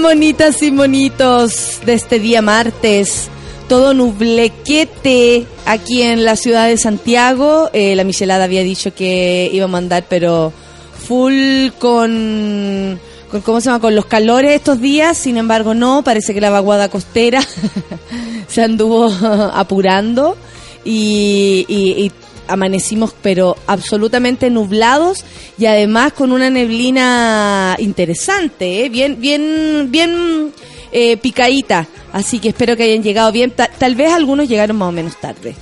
Monitas y monitos de este día martes. Todo nublequete aquí en la ciudad de Santiago. Eh, la Michelada había dicho que iba a mandar, pero full con, con, ¿cómo se llama? Con los calores estos días. Sin embargo, no. Parece que la vaguada costera se anduvo apurando y, y, y amanecimos pero absolutamente nublados y además con una neblina interesante, ¿eh? bien, bien, bien eh, picadita. Así que espero que hayan llegado bien. Ta- tal vez algunos llegaron más o menos tarde,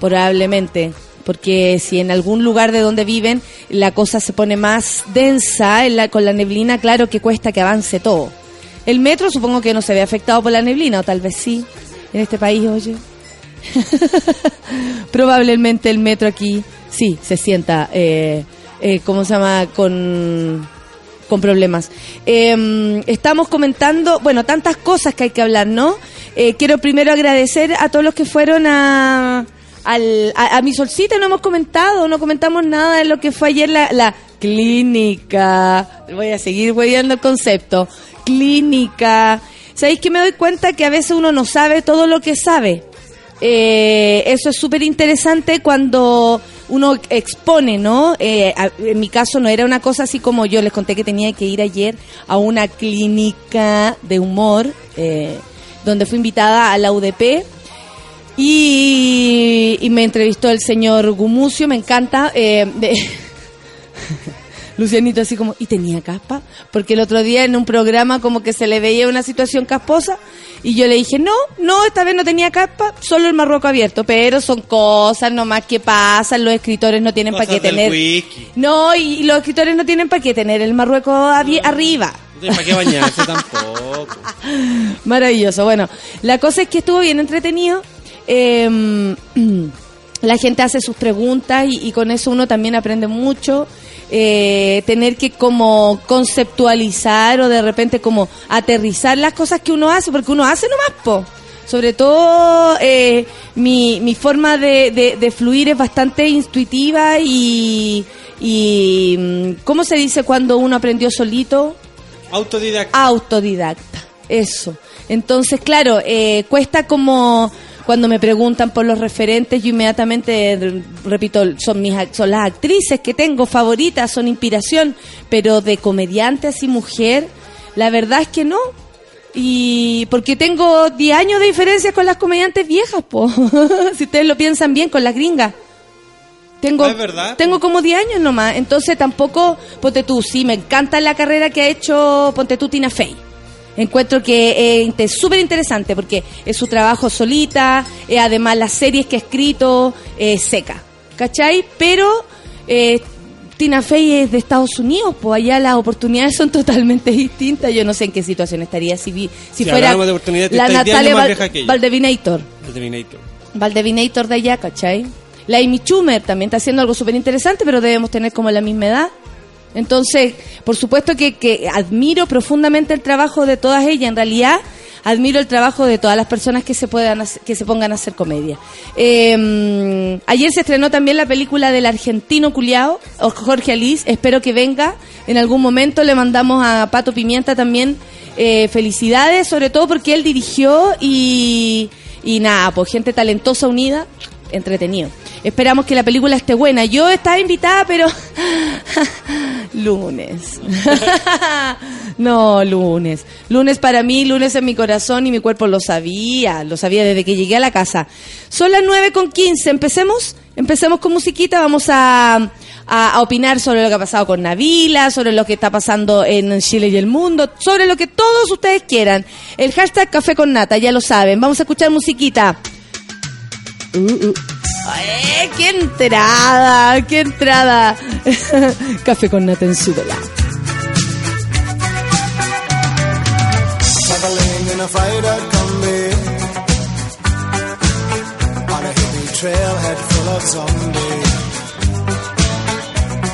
probablemente. Porque si en algún lugar de donde viven la cosa se pone más densa en la- con la neblina, claro que cuesta que avance todo. El metro supongo que no se ve afectado por la neblina, o tal vez sí, en este país, oye. Probablemente el metro aquí sí se sienta, eh, eh, ¿cómo se llama? Con, con problemas. Eh, estamos comentando, bueno, tantas cosas que hay que hablar, ¿no? Eh, quiero primero agradecer a todos los que fueron a, al, a, mi solcita, no hemos comentado, no comentamos nada de lo que fue ayer la, la clínica. Voy a seguir hueveando el concepto. Clínica. ¿Sabéis que me doy cuenta que a veces uno no sabe todo lo que sabe? Eh, eso es súper interesante cuando uno expone, ¿no? Eh, en mi caso no era una cosa así como yo les conté que tenía que ir ayer a una clínica de humor, eh, donde fui invitada a la UDP. Y, y me entrevistó el señor Gumucio, me encanta. eh, de- Lucianito así como, ¿y tenía caspa? Porque el otro día en un programa como que se le veía una situación casposa y yo le dije, no, no, esta vez no tenía caspa, solo el marroco abierto, pero son cosas nomás que pasan, los escritores no tienen para qué tener... No, y, los escritores no tienen para qué tener el marrueco abi- arriba. No para qué bañarse tampoco. Maravilloso. Bueno, la cosa es que estuvo bien entretenido. Eh, la gente hace sus preguntas y, y con eso uno también aprende mucho. Eh, tener que como conceptualizar o de repente como aterrizar las cosas que uno hace, porque uno hace nomás, po. Sobre todo eh, mi, mi forma de, de- de fluir es bastante intuitiva y, y mm, ¿cómo se dice cuando uno aprendió solito? Autodidacta. autodidacta. Eso. Entonces, claro, eh, cuesta como cuando me preguntan por los referentes, yo inmediatamente, r- repito, son, mis, son las actrices que tengo favoritas, son inspiración, pero de comediante así mujer, la verdad es que no. Y porque tengo 10 años de diferencia con las comediantes viejas, po. si ustedes lo piensan bien, con las gringas. Tengo, Ah, es verdad. tengo como 10 años nomás, entonces tampoco, ponte tú, sí, me encanta la carrera que ha hecho, ponte tú, Tina Fey. Encuentro que es súper interesante porque es su trabajo solita, eh, además las series que ha escrito, eh, seca, ¿cachai? Pero eh, Tina Fey es de Estados Unidos, pues allá las oportunidades son totalmente distintas. Yo no sé en qué situación estaría si, vi- si Si fuera de la Natalia Val-. Valdevinator. El Terminator. Valdevinator de allá, ¿cachai? La Amy Schumer también está haciendo algo súper interesante, pero debemos tener como la misma edad. Entonces, por supuesto que, que admiro profundamente el trabajo de todas ellas. En realidad, admiro el trabajo de todas las personas que se puedan hacer- que se pongan a hacer comedia. Eh, ayer se estrenó también la película del argentino culiao, Jorge Alice. Espero que venga en algún momento. Le mandamos a Pato Pimienta también eh, felicidades, sobre todo porque él dirigió y, y nada, pues gente talentosa unida, entretenido. Esperamos que la película esté buena. Yo estaba invitada, pero Lunes. no, lunes. Lunes para mí, lunes en mi corazón y mi cuerpo lo sabía, lo sabía desde que llegué a la casa. Son las 9 con 15, empecemos, empecemos con musiquita, vamos a, a, opinar sobre lo que ha pasado con Navila, sobre lo que está pasando en Chile y el mundo, sobre lo que todos ustedes quieran. El hashtag Café con Nata, ya lo saben. Vamos a escuchar musiquita. ¡Qué entrada! ¡Qué entrada! Café con Nata en su zombies.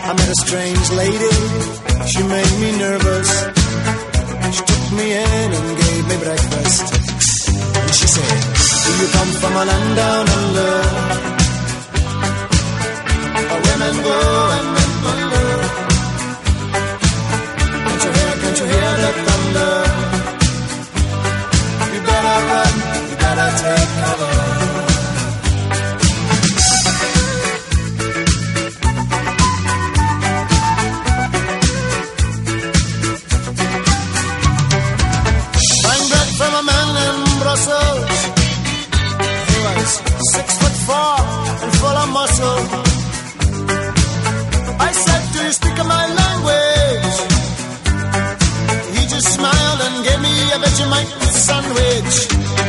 I met a strange lady. She made me nervous. She took me in and gave me breakfast. And she said Do you come from a land down under Where women go and men wonder. Can't you hear, can't you hear the thunder? You better run, you better take cover. Muscle. I said, Do you speak my language? He just smiled and gave me a Vegemite sandwich.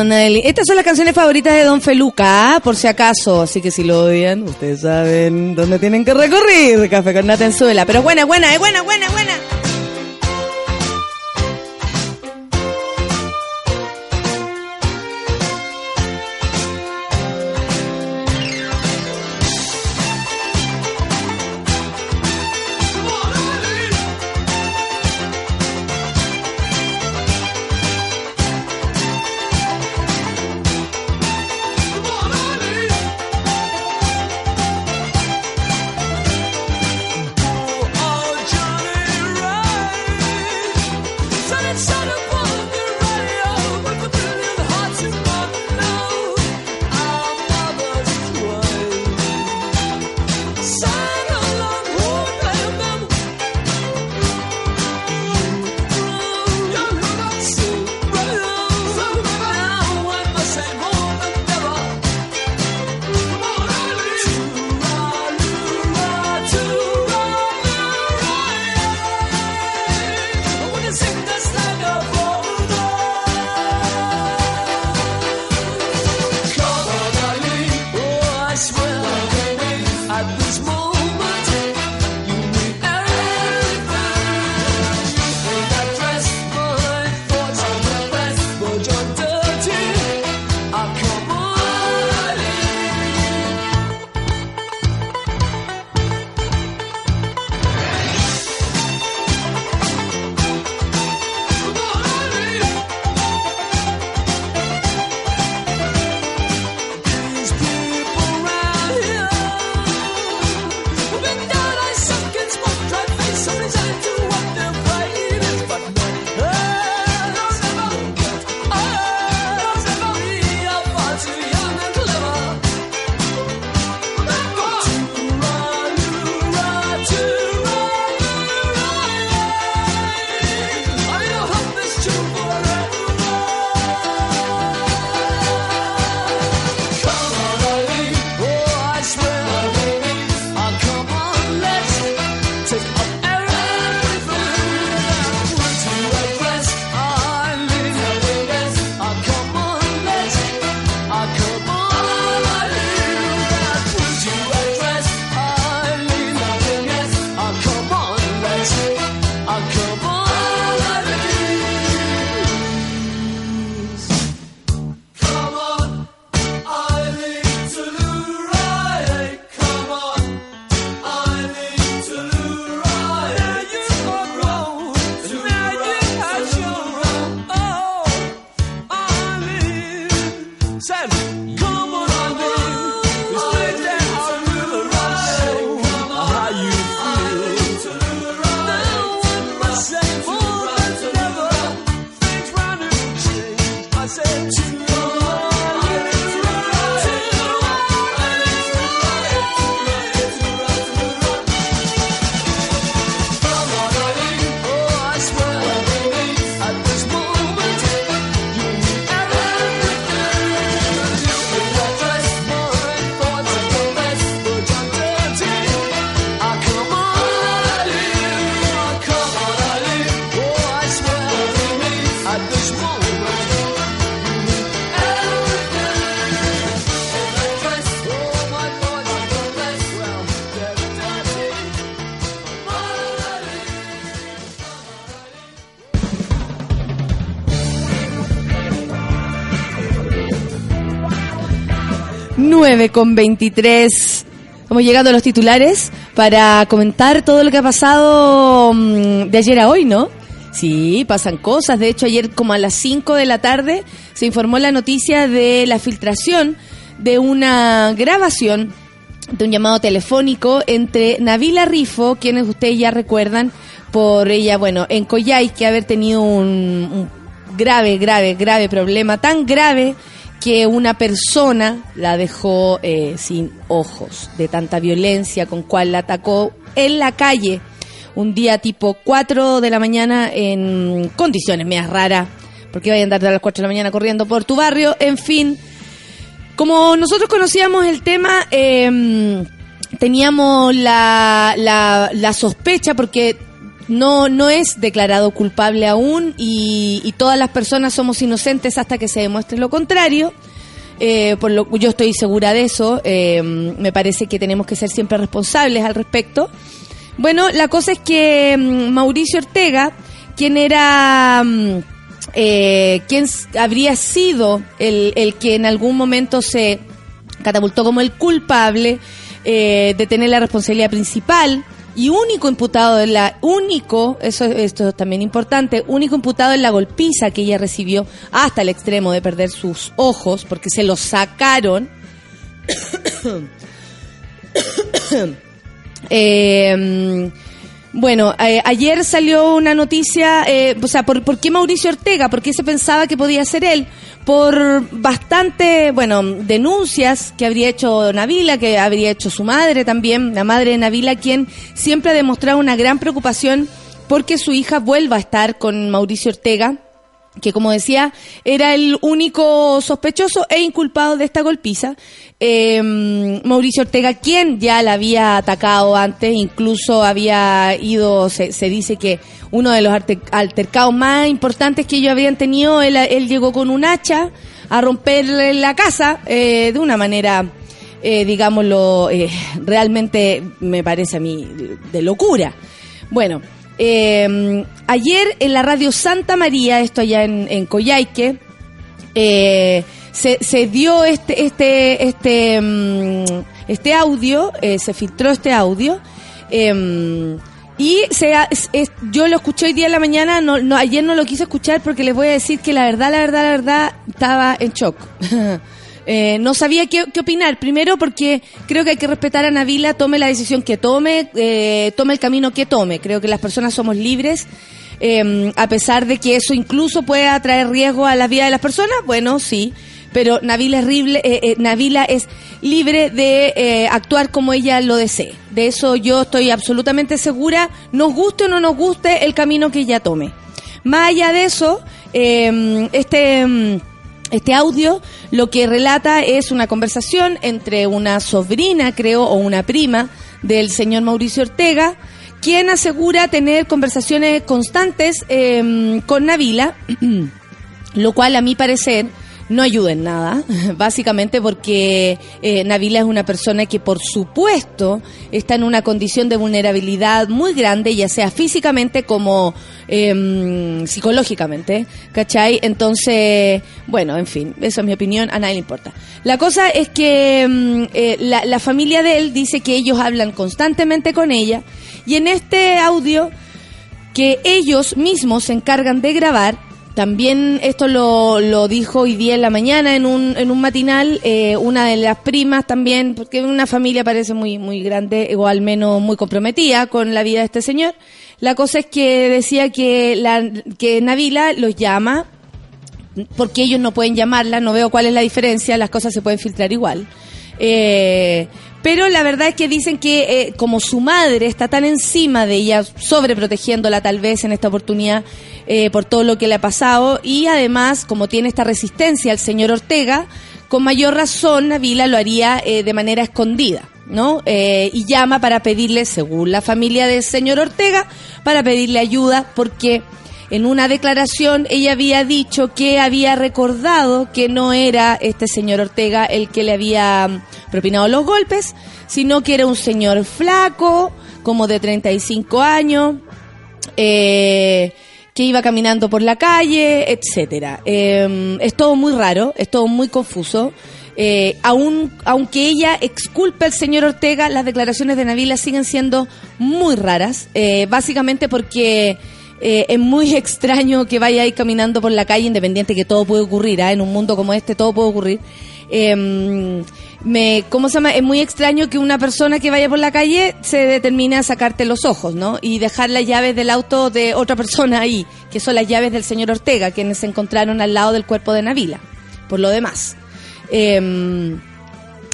Estas son las canciones favoritas de Don Feluca, ¿ah? por si acaso. Así que si lo odian, ustedes saben dónde tienen que recorrer. Café con nata en suela. Pero buena, buena, es buena, buena, buena. 9 con 23. Estamos llegando a los titulares para comentar todo lo que ha pasado mm, de ayer a hoy, ¿no? Sí, pasan cosas. De hecho, ayer como a las 5 de la tarde se informó la noticia de la filtración de una grabación de un llamado telefónico entre Navila Rifo, quienes ustedes ya recuerdan, por ella, bueno, en Coyay, que haber tenido un grave, grave, grave problema, tan grave que una persona la dejó eh, sin ojos de tanta violencia con cual la atacó en la calle un día tipo 4 de la mañana en condiciones medias raras, porque iba a andar a las 4 de la mañana corriendo por tu barrio, en fin. Como nosotros conocíamos el tema, em, teníamos la, la, la sospecha, porque no, no es declarado culpable aún y, todas las personas somos inocentes hasta que se demuestre lo contrario. Eh, por lo yo estoy segura de eso. Eh, me parece que tenemos que ser siempre responsables al respecto. Bueno, la cosa es que mm, Mauricio Ortega, quien era, mm, eh, quien habría sido el, el que en algún momento se catapultó como el culpable eh, de tener la responsabilidad principal y único imputado en la único eso esto es también importante único imputado en la golpiza que ella recibió hasta el extremo de perder sus ojos porque se los sacaron. Eh, bueno, eh, ayer salió una noticia, eh, o sea, ¿por, ¿por qué Mauricio Ortega? ¿Por qué se pensaba que podía ser él? Por bastante, bueno, denuncias que habría hecho Navila, que habría hecho su madre también, la madre de Navila, quien siempre ha demostrado una gran preocupación porque su hija vuelva a estar con Mauricio Ortega que como decía, era el único sospechoso e inculpado de esta golpiza. Eh, Mauricio Ortega, quien ya la había atacado antes, incluso había ido, se, se dice que uno de los altercados más importantes que ellos habían tenido, él, llegó con un hacha a romper la casa eh, de una manera, eh, digámoslo, eh, realmente me parece a mí de locura. Bueno, eh, ayer en la radio Santa María, esto allá en, en eh, se, se, dio este este este um, este audio, eh, se filtró este audio. Eh, y se, yo lo escuché hoy día en la mañana, no, no, ayer no lo quise escuchar porque les voy a decir que la verdad, la verdad, la verdad, estaba en shock. Eh, no sabía qué, opinar. Primero porque creo que hay que respetar a Navila, tome la decisión que tome, eh, tome el camino que tome. Creo que las personas somos libres, eh, a pesar de que eso incluso pueda traer riesgo a la vida de las personas. Bueno, sí. Pero Navila es, libre, eh, Navila es libre de actuar como ella lo desee. De eso yo estoy absolutamente segura, nos guste o no nos guste el camino que ella tome. Más allá de eso, este este audio lo que relata es una conversación entre una sobrina, creo, o una prima del señor Mauricio Ortega, quien asegura tener conversaciones constantes eh, con Navila, lo cual a mi parecer no ayuda en nada, básicamente porque eh, Navila es una persona que por supuesto está en una condición de vulnerabilidad muy grande, ya sea físicamente como eh, psicológicamente, ¿cachai? Entonces, bueno, en fin, eso es mi opinión, a nadie le importa. La cosa es que eh, la, la familia de él dice que ellos hablan constantemente con ella y en este audio que ellos mismos se encargan de grabar, también esto lo, lo dijo hoy día en la mañana en un, en un matinal, eh, una de las primas también, porque una familia parece muy, muy grande, o al menos muy comprometida con la vida de este señor. La cosa es que decía que, la, que Navila los llama, porque ellos no pueden llamarla, no veo cuál es la diferencia, las cosas se pueden filtrar igual. Eh, pero la verdad es que dicen que eh, como su madre está tan encima de ella, sobreprotegiéndola tal vez en esta oportunidad eh, por todo lo que le ha pasado, y además como tiene esta resistencia al señor Ortega, con mayor razón Navila lo haría eh, de manera escondida. ¿no? Eh, y llama para pedirle, según la familia del señor Ortega, para pedirle ayuda porque en una declaración ella había dicho que había recordado que no era este señor Ortega el que le había mm, propinado los golpes, sino que era un señor flaco, como de 35 años, eh, que iba caminando por la calle, etcétera. Eh, es todo muy raro, es todo muy confuso. Eh, aun, aunque ella exculpe al señor Ortega, las declaraciones de Navila siguen siendo muy raras, eh, básicamente porque eh, es muy extraño que vaya ahí caminando por la calle, independiente que todo puede ocurrir, ¿ah? en un mundo como este todo puede ocurrir. Em, me, ¿Cómo se llama? Es muy extraño que una persona que vaya por la calle se determine a sacarte los ojos, ¿no? Y dejar las llaves del auto de otra persona ahí, que son las llaves del señor Ortega, quienes se encontraron al lado del cuerpo de Navila, por lo demás. Em,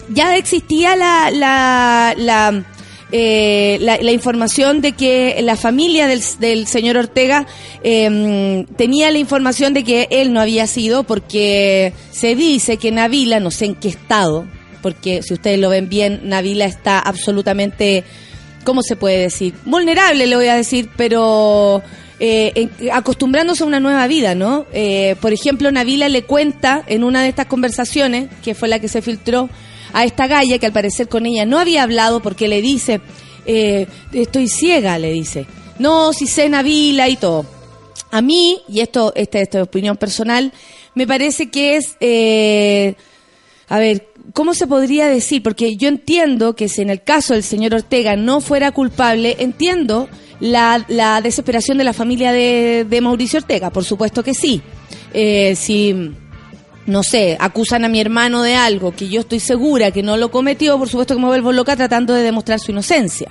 ya existía la, la, la, eh, la, la información de que la familia del, del señor Ortega em, tenía la información de que él no había sido porque se dice que Navila, no sé en qué estado, porque si ustedes lo ven bien, Navila está absolutamente, ¿cómo se puede decir? Vulnerable, le voy a decir, pero eh, en- acostumbrándose a una nueva vida, ¿no? Eh, por ejemplo, Navila le cuenta en una de estas conversaciones, que fue la que se filtró, a esta galla que al parecer con ella no había hablado porque le dice, eh, estoy ciega, le dice. No, si sé Navila y todo. A mí, y esto, esta, esta es opinión personal, me parece que es, eh, a ver, ¿cómo se podría decir? Porque yo entiendo que si en el caso del señor Ortega no fuera culpable, entiendo la, la desesperación de la familia de, de Mauricio Ortega, por supuesto que sí. Eh, si, no sé, acusan a mi hermano de algo que yo estoy segura que no lo cometió, por supuesto que me vuelvo loca tratando de demostrar su inocencia.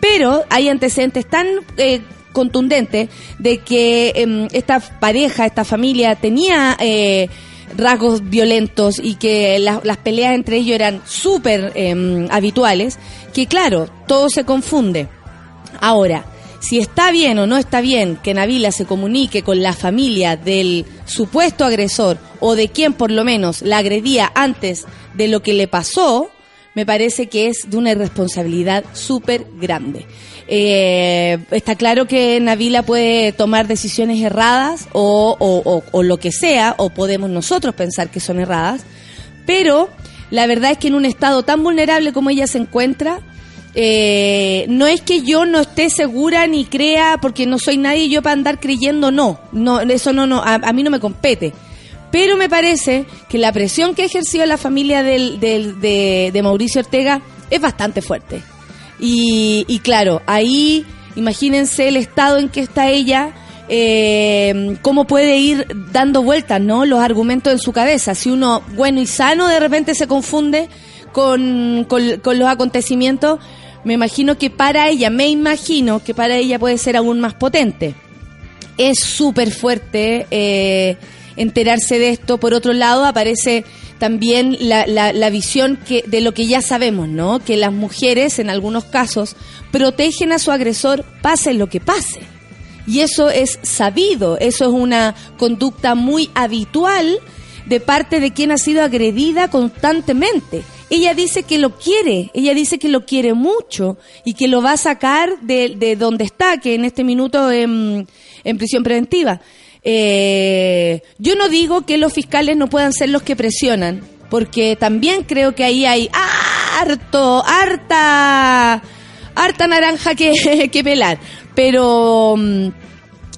Pero hay antecedentes tan eh, contundentes de que em, esta pareja, esta familia tenía eh, rasgos violentos y que la- las peleas entre ellos eran súper em, habituales, que claro, todo se confunde. Ahora, si está bien o no está bien que Navila se comunique con la familia del supuesto agresor o de quien por lo menos la agredía antes de lo que le pasó, me parece que es de una irresponsabilidad súper grande. Eh, está claro que Navila puede tomar decisiones erradas o, o- o- o lo que sea, o podemos nosotros pensar que son erradas, pero la verdad es que en un estado tan vulnerable como ella se encuentra, eh, no es que yo no esté segura ni crea, porque no soy nadie yo para andar creyendo, no, no eso no, no, a, mí no me compete. Pero me parece que la presión que ha ejercido la familia del, del- de, de Mauricio Ortega es bastante fuerte. Y, claro, ahí imagínense el estado en que está ella, eh, cómo puede ir dando vueltas, ¿no? Los argumentos en su cabeza. Si uno, bueno y sano, de repente se confunde con, con, con los acontecimientos, me imagino que para ella, me imagino que para ella puede ser aún más potente es súper fuerte eh, enterarse de esto. Por otro lado, aparece también la, la, la visión que, de lo que ya sabemos, ¿no? Que las mujeres, en algunos casos, protegen a su agresor pase lo que pase. Y eso es sabido, eso es una conducta muy habitual de parte de quien ha sido agredida constantemente. Ella dice que lo quiere, ella dice que lo quiere mucho y que lo va a sacar de, de donde está, que en este minuto en, en prisión preventiva. Eh, yo no digo que los fiscales no puedan ser los que presionan, porque también creo que ahí hay harto, harta, harta naranja que, que pelar. Pero, mm,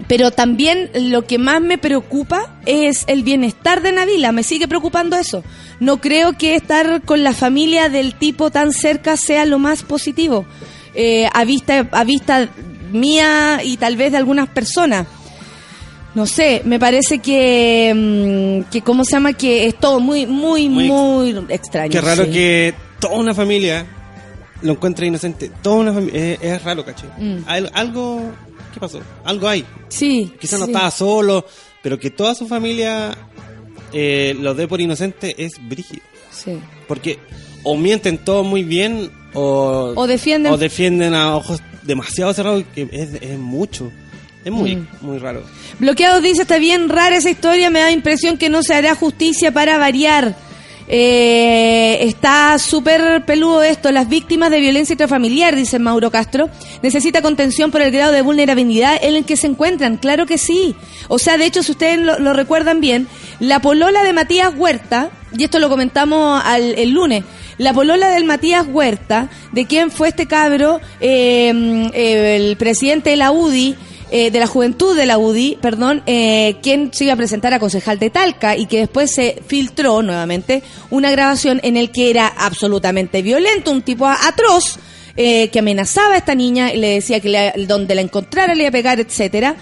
pero también lo que más me preocupa es el bienestar de Navila. Me sigue preocupando eso. No creo que estar con la familia del tipo tan cerca sea lo más positivo. Eh, a vista, a vista mía y tal vez de algunas personas. No sé, me parece que, mm, que ¿cómo se llama? Que es todo muy, muy, Muy muy, ex- extraño. Qué raro sí. que toda una familia lo encuentre inocente. Toda una familia. Es, es raro, caché. Mm. Al- algo. ¿Qué pasó? Algo hay. Sí. Quizás no estaba solo, pero que toda su familia eh, lo dé por inocente es brígido. Sí. Porque o mienten todo muy bien o, O defienden- o defienden a ojos demasiado cerrados, que es, es mucho. Es muy, Mm. muy raro. Bloqueados dice, está bien rara esa historia, me da impresión que no se hará justicia para variar. Eh, está súper peludo esto. Las víctimas de violencia intrafamiliar, dice Mauro Castro, necesita contención por el grado de vulnerabilidad en el que se encuentran. Claro que sí. O sea, de hecho, si ustedes lo, recuerdan bien, la polola de Matías Huerta, y esto lo comentamos el lunes, la polola del Matías Huerta, de quién fue este cabro, eh, eh, el presidente de la UDI, eh, de la juventud de la UDI, perdón, eh, quien se iba a presentar a concejal de Talca y que después se filtró nuevamente una grabación en el que era absolutamente violento, un tipo atroz, eh, que amenazaba a esta niña y le decía que donde la encontrara le iba a pegar, etcétera.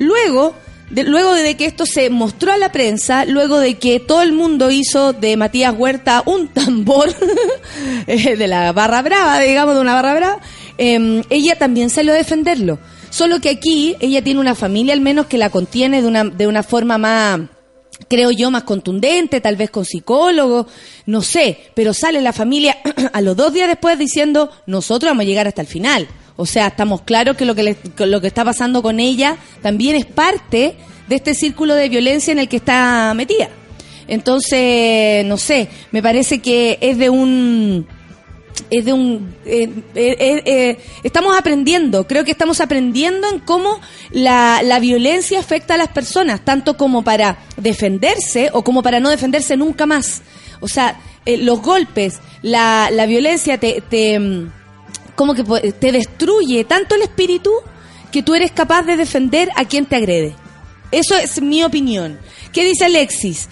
Luego, de, luego de que esto se mostró a la prensa, luego de que todo el mundo hizo de Matías Huerta un tambor de la barra brava, digamos, de una barra brava, em, ella también salió a defenderlo. Solo que aquí ella tiene una familia al menos que la contiene de una, de una forma más creo yo, más contundente, tal vez con psicólogo, no sé, pero sale la familia a los dos días después diciendo, nosotros vamos a llegar hasta el final. O sea, estamos claros que lo que, lo que está pasando con ella también es parte de este círculo de violencia en el que está metida. Entonces, no sé, me parece que es de un es de un eh, eh, eh, estamos aprendiendo creo que estamos aprendiendo en cómo la, la, violencia afecta a las personas tanto como para defenderse o como para no defenderse nunca más. O sea los golpes la, la violencia te, te mm, como que te destruye tanto el espíritu que tú eres capaz de defender a quien te agrede. Eso es mi opinión. ¿Qué dice Alexis?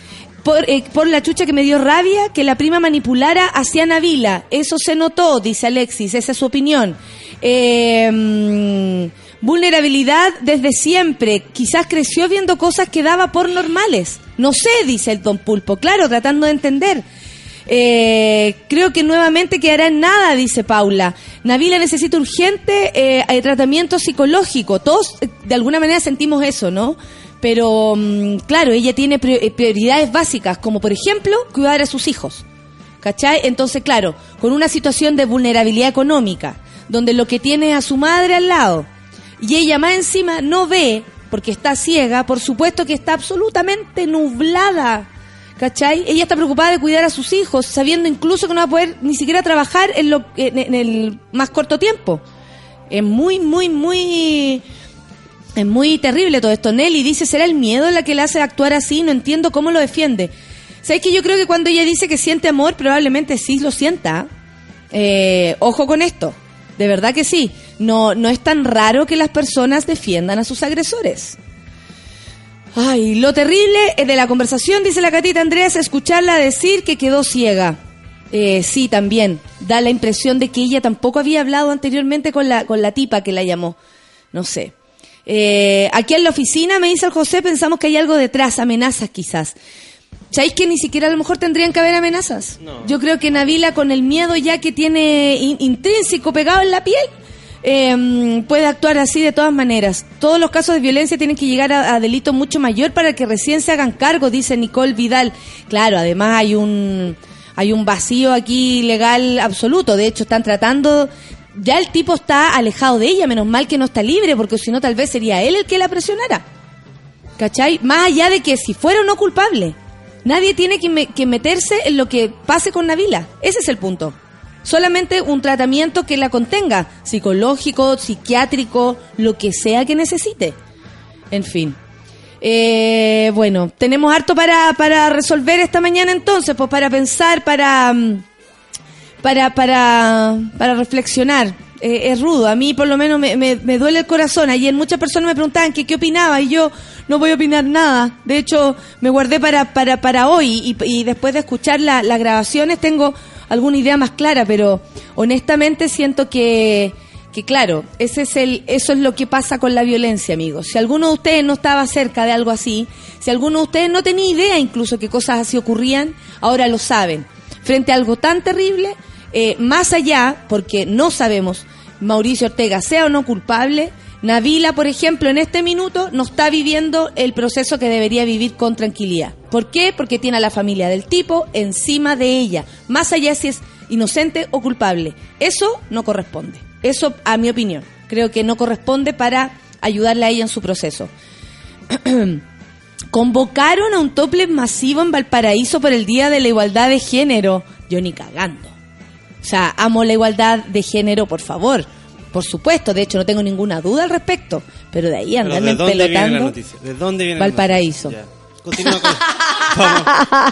Eh, por, la chucha que me dio rabia que la prima manipulara hacia Navila. Eso se notó, dice Alexis, esa es su opinión. Em, vulnerabilidad desde siempre. Quizás creció viendo cosas que daba por normales. No sé, dice el Don Pulpo. Claro, tratando de entender. Eh, creo que nuevamente quedará en nada, dice Paula. Navila necesita urgente eh, tratamiento psicológico. Todos de alguna manera sentimos eso, ¿no? Pero, mm, claro, ella tiene eh, prioridades básicas, como por ejemplo, cuidar a sus hijos. ¿Cachai? Entonces, claro, con una situación de vulnerabilidad económica, donde lo que tiene a su madre al lado, y ella más encima no ve, porque está ciega, por supuesto que está absolutamente nublada. ¿Cachai? Ella está preocupada de cuidar a sus hijos, sabiendo incluso que no va a poder ni siquiera trabajar en, lo, en el más corto tiempo. Es muy, muy, muy es muy terrible todo esto. Nelly dice, ¿será el miedo la que le hace actuar así? No entiendo cómo lo defiende. ¿Sabes que yo creo que cuando ella dice que siente amor, probablemente sí lo sienta? Eh, ojo con esto. De verdad que sí. No, no es tan raro que las personas defiendan a sus agresores. Ay, lo terrible de la conversación, dice la catita Andrés, escucharla decir que quedó ciega. Eh, sí, también. Da la impresión de que ella tampoco había hablado anteriormente con la, con la tipa que la llamó. No sé. Eh, aquí en la oficina, me dice el José, pensamos que hay algo detrás, amenazas quizás. ¿Sabéis que ni siquiera a lo mejor tendrían que haber amenazas? Yo creo que Navila, con el miedo ya que tiene intrínseco pegado en la piel, em, puede actuar así de todas maneras. Todos los casos de violencia tienen que llegar a, a, delito mucho mayor para que recién se hagan cargo, dice Nicole Vidal. Claro, además hay un hay un vacío aquí legal absoluto. De hecho, están tratando ya el tipo está alejado de ella, menos mal que no está libre, porque si no tal vez sería él el que la presionara. ¿Cachai? Más allá de que si fuera o no culpable. Nadie tiene que, meterse en lo que pase con Navila. Ese es el punto. Solamente un tratamiento que la contenga, psicológico, psiquiátrico, lo que sea que necesite. En fin. Eh, bueno, tenemos harto para, para resolver esta mañana entonces, pues para pensar, para... Mm, para, para, para reflexionar. Eh, es rudo, a mí por lo menos me, me, duele el corazón. Ayer muchas personas me preguntaban que qué opinaba y yo no voy a opinar nada. De hecho, me guardé para, para, para hoy y, después de escuchar las grabaciones tengo alguna idea más clara, pero honestamente siento que, que claro, ese es el, eso es lo que pasa con la violencia, amigos. Si alguno de ustedes no estaba cerca de algo así, si alguno de ustedes no tenía idea incluso que cosas así ocurrían, ahora lo saben. Frente a algo tan terrible, eh, más allá, porque no sabemos Mauricio Ortega sea o no culpable, Navila, por ejemplo, en este minuto no está viviendo el proceso que debería vivir con tranquilidad. ¿Por qué? Porque tiene a la familia del tipo encima de ella, más allá si es inocente o culpable. Eso no corresponde. Eso, a mi opinión, creo que no corresponde para ayudarle a ella en su proceso. Convocaron a un tople masivo en Valparaíso por el Día de la Igualdad de Género. Yo ni cagando. O sea, amo la igualdad de género, por favor. Por supuesto, de hecho no tengo ninguna duda al respecto. Pero de ahí andarme ¿De dónde viene la pelotando. noticia? ¿De dónde viene Valparaíso. Continúa con... vamos,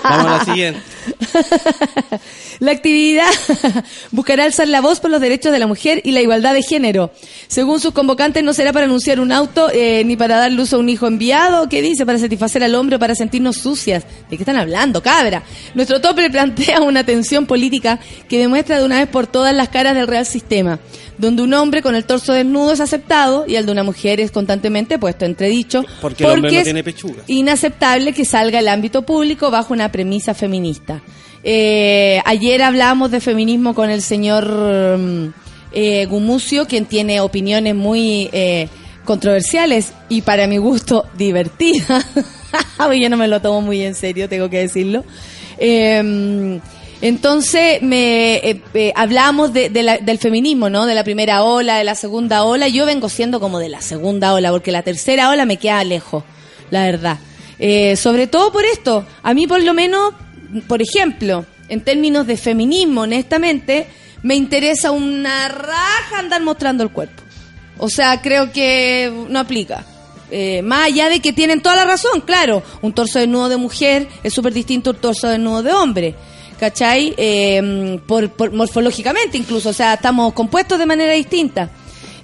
vamos a la siguiente. La actividad buscará alzar la voz por los derechos de la mujer y la igualdad de género. Según sus convocantes, no será para anunciar un auto eh, ni para dar luz a un hijo enviado. ¿Qué dice? Para satisfacer al hombre o para sentirnos sucias. ¿De qué están hablando, cabra? Nuestro tope plantea una tensión política que demuestra de una vez por todas las caras del real sistema, donde un hombre con el torso desnudo es aceptado y el de una mujer es constantemente puesto entredicho. Porque el hombre no es tiene pechuga. inaceptable que salga al ámbito público bajo una premisa feminista. Eh, ayer hablamos de feminismo con el señor mm, eh, Gumucio, quien tiene opiniones muy eh, controversiales y para mi gusto divertidas. Yo no me lo tomo muy en serio, tengo que decirlo. Eh, entonces, me la- del feminismo, ¿no? De la primera ola, de la segunda ola. Yo vengo siendo como de la segunda ola, porque la tercera ola me queda lejos, la verdad. Sobre todo por esto. A mí, por lo menos, por ejemplo, en términos de feminismo, honestamente, me interesa una raja andar mostrando el cuerpo. O sea, creo que no aplica. Eh, más allá de que tienen toda la razón, claro, un torso desnudo de mujer es súper distinto a un torso desnudo de hombre. ¿Cachai? Eh, por, por- morfológicamente incluso, o sea, estamos compuestos de manera distinta.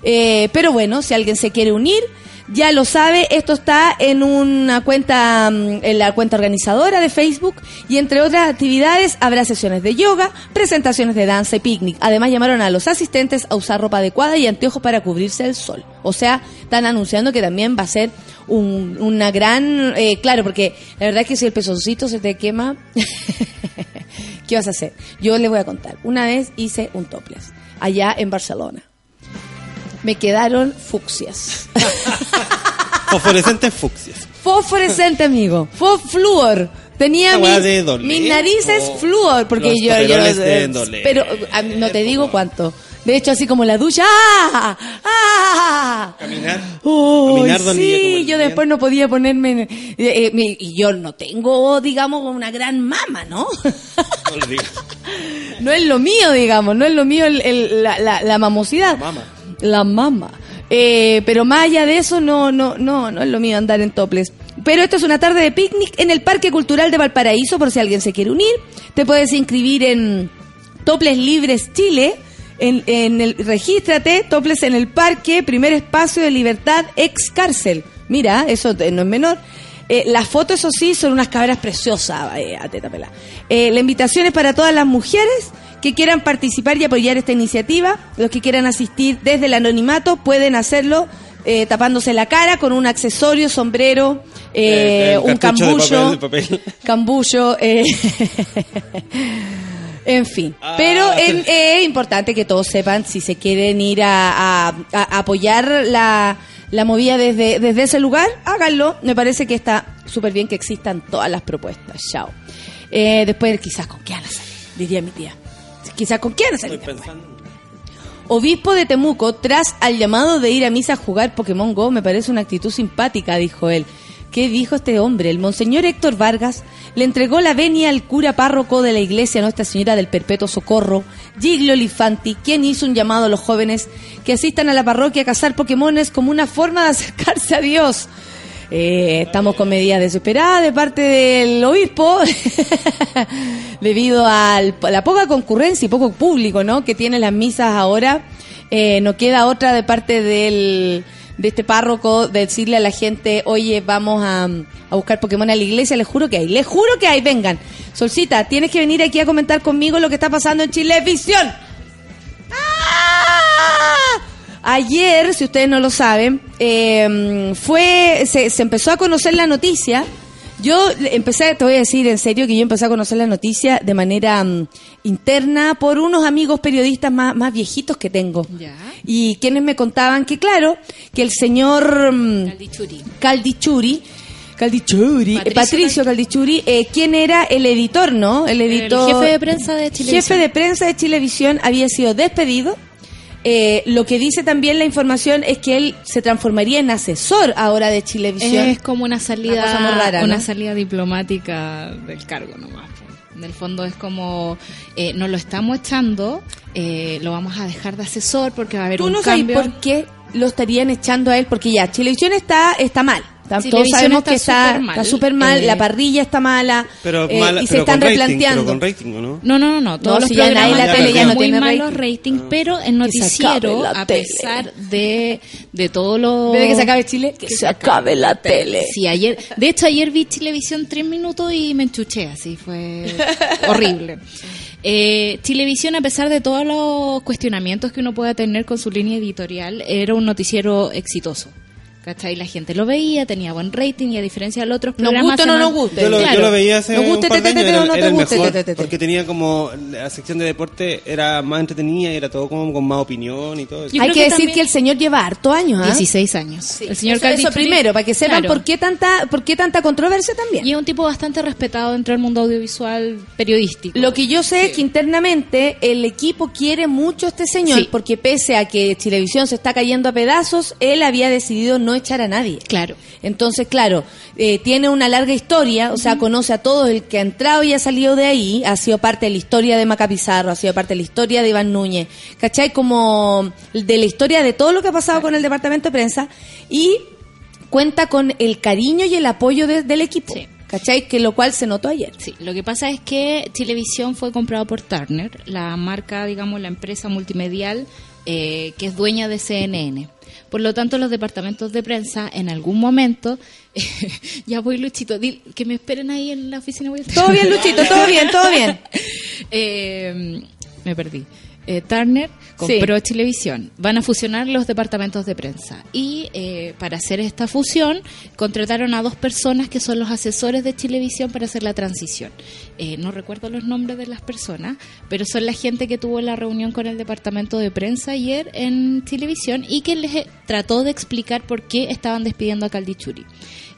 Eh, pero bueno, si alguien se quiere unir, ya lo sabe, esto está en una cuenta, mm, en la cuenta organizadora de Facebook y entre otras actividades habrá sesiones de yoga, presentaciones de danza y picnic. Además llamaron a los asistentes a usar ropa adecuada y anteojos para cubrirse del sol. O sea, están anunciando que también va a ser un- una gran, eh, claro, porque la verdad es que si el pezoncito se te quema, ¿qué vas a hacer? Yo les voy a contar. Una vez hice un topless allá en Barcelona. Me quedaron fucsias. Fosforescentes fucsias. Fosforescente, amigo. Fo fluor. Tenía mis, narices o- flúor, porque yo, yo eh, pero a no te digo cuánto. De hecho, así como la ducha, ¡ah! ¡ah! Caminar. Uy, Caminar sí, yo después no podía ponerme. en- eh, eh, y yo no tengo, digamos, una gran mama, ¿no? No no es lo mío, digamos, no es lo mío el- el- la, la, la mamosidad. La mama. La mama. Eh, pero más allá de eso, no, no, no, no es lo mío andar en toples. Pero esto es una tarde de picnic en el Parque Cultural de Valparaíso, por si alguien se quiere unir. Te puedes inscribir en Toples Libres Chile. En, en el, regístrate, Toples en el Parque, primer espacio de libertad ex cárcel. Mira, eso no es menor. Eh, las fotos, eso sí, son unas cabras preciosas, eh, a teta pelá. Eh, la invitación es para todas las mujeres que quieran participar y apoyar esta iniciativa. Los que quieran asistir desde el anonimato pueden hacerlo eh, tapándose la cara con un accesorio, sombrero, eh, Eh, un cartucho de cambullo, papel, de papel. cambullo, en fin. Ah. Pero es importante que todos sepan si se quieren ir a, a- a apoyar la, la movida desde, desde ese lugar, háganlo. Me parece que está súper bien que existan todas las propuestas. Chao. Después quizás con quién salir, diría mi tía. Quizás con quién. Obispo de Temuco, tras al llamado de ir a misa a jugar Pokémon Go, me parece una actitud simpática, dijo él. ¿Qué dijo este hombre? El monseñor Héctor Vargas le entregó la venia al cura párroco de la iglesia Nuestra Señora del Perpetuo Socorro, Giglio Lifanti, quien hizo un llamado a los jóvenes que asistan a la parroquia a cazar Pokémones como una forma de acercarse a Dios. Eh, estamos con medidas desesperadas de parte del obispo debido a la poca concurrencia y poco público ¿no? que tienen las misas ahora. Eh, no queda otra de parte del, de este párroco de decirle a la gente, oye, vamos a, a buscar Pokémon a la iglesia. Les juro que hay, les juro que hay, vengan. Solcita, tienes que venir aquí a comentar conmigo lo que está pasando en Chilevisión. ¡Ah! Ayer, si ustedes no lo saben, eh, fue se, se empezó a conocer la noticia. Yo empecé, te voy a decir en serio que yo empecé a conocer la noticia de manera mm, interna por unos amigos periodistas más, más viejitos que tengo. Ya. Y quienes me contaban que, claro, que el señor mm, Caldichuri. Caldichuri, Caldichuri, Patricio eh, Patricio Caldichuri, eh, ¿quién era el editor, no? El editor. jefe de prensa de Chilevisión. Jefe de prensa de Chilevisión había sido despedido eh, lo que dice también la información es que él se transformaría en asesor ahora de Chilevisión. Es como una salida, Una cosa muy rara, una ¿no? salida diplomática del cargo nomás. En el fondo es como, eh, nos lo estamos echando, eh, lo vamos a dejar de asesor porque va a haber Tú un no sabes por qué lo estarían echando a él, porque ya, Chilevisión está, está mal. Está- todos sabemos está que está súper mal. está súper mal, Eh, la parrilla está mala, Pero, eh, mala- y se pero están con rating, replanteando. pero con rating, ¿o no? No, no, no, no. Todos No, los si ya programas la tele ya no muy tiene malos rating. ratings, pero el Que noticiero, a pesar de, de todo lo... ¿Ves que se acabe Chile? Que se acabe la tele. Sí, ayer, de hecho ayer vi Chilevisión tres minutos y me enchuché, así fue horrible. Eh, Chilevisión, a pesar de todos los cuestionamientos que uno pueda tener con su línea editorial, era un noticiero exitoso. ¿Cachai? La gente lo veía, tenía buen rating y a diferencia de los otros Nos programas... guste o no nos guste. Yo lo, yo Claro. lo veía hace Nos guste un par de te, te, era, no era el guste mejor, te, te, te. porque tenía como la sección de deporte era más entretenida y era todo como con más opinión y todo eso. Yo Hay que, que decir también- que el señor lleva harto años, ¿ah? 16 años. el señor eso, eso primero, para que sepan Claro. por qué tanta por qué tanta controversia también. Y es un tipo bastante respetado dentro del mundo audiovisual periodístico. Lo que yo sé es que internamente el equipo quiere mucho a este señor Sí. porque pese a que Chilevisión se está cayendo a pedazos, él había decidido no echar a nadie. Claro. Entonces, claro, eh, tiene una larga historia, o sea, conoce a todos el que ha entrado y ha salido de ahí, ha sido parte de la historia de Maca Pizarro, ha sido parte de la historia de Iván Núñez, ¿cachai? Como de la historia de todo lo que ha pasado con el departamento de prensa y cuenta con el cariño y el apoyo de- del equipo, Sí. ¿cachai? Que lo cual se notó ayer. Sí, lo que pasa es que Chilevisión fue comprado por Turner, la marca, digamos, la empresa multimedial eh, que es dueña de CNN. Por lo tanto, los departamentos de prensa en algún momento, ya voy Luchito, dil- que me esperen ahí en la oficina. voy a estar. Todo bien, Luchito, todo bien, todo bien. Eh, me perdí. Eh, Turner compró Chilevisión. Van a fusionar los departamentos de prensa. Y eh, para hacer esta fusión, contrataron a dos personas que son los asesores de Chilevisión para hacer la transición. Eh, no recuerdo los nombres de las personas, pero son la gente que tuvo la reunión con el departamento de prensa ayer en Chilevisión y que les eh, trató de explicar por qué estaban despidiendo a Caldichuri.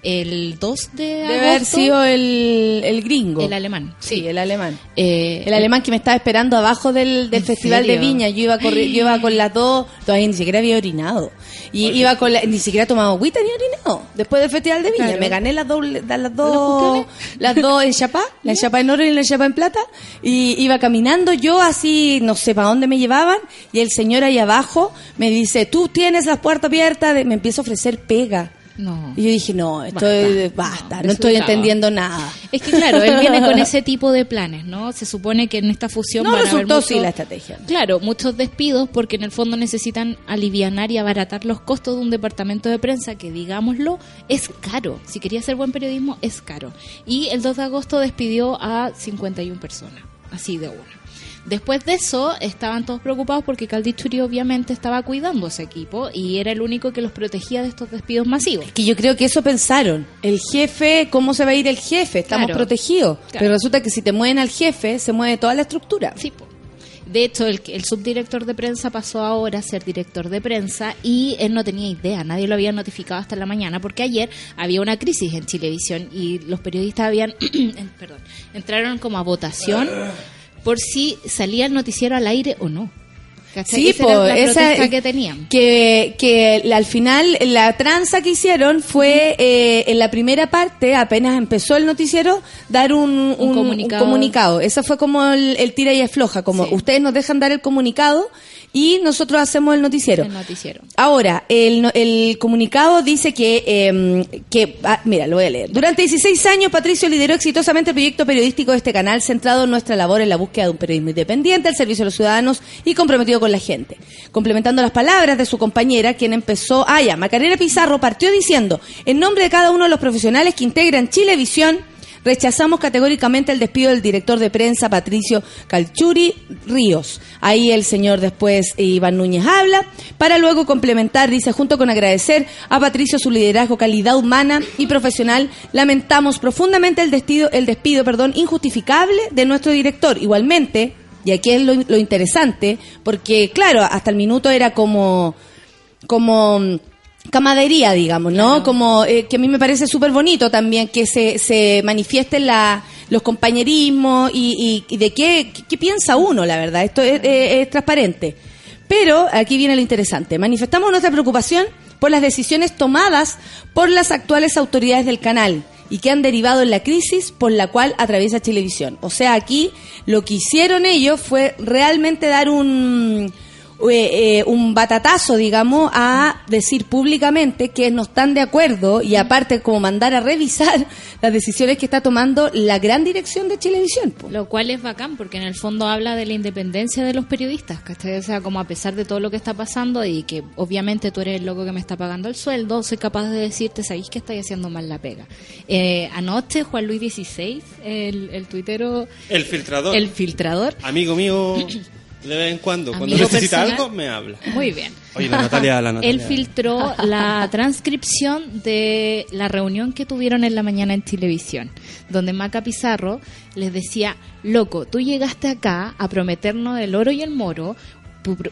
El 2 de Debe agosto, haber sido el, el gringo. el alemán. Sí, el alemán. Eh, El alemán que me estaba esperando abajo del, del ¿En Festival de? Viña. Yo iba, yo iba con las dos, todavía ni siquiera había orinado. Y iba con la- ni siquiera tomaba agüita ni orinado. Después del Festival de Viña. Claro. Me gané las dos, las ¿Los dos, las dos en chapá, la en chapá en oro y la en chapá en plata. Y iba caminando yo así, no sé para dónde me llevaban. Y el señor ahí abajo me dice, tú tienes las puertas abiertas. de-". Me empieza a ofrecer pega. No. Y yo dije, no, esto Basta. no, estoy entendiendo nada. Es que claro, él viene con ese tipo de planes, ¿no? Se supone que en esta fusión No van a haber resultó muchos- sí la estrategia. Claro, muchos despidos porque en el fondo necesitan alivianar y abaratar los costos de un departamento de prensa que, digámoslo, es caro. Si quería hacer buen periodismo, es caro. Y el 2 de agosto despidió a 51 personas, así de una. Después de eso, estaban todos preocupados porque Caldichuri obviamente estaba cuidando a ese equipo y era el único que los protegía de estos despidos masivos. Que yo creo que eso pensaron. El jefe, ¿cómo se va a ir el jefe? Estamos Claro. protegidos. Claro. Pero resulta que si te mueven al jefe, se mueve toda la estructura. Sí, po. De hecho, el, el subdirector de prensa pasó ahora a ser director de prensa y él no tenía idea, nadie lo había notificado hasta la mañana, porque ayer había una crisis en Chilevisión y los periodistas habían, perdón, entraron como a votación por si salía el noticiero al aire o no. ¿Cachai? Sí, Esa po, era la esa- que tenían. Que, que la- al final la tranza que hicieron fue eh, en la primera parte, apenas empezó el noticiero, dar un, un- un comunicado. comunicado. Eso fue como el, el tira y afloja, como Sí. ustedes nos dejan dar el comunicado y nosotros hacemos el noticiero. El noticiero. Ahora, el, comunicado dice que, eh, que ah, mira, lo voy a leer. Durante 16 años, Patricio lideró exitosamente el proyecto periodístico de este canal, centrado en nuestra labor en la búsqueda de un periodismo independiente, al servicio de los ciudadanos y comprometido con la gente. Complementando las palabras de su compañera, quien empezó, ah, Macarena Pizarro partió diciendo, en nombre de cada uno de los profesionales que integran Chilevisión, Rechazamos categóricamente el despido del director de prensa Patricio Calchuri Ríos. Ahí el señor después Iván Núñez habla, para luego complementar, dice, junto con agradecer a Patricio su liderazgo, calidad humana y profesional, lamentamos profundamente el despido, el despido perdón, injustificable de nuestro director. Igualmente, y aquí es lo, lo interesante, porque claro, hasta el minuto era como como mm, camadería, digamos, ¿no? Como eh, que a mí me parece súper bonito también que se, se manifiesten la, los compañerismos y, y- y de qué, qué, qué piensa uno, la verdad. Esto es, es- es transparente. Pero aquí viene lo interesante. Manifestamos nuestra preocupación por las decisiones tomadas por las actuales autoridades del canal y que han derivado en la crisis por la cual atraviesa Televisión. O sea, aquí lo que hicieron ellos fue realmente dar un eh, eh, un batatazo, digamos, a decir públicamente que no están de acuerdo y aparte como mandar a revisar las decisiones que está tomando la gran dirección de Televisión. Lo cual es bacán porque en el fondo habla de la independencia de los periodistas, ¿cachai? O sea, como a pesar de todo lo que está pasando y que obviamente tú eres el loco que me está pagando el sueldo, soy capaz de decirte, ¿sabéis que estáis haciendo mal la pega? Eh, anoche Juan Luis XVI, el, el tuitero... El filtrador. El filtrador. Amigo mío... De vez en cuando, cuando necesita algo, me habla. Muy bien. Oye, la Natalia, la Natalia. Él filtró la transcripción de la reunión que tuvieron en la mañana en televisión, donde Maca Pizarro les decía, loco, tú llegaste acá a prometernos el oro y el moro,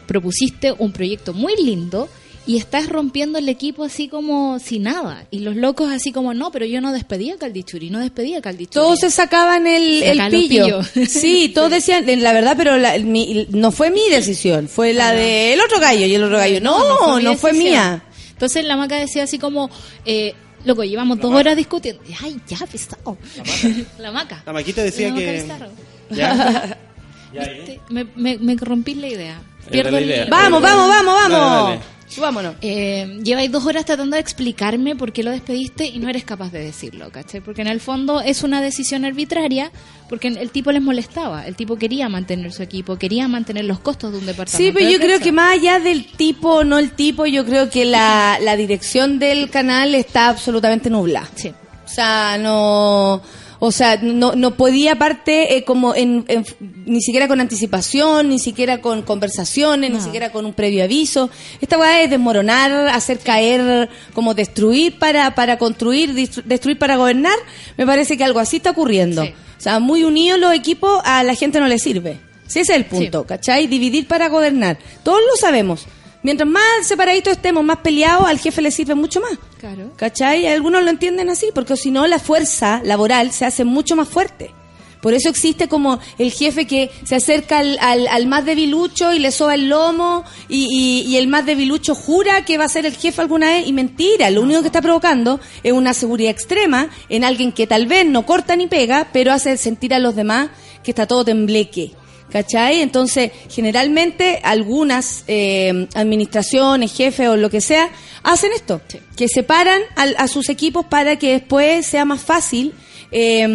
propusiste un proyecto muy lindo y estás rompiendo el equipo así como sin nada. Y los locos así como, no, pero yo no despedía a Caldichuri, no despedía a Caldichuri. Todos se sacaban el, el pillo. Sí, todos decían, la verdad, pero no fue mi decisión, fue la del otro gallo y el otro gallo. No, no, fue, mía. Entonces la maca decía así como, eh, Loco, llevamos dos horas discutiendo. Ay, ya, pesado. La maca. La maquita decía que. ¿Ya? me, me, me, rompí la idea. Pierdo la idea. Vamos, vamos, vamos, vamos. Subámonos. Eh, lleváis dos horas tratando de explicarme por qué lo despediste y no eres capaz de decirlo, ¿cachai? Porque en el fondo es una decisión arbitraria porque el tipo les molestaba. El tipo quería mantener su equipo, quería mantener los costos de un departamento. Sí, pero yo creo que más allá del tipo o no el tipo, yo creo que la, la dirección del canal está absolutamente nubla. Sí. O sea, no o sea, no, no podía aparte eh, como en, ni siquiera con anticipación, ni siquiera con conversaciones, ni siquiera con un previo aviso. Esta weá es desmoronar, hacer caer, como destruir para, para construir, destruir para gobernar. Me parece que algo así está ocurriendo. O sea, muy unidos los equipos a la gente no le sirve. ese es el punto, ¿cachai? Dividir para gobernar. Todos lo sabemos. Mientras más separaditos estemos, más peleados, al jefe le sirve mucho más. Claro. ¿Cachai? Algunos lo entienden así, porque si no, la fuerza laboral se hace mucho más fuerte. Por eso existe como el jefe que se acerca al, al, más debilucho y le soba el lomo y, y, el más debilucho jura que va a ser el jefe alguna vez y mentira. Lo único que está provocando es una seguridad extrema en alguien que tal vez no corta ni pega, pero hace sentir a los demás que está todo tembleque. ¿Cachai? Entonces, generalmente algunas eh, administraciones, jefes o lo que sea, hacen esto, que separan a, sus equipos para que después sea más fácil eh,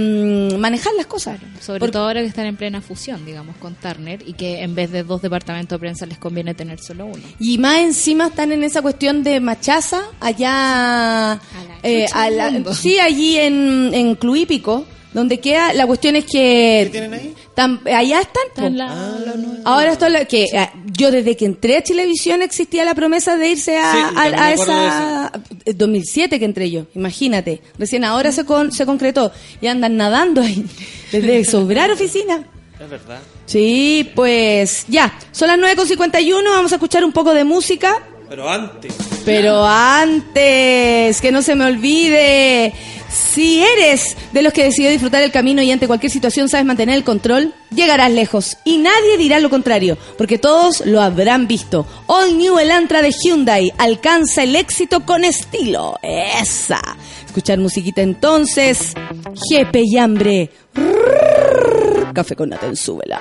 manejar las cosas. sobre todo ahora que están en plena fusión, digamos, con Turner y que en vez de dos departamentos de prensa les conviene tener solo uno. Y más encima están en esa cuestión de machaza allá, eh, sí, allí en, en Cluípico donde queda, la cuestión es que... ¿Qué tienen ahí? allá están. Ah. Ahora esto que eh, yo desde que entré a televisión existía la promesa de irse a, a, esa... 2007 que entré yo, imagínate. Recién ahora se, con, se concretó y andan nadando ahí desde sobrar oficina. Es verdad. Sí, pues ya, son las 9.51, vamos a escuchar un poco de música. Pero antes. Pero antes, que no se me olvide. Si eres de los que decidió disfrutar el camino y ante cualquier situación sabes mantener el control, llegarás lejos. Y nadie dirá lo contrario, porque todos lo habrán visto. All New Elantra de Hyundai alcanza el éxito con estilo. Esa. Escuchar musiquita entonces. Jepe y hambre. Café con nata en súbela.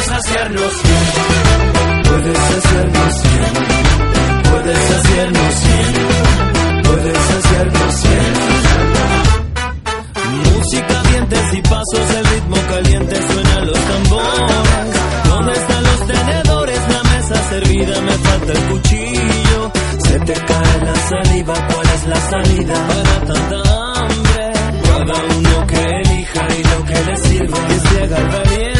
puedes hacernos bien, puedes hacernos bien, puedes hacernos bien, puedes hacernos bien. Música, dientes y pasos, el ritmo caliente suena los tambores. ¿Dónde están los tenedores? La mesa servida, me falta el cuchillo. Se te cae la saliva, ¿cuál es la salida? Para tanta hambre, cada uno que elija y lo que le sirva. Que se haga bien.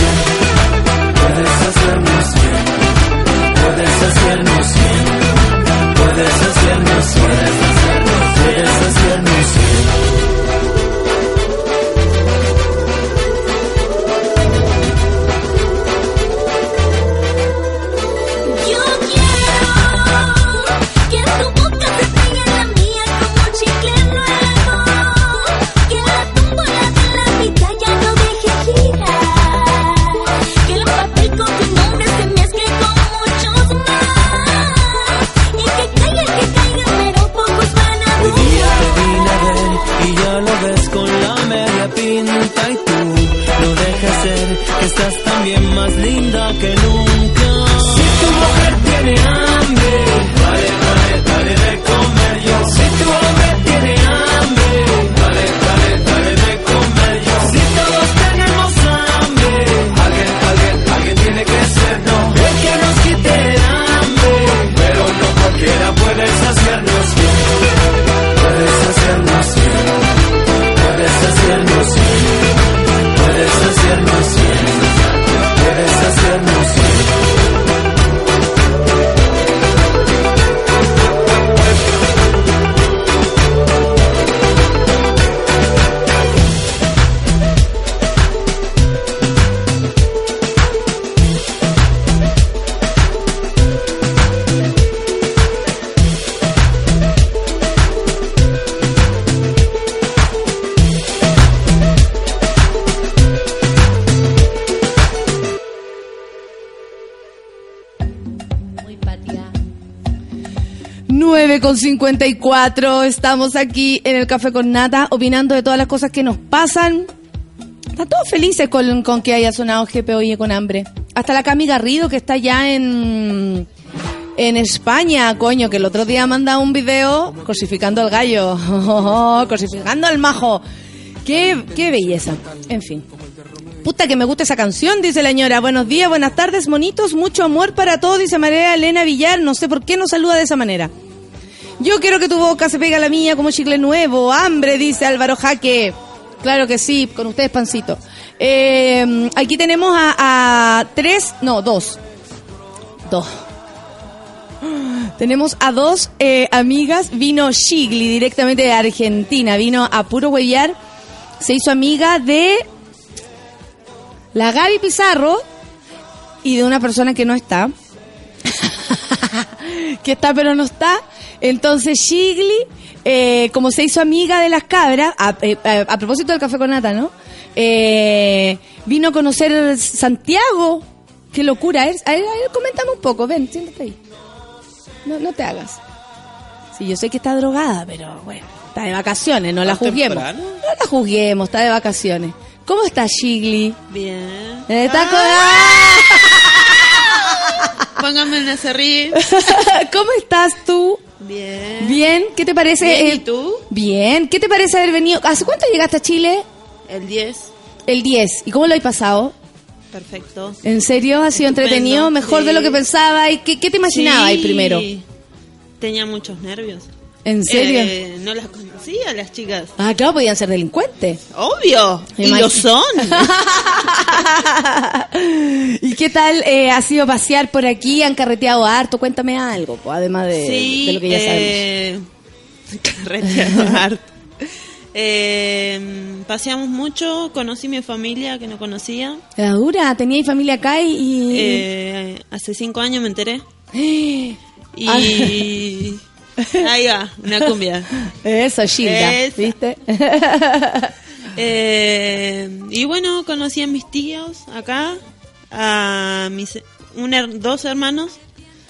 54. Estamos aquí en el Café con Nata, opinando de todas las cosas que nos pasan. Están todos felices con, con que haya sonado GP Oye con hambre. Hasta la Cami Garrido, que está ya en, en España, coño, que el otro día manda un video cosificando al gallo. cosificando al majo. Qué, qué belleza. En fin. Puta que me gusta esa canción, dice la señora. Buenos días, buenas tardes, monitos. Mucho amor para todos, dice María Elena Villar. No sé por qué nos saluda de esa manera. Yo quiero que tu boca se pegue a la mía como chicle nuevo. Hambre, dice Álvaro Jaque. Claro que sí, con ustedes, pancito. Eh, aquí tenemos a, tres, no, dos. Dos. Tenemos a dos eh, amigas. Vino Shigli directamente de Argentina. Vino a puro huellar. Se hizo amiga de la Gaby Pizarro y de una persona que no está. que está pero no está. Entonces Shigli, eh, como se hizo amiga de las cabras, a, eh, a- a propósito del café con nata, ¿no? Eh, vino a conocer Santiago. Qué locura. es. A ver, a ver, coméntame un poco. Ven, siéntate ahí. No, no te hagas. Sí, yo sé que está drogada, pero bueno, está de vacaciones, no la ¿Tan juzguemos. temprano? No la juzguemos, está de vacaciones. ¿Cómo está Shigli? Bien. Está Pónganme en ese río. con- ¿Cómo estás tú? Bien. Bien, ¿qué te parece? Bien, ¿y el- tú? Bien, ¿qué te parece haber venido? ¿Hace cuánto llegaste a Chile? El 10. El 10. ¿Y cómo lo has pasado? Perfecto. ¿En serio? ¿Ha sido Estupendo, entretenido? ¿Mejor sí. de lo que pensaba? ¿Y qué, qué te imaginabas ahí Sí. primero? Tenía muchos nervios. ¿En serio? Eh, no las conocía las chicas. Ah, claro, podían ser delincuentes. Obvio. Y lo son. ¿Y qué tal eh, ha sido pasear por aquí? ¿Han carreteado harto? Cuéntame algo, además de, sí. de lo que ya sabemos. eh, carreteado harto. Eh, paseamos mucho. Conocí mi familia que no conocía. La dura, teníais familia acá y... y- Eh, hace cinco años me enteré. Ah. Y. Ahí va, una cumbia. Eso, Gilda, Esa. ¿viste? Eh, y bueno, conocí a mis tíos acá, a mis un her- dos hermanos.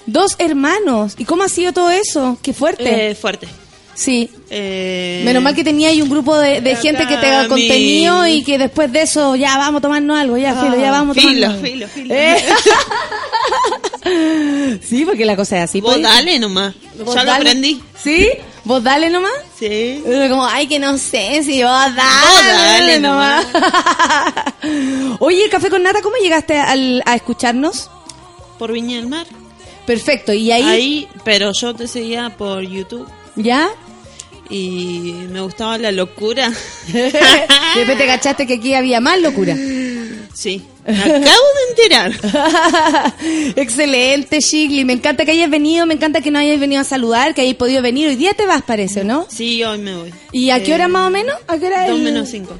Dos hermanos. ¿Y cómo ha sido todo eso? Qué fuerte. Eh, fuerte. Sí. Eh, Menos mal que tenía ahí un grupo de, gente que te haga contenido y que después de eso ya vamos a tomarnos algo, ya, filo, ya vamos a Filo, tomarnos algo. filo, filo. Eh. sí, porque la cosa es así. Vos pues. dale nomás. Vos ya lo aprendí. ¿Sí? ¿Vos dale nomás? Sí. Como, ay, que no sé si vos dale, Vos dale nomás. Oye, Café con Nata, ¿cómo llegaste al- a escucharnos? Por Viña del Mar. Perfecto, ¿y ahí? Ahí, pero yo te seguía por YouTube ¿Ya? y me gustaba la locura. De repente cachaste que aquí había más locura. Sí, me acabo de enterar. Excelente, Shigli. Me encanta que hayas venido, me encanta que no hayas venido a saludar, que hayas podido venir. Hoy día te vas, parece, ¿no? Sí, hoy me voy. ¿Y a qué Eh, hora más o menos? ¿A qué hora Dos el- menos cinco.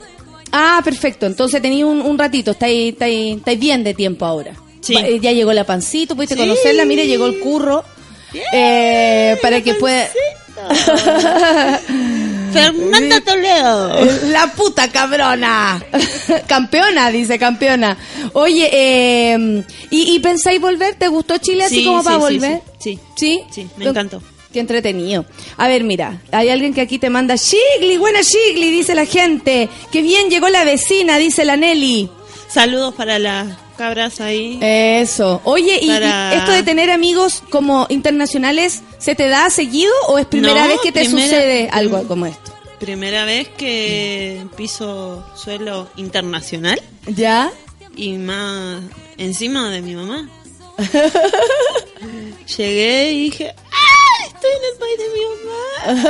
Ah, perfecto. Entonces tenéis un, un ratito, estáis, estáis, estáis bien de tiempo ahora. Sí. Eh, Ya llegó la pancito, pudiste Sí. conocerla, mire, llegó el curro. Eh, para que pueda... Fernanda Toledo. La puta cabrona. campeona, dice campeona. Oye, eh, ¿y, ¿y pensáis volver? ¿Te gustó Chile así Sí, como para sí, sí, volver? sí. ¿Sí? Sí, me encantó. Qué entretenido. A ver, mira, hay alguien que aquí te manda, Shigli, buena Shigli, dice la gente. Qué bien llegó la vecina, dice la Nelly. Saludos para las cabras ahí. Eso. Oye, ¿y, esto de tener amigos como internacionales, ¿se te da seguido o es primera No, vez que te primera- sucede algo como esto? Primera vez que piso suelo internacional ¿Ya? y más encima de mi mamá. Llegué y dije, ¡ah! Estoy en el país de mi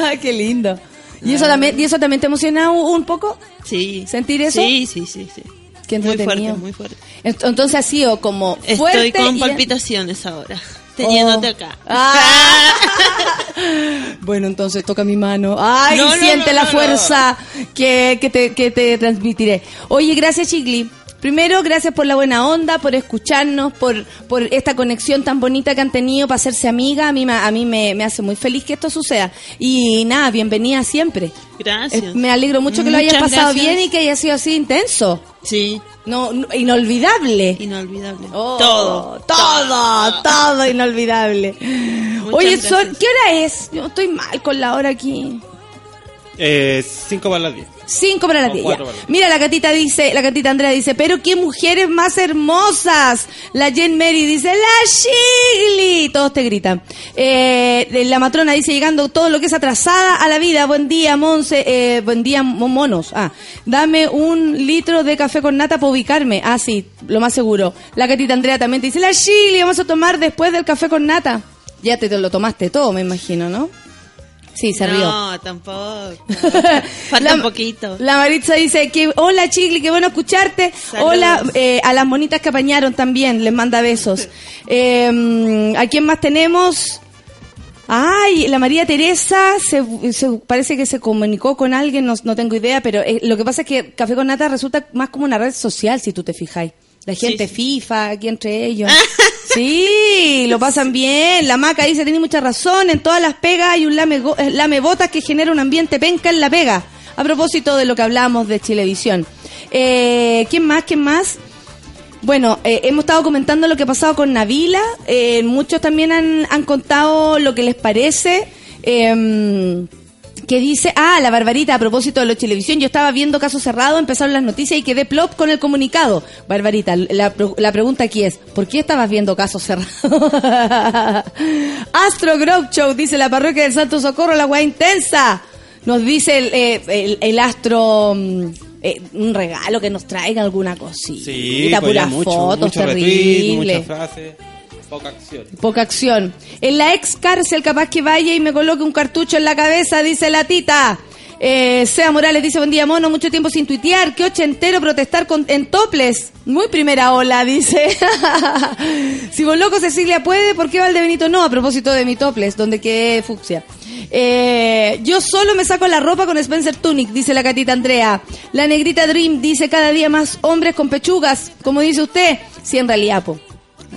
mamá. Qué lindo. ¿Y eso, también, ¿Y eso también te emociona un, un poco? Sí. ¿Sentir eso? Sí, sí, sí, sí. Qué muy fuerte, muy fuerte. Ent- Entonces ha sido como fuerte Estoy con y- palpitaciones ahora, teniéndote Oh. acá. Ah. bueno, entonces toca mi mano. Ay, No, siente no, la fuerza Que, que, te, que te transmitiré. Oye, gracias, Chigli. Primero, gracias por la buena onda, por escucharnos, por, por esta conexión tan bonita que han tenido para hacerse amiga. A mí, me- a mí me, me hace muy feliz que esto suceda. Y nada, bienvenida siempre. Gracias. Eh, Me alegro mucho que lo hayas pasado gracias. bien y que haya sido así intenso. Sí, No, no- inolvidable. inolvidable. Oh, todo. todo, todo inolvidable. Oye, ¿qué hora es? Yo estoy mal con la hora aquí. Eh, cinco para las diez. Cinco para las diez. para las Mira, la gatita dice, la gatita Andrea dice, pero qué mujeres más hermosas. La Jen Mary dice, la Shigli. Todos te gritan. Eh, la matrona dice, llegando todo lo que es atrasada a la vida. Buen día, Monse. Eh, buen día, mo- monos. Ah, dame un litro de café con nata para ubicarme. Ah, sí, lo más seguro. La gatita Andrea también te dice, la Shigli, vamos a tomar después del café con nata. Ya te, te lo tomaste todo, me imagino, ¿no? Sí, se rió. No, tampoco. Falta un poquito. La Maritza dice que hola Chigli, qué bueno escucharte. Saludos. Hola eh, a las monitas que apañaron también, les manda besos. Eh, ¿A quién más tenemos? Ay, la María Teresa se, se- parece que se comunicó con alguien, no, no tengo idea, pero eh, lo que pasa es que Café con Nata resulta más como una red social, si tú te fijáis. La gente sí. FIFA, aquí entre ellos. Sí, lo pasan bien. La maca dice, tiene mucha razón, en todas las pegas hay un lame, eh, lame botas que genera un ambiente penca en la pega. A propósito de lo que hablamos de Chilevisión. Eh, ¿Quién más? ¿Quién más? Bueno, eh, hemos estado comentando lo que ha pasado con Navila. eh, muchos también han, han contado lo que les parece. Que dice, ah, la barbarita, a propósito de la televisión, yo estaba viendo caso cerrado, empezaron las noticias y quedé plop con el comunicado. Barbarita, la, la pregunta aquí es, ¿por qué estabas viendo caso cerrado? Astro Grove Show, dice la parroquia del Santo Socorro, la weá intensa. Nos dice el, eh, el- el astro, mm, eh, un regalo que nos traiga alguna cosita, Sí, puras mucho, fotos mucho retweet, terribles. muchas frases, poca acción. Poca acción. En la ex cárcel capaz que vaya y me coloque un cartucho en la cabeza, dice la tita. Eh, Sea Morales dice, buen día mono, mucho tiempo sin tuitear, que entero protestar con, en toples. Muy primera ola, dice. si vos loco Cecilia puede, ¿por qué Valdebenito no? A propósito de mi toples, donde quedé fucsia. Eh, yo solo me saco la ropa con Spencer Tunic, dice la catita Andrea. La negrita Dream dice cada día más hombres con pechugas, como dice usted. Sí, en realidad, po.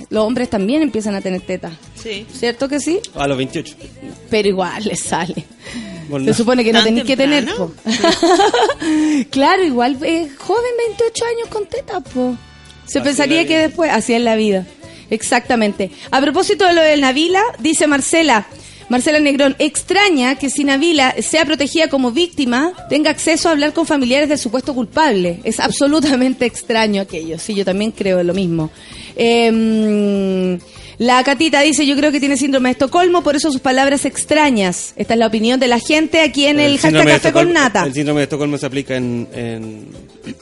Los hombres también empiezan a tener tetas. Sí. ¿Cierto que sí? A los 28. Pero igual les sale. Bueno, Se supone que no ¿Tan tenéis que tener, claro, igual eh, joven 28 años con tetas, po. Se Así pensaría que después, así es la vida. Exactamente. A propósito de lo del Navila, dice Marcela, Marcela Negrón, extraña que si Navila sea protegida como víctima, tenga acceso a hablar con familiares del supuesto culpable. Es absolutamente extraño aquello. Sí, yo también creo lo mismo. Eh, La Catita dice, yo creo que tiene síndrome de Estocolmo, por eso sus palabras extrañas. Esta es la opinión de la gente aquí en el, hashtag Café con Nata. El síndrome de Estocolmo se aplica en, en-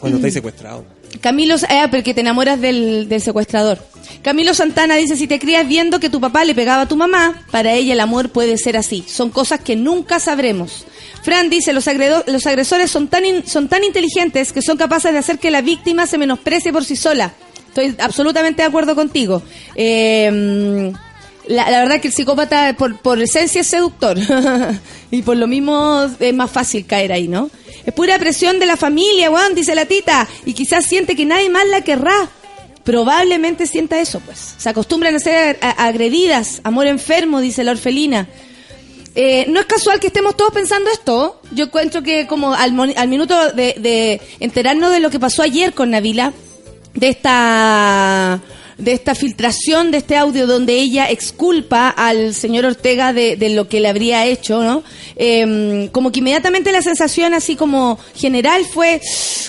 cuando estáis secuestrado. Camilo, eh, porque te enamoras del, del secuestrador. Camilo Santana dice, si te crías viendo que tu papá le pegaba a tu mamá, para ella el amor puede ser así. Son cosas que nunca sabremos. Fran dice, los, agredo- los agresores son tan, in- son tan inteligentes que son capaces de hacer que la víctima se menosprecie por sí sola. Estoy absolutamente de acuerdo contigo. Eh, la, verdad que el psicópata por, por esencia es seductor y por lo mismo es más fácil caer ahí, ¿no? Es pura presión de la familia, weón, dice la tita, y quizás siente que nadie más la querrá. Probablemente sienta eso, pues. Se acostumbran a ser agredidas, amor enfermo, dice la orfelina. Eh, no es casual que estemos todos pensando esto. Yo encuentro que como al, al minuto de, de enterarnos de lo que pasó ayer con Navila, de esta de esta filtración de este audio donde ella exculpa al señor Ortega de, de lo que le habría hecho, ¿no? Em, como que inmediatamente la sensación así como general fue,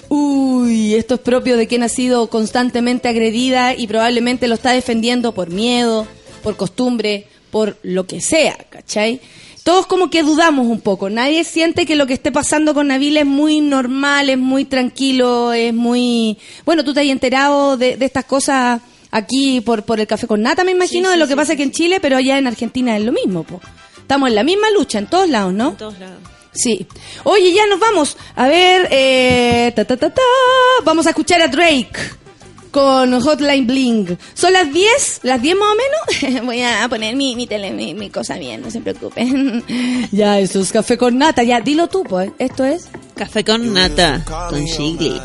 uy, esto es propio de quien ha sido constantemente agredida y probablemente lo está defendiendo por miedo, por costumbre, por lo que sea, ¿cachai? Todos como que dudamos un poco. Nadie siente que lo que esté pasando con Nabil es muy normal, es muy tranquilo, es muy... Bueno, tú te has enterado de, de estas cosas aquí por, por el café con nata, me imagino, de lo que pasa aquí en Chile, pero allá en Argentina es lo mismo. Po. Estamos en la misma lucha en todos lados, ¿no? En todos lados. Sí. Oye, ya nos vamos. A ver, eh, ta, ta, ta, ta. vamos a escuchar a Drake con Hotline Bling. Son las 10, las 10 más o menos. Voy a poner mi, mi, tele, mi, mi cosa bien, no se preocupen. ya, eso es café con nata. Ya, dilo tú, pues. Esto es. Café con nata, con chigli.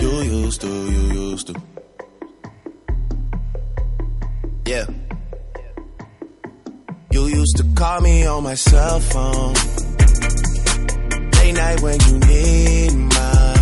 You used to, you used to. Yeah. You used to call me on my cell phone. Late night when you need my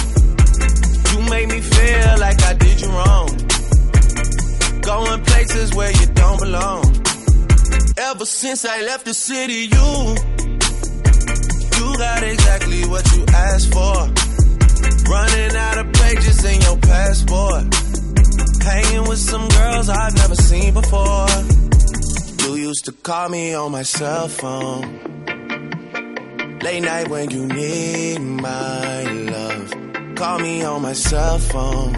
Make me feel like I did you wrong. Going places where you don't belong. Ever since I left the city, you, you got exactly what you asked for. Running out of pages in your passport. Hanging with some girls I've never seen before. You used to call me on my cell phone. Late night when you need my. Call me on my cell phone.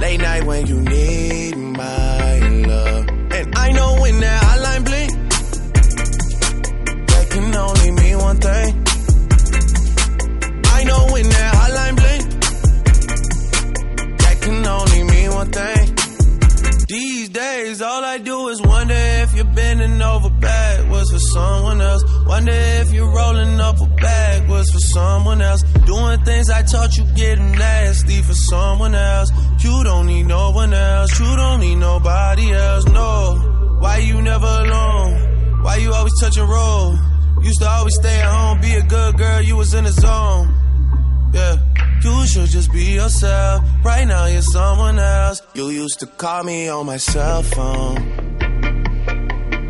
Late night when you need my love. And I know when that hotline blink, that can only mean one thing. I know when that hotline blink, that can only mean one thing. These days, all I do is wonder if you're bending over backwards for someone else. Wonder if you're rolling up a backwards for someone else. Doing things I taught you getting nasty for someone else. You don't need no one else. You don't need nobody else. No. Why you never alone? Why you always touch and roll? Used to always stay at home, be a good girl. You was in the zone. Yeah. You should just be yourself. Right now, you're someone else. You used to call me on my cell phone.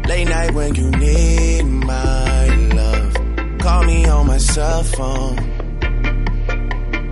Late night when you need my love. Call me on my cell phone.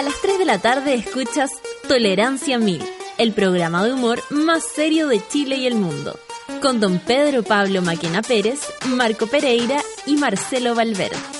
A las 3 de la tarde escuchas Tolerancia Mil, el programa de humor más serio de Chile y el mundo, con don Pedro Pablo Maquena Pérez, Marco Pereira y Marcelo Valverde.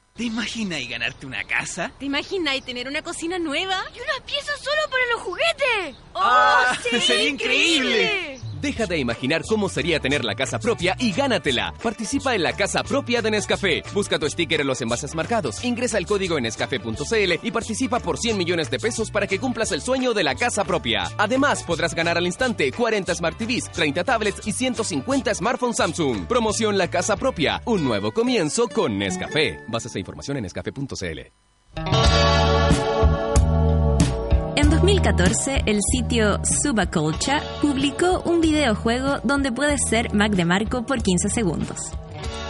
¿Te imaginas ganarte una casa? ¿Te imaginas tener una cocina nueva? ¡Y una pieza solo para los juguetes! ¡Oh, Ah, sería, sería increíble! increíble. Deja de imaginar cómo sería tener la casa propia y gánatela. Participa en la casa propia de Nescafé. Busca tu sticker en los envases marcados. Ingresa el código en nescafé.cl y participa por 100 millones de pesos para que cumplas el sueño de la casa propia. Además, podrás ganar al instante 40 Smart TVs, 30 tablets y 150 smartphones Samsung. Promoción La Casa Propia. Un nuevo comienzo con Nescafé. Bases e información en nescafé.cl. En 2014, el sitio Subaculture publicó un videojuego donde puedes ser Mac de Marco por 15 segundos.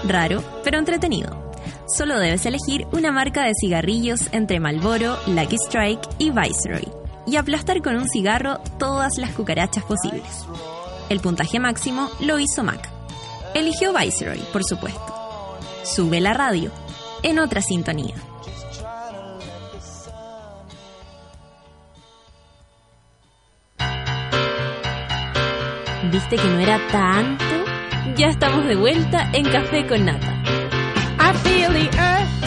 Raro, pero entretenido. Solo debes elegir una marca de cigarrillos entre Marlboro, Lucky Strike y Viceroy y aplastar con un cigarro todas las cucarachas posibles. El puntaje máximo lo hizo Mac. Eligió Viceroy, por supuesto. Sube la radio, en otra sintonía. ¿Viste que no era tanto? Ya estamos de vuelta en Café con Nata. I feel the earth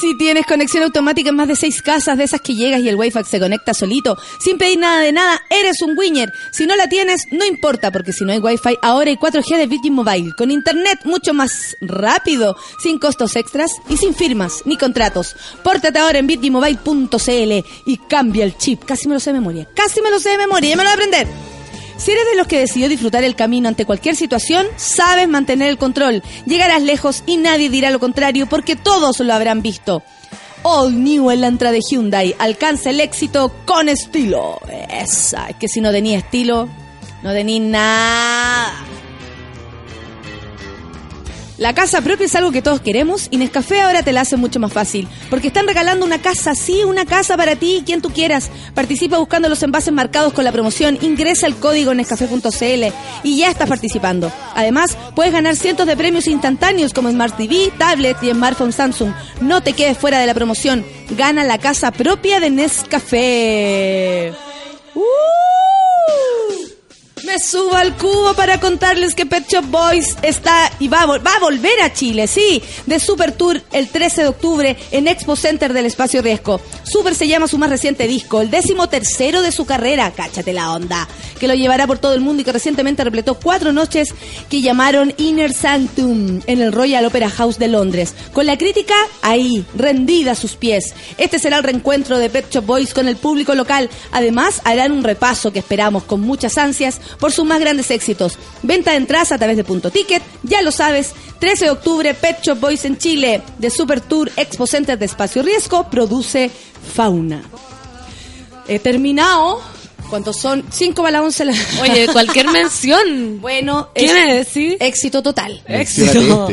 Si tienes conexión automática en más de seis casas, de esas que llegas y el wifi se conecta solito, sin pedir nada de nada, eres un winner. Si no la tienes, no importa, porque si no hay wifi, ahora hay 4G de Virgin Mobile, con internet mucho más rápido, sin costos extras y sin firmas ni contratos. Pórtate ahora en virginmobile.cl y cambia el chip. Casi me lo sé de memoria, casi me lo sé de memoria, ya me lo voy a aprender. Si eres de los que decidió disfrutar el camino ante cualquier situación, sabes mantener el control. Llegarás lejos y nadie dirá lo contrario porque todos lo habrán visto. All New Elantra de Hyundai alcanza el éxito con estilo. Esa, es que si no tenía estilo, no tenía nada. La casa propia es algo que todos queremos y Nescafé ahora te la hace mucho más fácil. Porque están regalando una casa, sí, una casa para ti y quien tú quieras. Participa buscando los envases marcados con la promoción, ingresa el código nescafé.cl y ya estás participando. Además, puedes ganar cientos de premios instantáneos como Smart TV, tablet y smartphone Samsung. No te quedes fuera de la promoción. Gana la casa propia de Nescafé. ¡Uh! Me subo al cubo para contarles que Pet Shop Boys está y va a, volver a Chile, sí, de Super Tour el 13 de octubre en Expo Center del Espacio Riesgo. Super se llama su más reciente disco, el décimo tercero de su carrera, cáchate la onda, que lo llevará por todo el mundo y que recientemente repletó cuatro noches que llamaron Inner Sanctum en el Royal Opera House de Londres, con la crítica ahí, rendida a sus pies. Este será el reencuentro de Pet Shop Boys con el público local. Además, harán un repaso que esperamos con muchas ansias por sus más grandes éxitos. Venta de entradas a través de Punto Ticket, ya lo sabes. 13 de octubre, Pet Shop Boys en Chile, de Super Tour Expo Center de Espacio Riesgo, produce Fauna. He terminado. ¿Cuántos son? 5 para las 11 la... Oye, cualquier mención. Bueno, ¿Quién es- es? ¿Sí? éxito total. Éxito.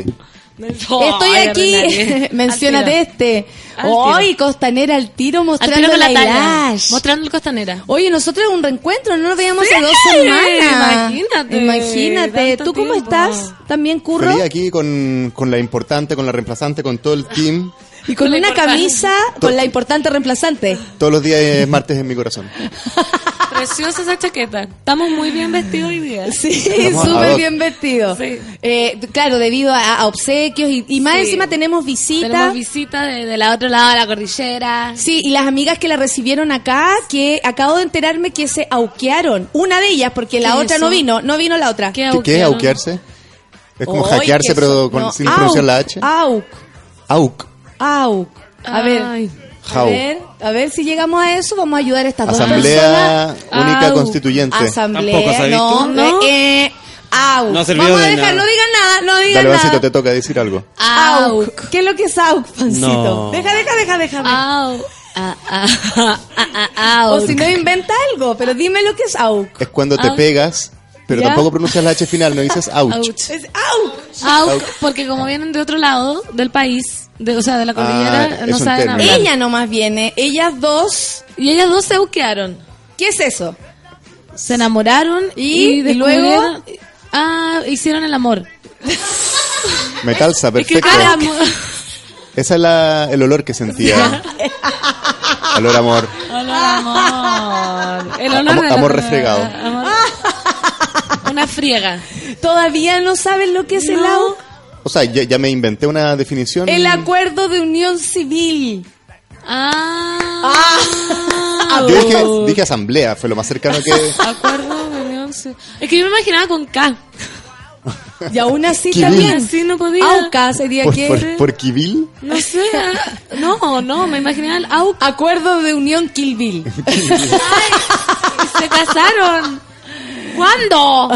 Estoy Ay, aquí, menciónate Al tiro. este. Al tiro. Hoy, Costanera al tiro Al mostrando tiro con la la talla. Mostrando el costanera. Oye, nosotros un reencuentro, no nos veíamos Sí, hace dos semanas. imagínate, Imagínate. ¿Tú cómo tiempo. estás? ¿También curro? Feliz aquí con, con la importante, con la reemplazante, con todo el team. Y con una importante. camisa con la importante reemplazante. Todos los días es martes en mi corazón. Preciosa esa chaqueta. Estamos muy bien vestidos hoy día. Sí, súper bien vestido. Sí. Eh, claro, debido a, a obsequios y, y más Sí. encima tenemos visita. Tenemos visita de, de la otro lado de la cordillera. Sí, y las amigas que la recibieron acá, que acabo de enterarme que se auquearon. Una de ellas, porque la ¿Qué otra no vino, no vino la otra. ¿Qué ¿Qué, qué es auquearse? Es como Oy, hackearse, pero con, no, sin pronunciar la H. Auk, Auk. auk. A ver, Ay. a How. ver, a ver si llegamos a eso, vamos a ayudar a estas dos Asamblea personas. Única Au. Constituyente. Asamblea, no, no, eh, auk. No ha servido vamos a de dejar, nada. no digan nada, no digan Dale, nada. Te toca decir algo. Auk. ¿Qué es lo que es auk, pancito? No. Deja, deja, deja, déjame. Au. Ah, ah, ah, ah, O au. si no inventa algo, pero dime lo que es auk. Es cuando te Auk. pegas, pero ¿Ya? tampoco pronuncias la H final, no dices. Ouch. Es auk. Au, Au. porque como vienen de otro lado del país, de, o sea, de la Ah, cordillera, no término. hablar. Ella nomás viene, ellas dos. Y ellas dos se auquearon. ¿Qué es eso? Se enamoraron ¿Y? y, ¿Y luego? Ah, hicieron el amor. Me calza, Es que perfecto. amor. Esa es la, el olor que sentía. olor amor. Olor amor. El olor Amor- amor refregado. amor- Una friega. ¿Todavía no saben lo que es el No. O sea, ya, ya me inventé una definición. El acuerdo de unión civil. Ah. Yo dije, dije asamblea, fue lo más cercano que... Acuerdo de unión ci- Es que yo me imaginaba con K. Y aún así también. Así no podía. AUCA sería Por, que... por, por Kibil. No sé. No, no, me imaginaba el AUC. Acuerdo de unión. Y se casaron. ¿Cuándo?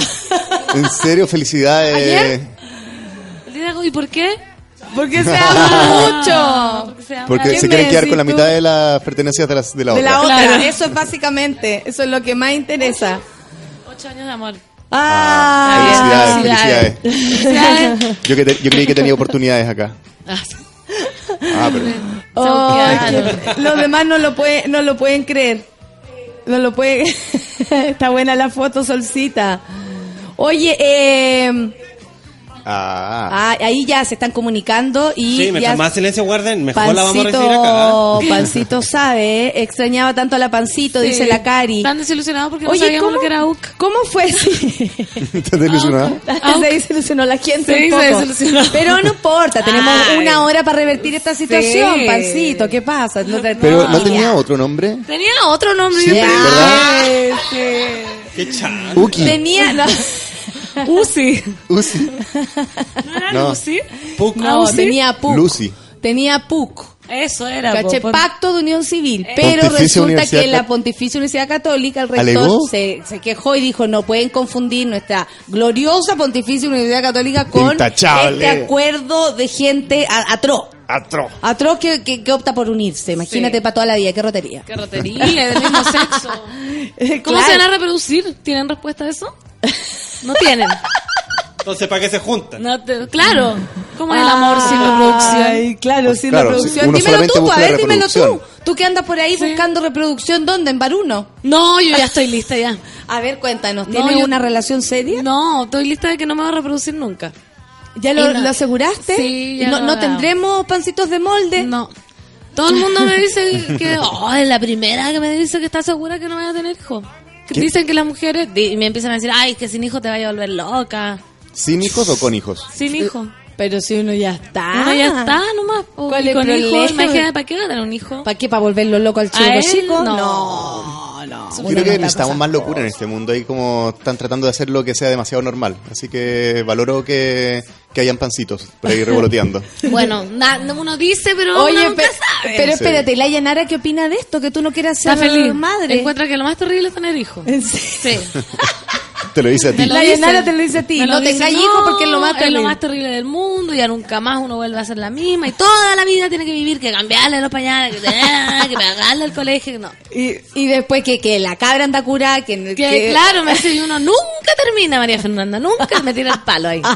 En serio, felicidades. ¿Ayer? De- ¿Y por qué? Porque se ama mucho. Porque se ama. Porque ¿Qué se quieren quedar con la mitad de las pertenencias de, las, de la De otra. la otra. Claro. Eso es básicamente. Eso es lo que más interesa. Ocho años de amor. Ah, felicidades, felicidades. Felicidades. Yo, que te- yo creí que tenía oportunidades acá. Ah. Ah, pero... Oh, los demás no lo, puede, no lo pueden creer. No lo pueden. Está buena la foto, Solcita. Oye, eh, Ah. ah, ahí ya se están comunicando y Sí, ya mientras más silencio guarden, mejor la vamos a recibir acá. Pancito, Pancito sabe, ¿eh? extrañaba tanto a la Pancito, Sí. dice la Cari. Están desilusionados porque no Oye, sabíamos ¿cómo, lo que era AUC. ¿cómo fue? Sí. ¿Estás desilusionada? se desilusionó la gente Sí, un se poco. desilusionó. Pero no importa, tenemos Ay. una hora para revertir esta situación, Sí. Pancito. ¿Qué pasa? No te- Pero no, ¿no tenía otro nombre? Tenía otro nombre. Sí, yo ¿verdad? Qué chan. Uki. Tenía. No, Uzi. Uzi. ¿No era No. Uzi? Puc. no, Uzi? tenía PUC. Lucy. Tenía PUC. Eso era. Caché, por- pacto de unión civil. Pero Pontificia resulta que la Pontificia Universidad Católica, el rector, se, se quejó y dijo, no pueden confundir nuestra gloriosa Pontificia Universidad Católica con Intachable. este acuerdo de gente atroz. Atro. Atroz que, que, que opta por unirse. Imagínate Sí. para toda la vida, qué rotería. Qué rotería, del mismo sexo. ¿Cómo Claro. se van a reproducir? ¿Tienen respuesta a eso? No tienen. Entonces, ¿para qué se juntan? No te- claro. ¿Cómo es el amor sin reproducción? Ay, claro, sin Claro, reproducción. si uno dímelo solamente tú, busca a la ver, dímelo tú. reproducción. Tú que andas por ahí buscando reproducción, ¿dónde? ¿En Baruno? No, yo ya estoy lista ya. A ver, cuéntanos, No, ¿tienes yo- una relación seria? No, estoy lista de que no me va a reproducir nunca. ¿Ya lo, Y no- lo aseguraste? Sí, ya ¿No, lo no hago. tendremos pancitos de molde? No. Todo el mundo me dice que, oh, es la primera que me dice que está segura que no voy a tener hijo. Dicen que las mujeres, y me empiezan a decir, ay, que sin hijo te vaya a volver loca. ¿Sin hijos o con hijos? Sin hijo. Pero si uno ya está. Uno ya está nomás. po. ¿Cuál Y es con el hijo, imagínate, ¿para qué va a tener un hijo? ¿Para qué? ¿Para volverlo loco al chico chico? No. no. no. Yo creo que necesitamos más locura en este mundo y como están tratando de hacer lo que sea demasiado normal. Así que valoro que, que hayan pancitos por ahí revoloteando. Bueno, na- uno dice, pero Oye, uno nunca pe- sabe. pero Sí. espérate, ¿la Yanara qué opina de esto? Que tú no quieras ser madre. Encuentra que lo más terrible es tener hijos. ¿En serio? Sí. Te lo dice a ti. La dice. Yanara te lo dice a ti. Me No tengas hijos porque es lo más Es terrible. lo más terrible del mundo. Ya nunca más uno vuelve a ser la misma. Y toda la vida tiene que vivir, que cambiarle los pañales, que, que pagarle el colegio. No. Y, y después que, que la cabra anda curada, que, Que, que- claro, me dice, uno nunca termina, María Fernanda. Nunca me tira el palo ahí.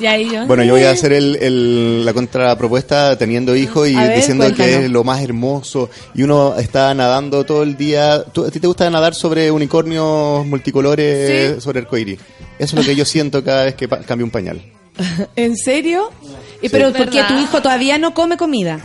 Y ahí yo. Bueno, yo voy a hacer el, el- la contrapropuesta teniendo hijos y ver, diciendo que es lo más hermoso. Y uno está nadando todo el día. ¿Tú- ¿A ti te gusta nadar sobre unicornios multicolores, Sí. sobre arcoíris? Eso es lo que yo siento cada vez que cambio un pañal. ¿En serio? Y Sí. pero porque tu hijo todavía no come comida.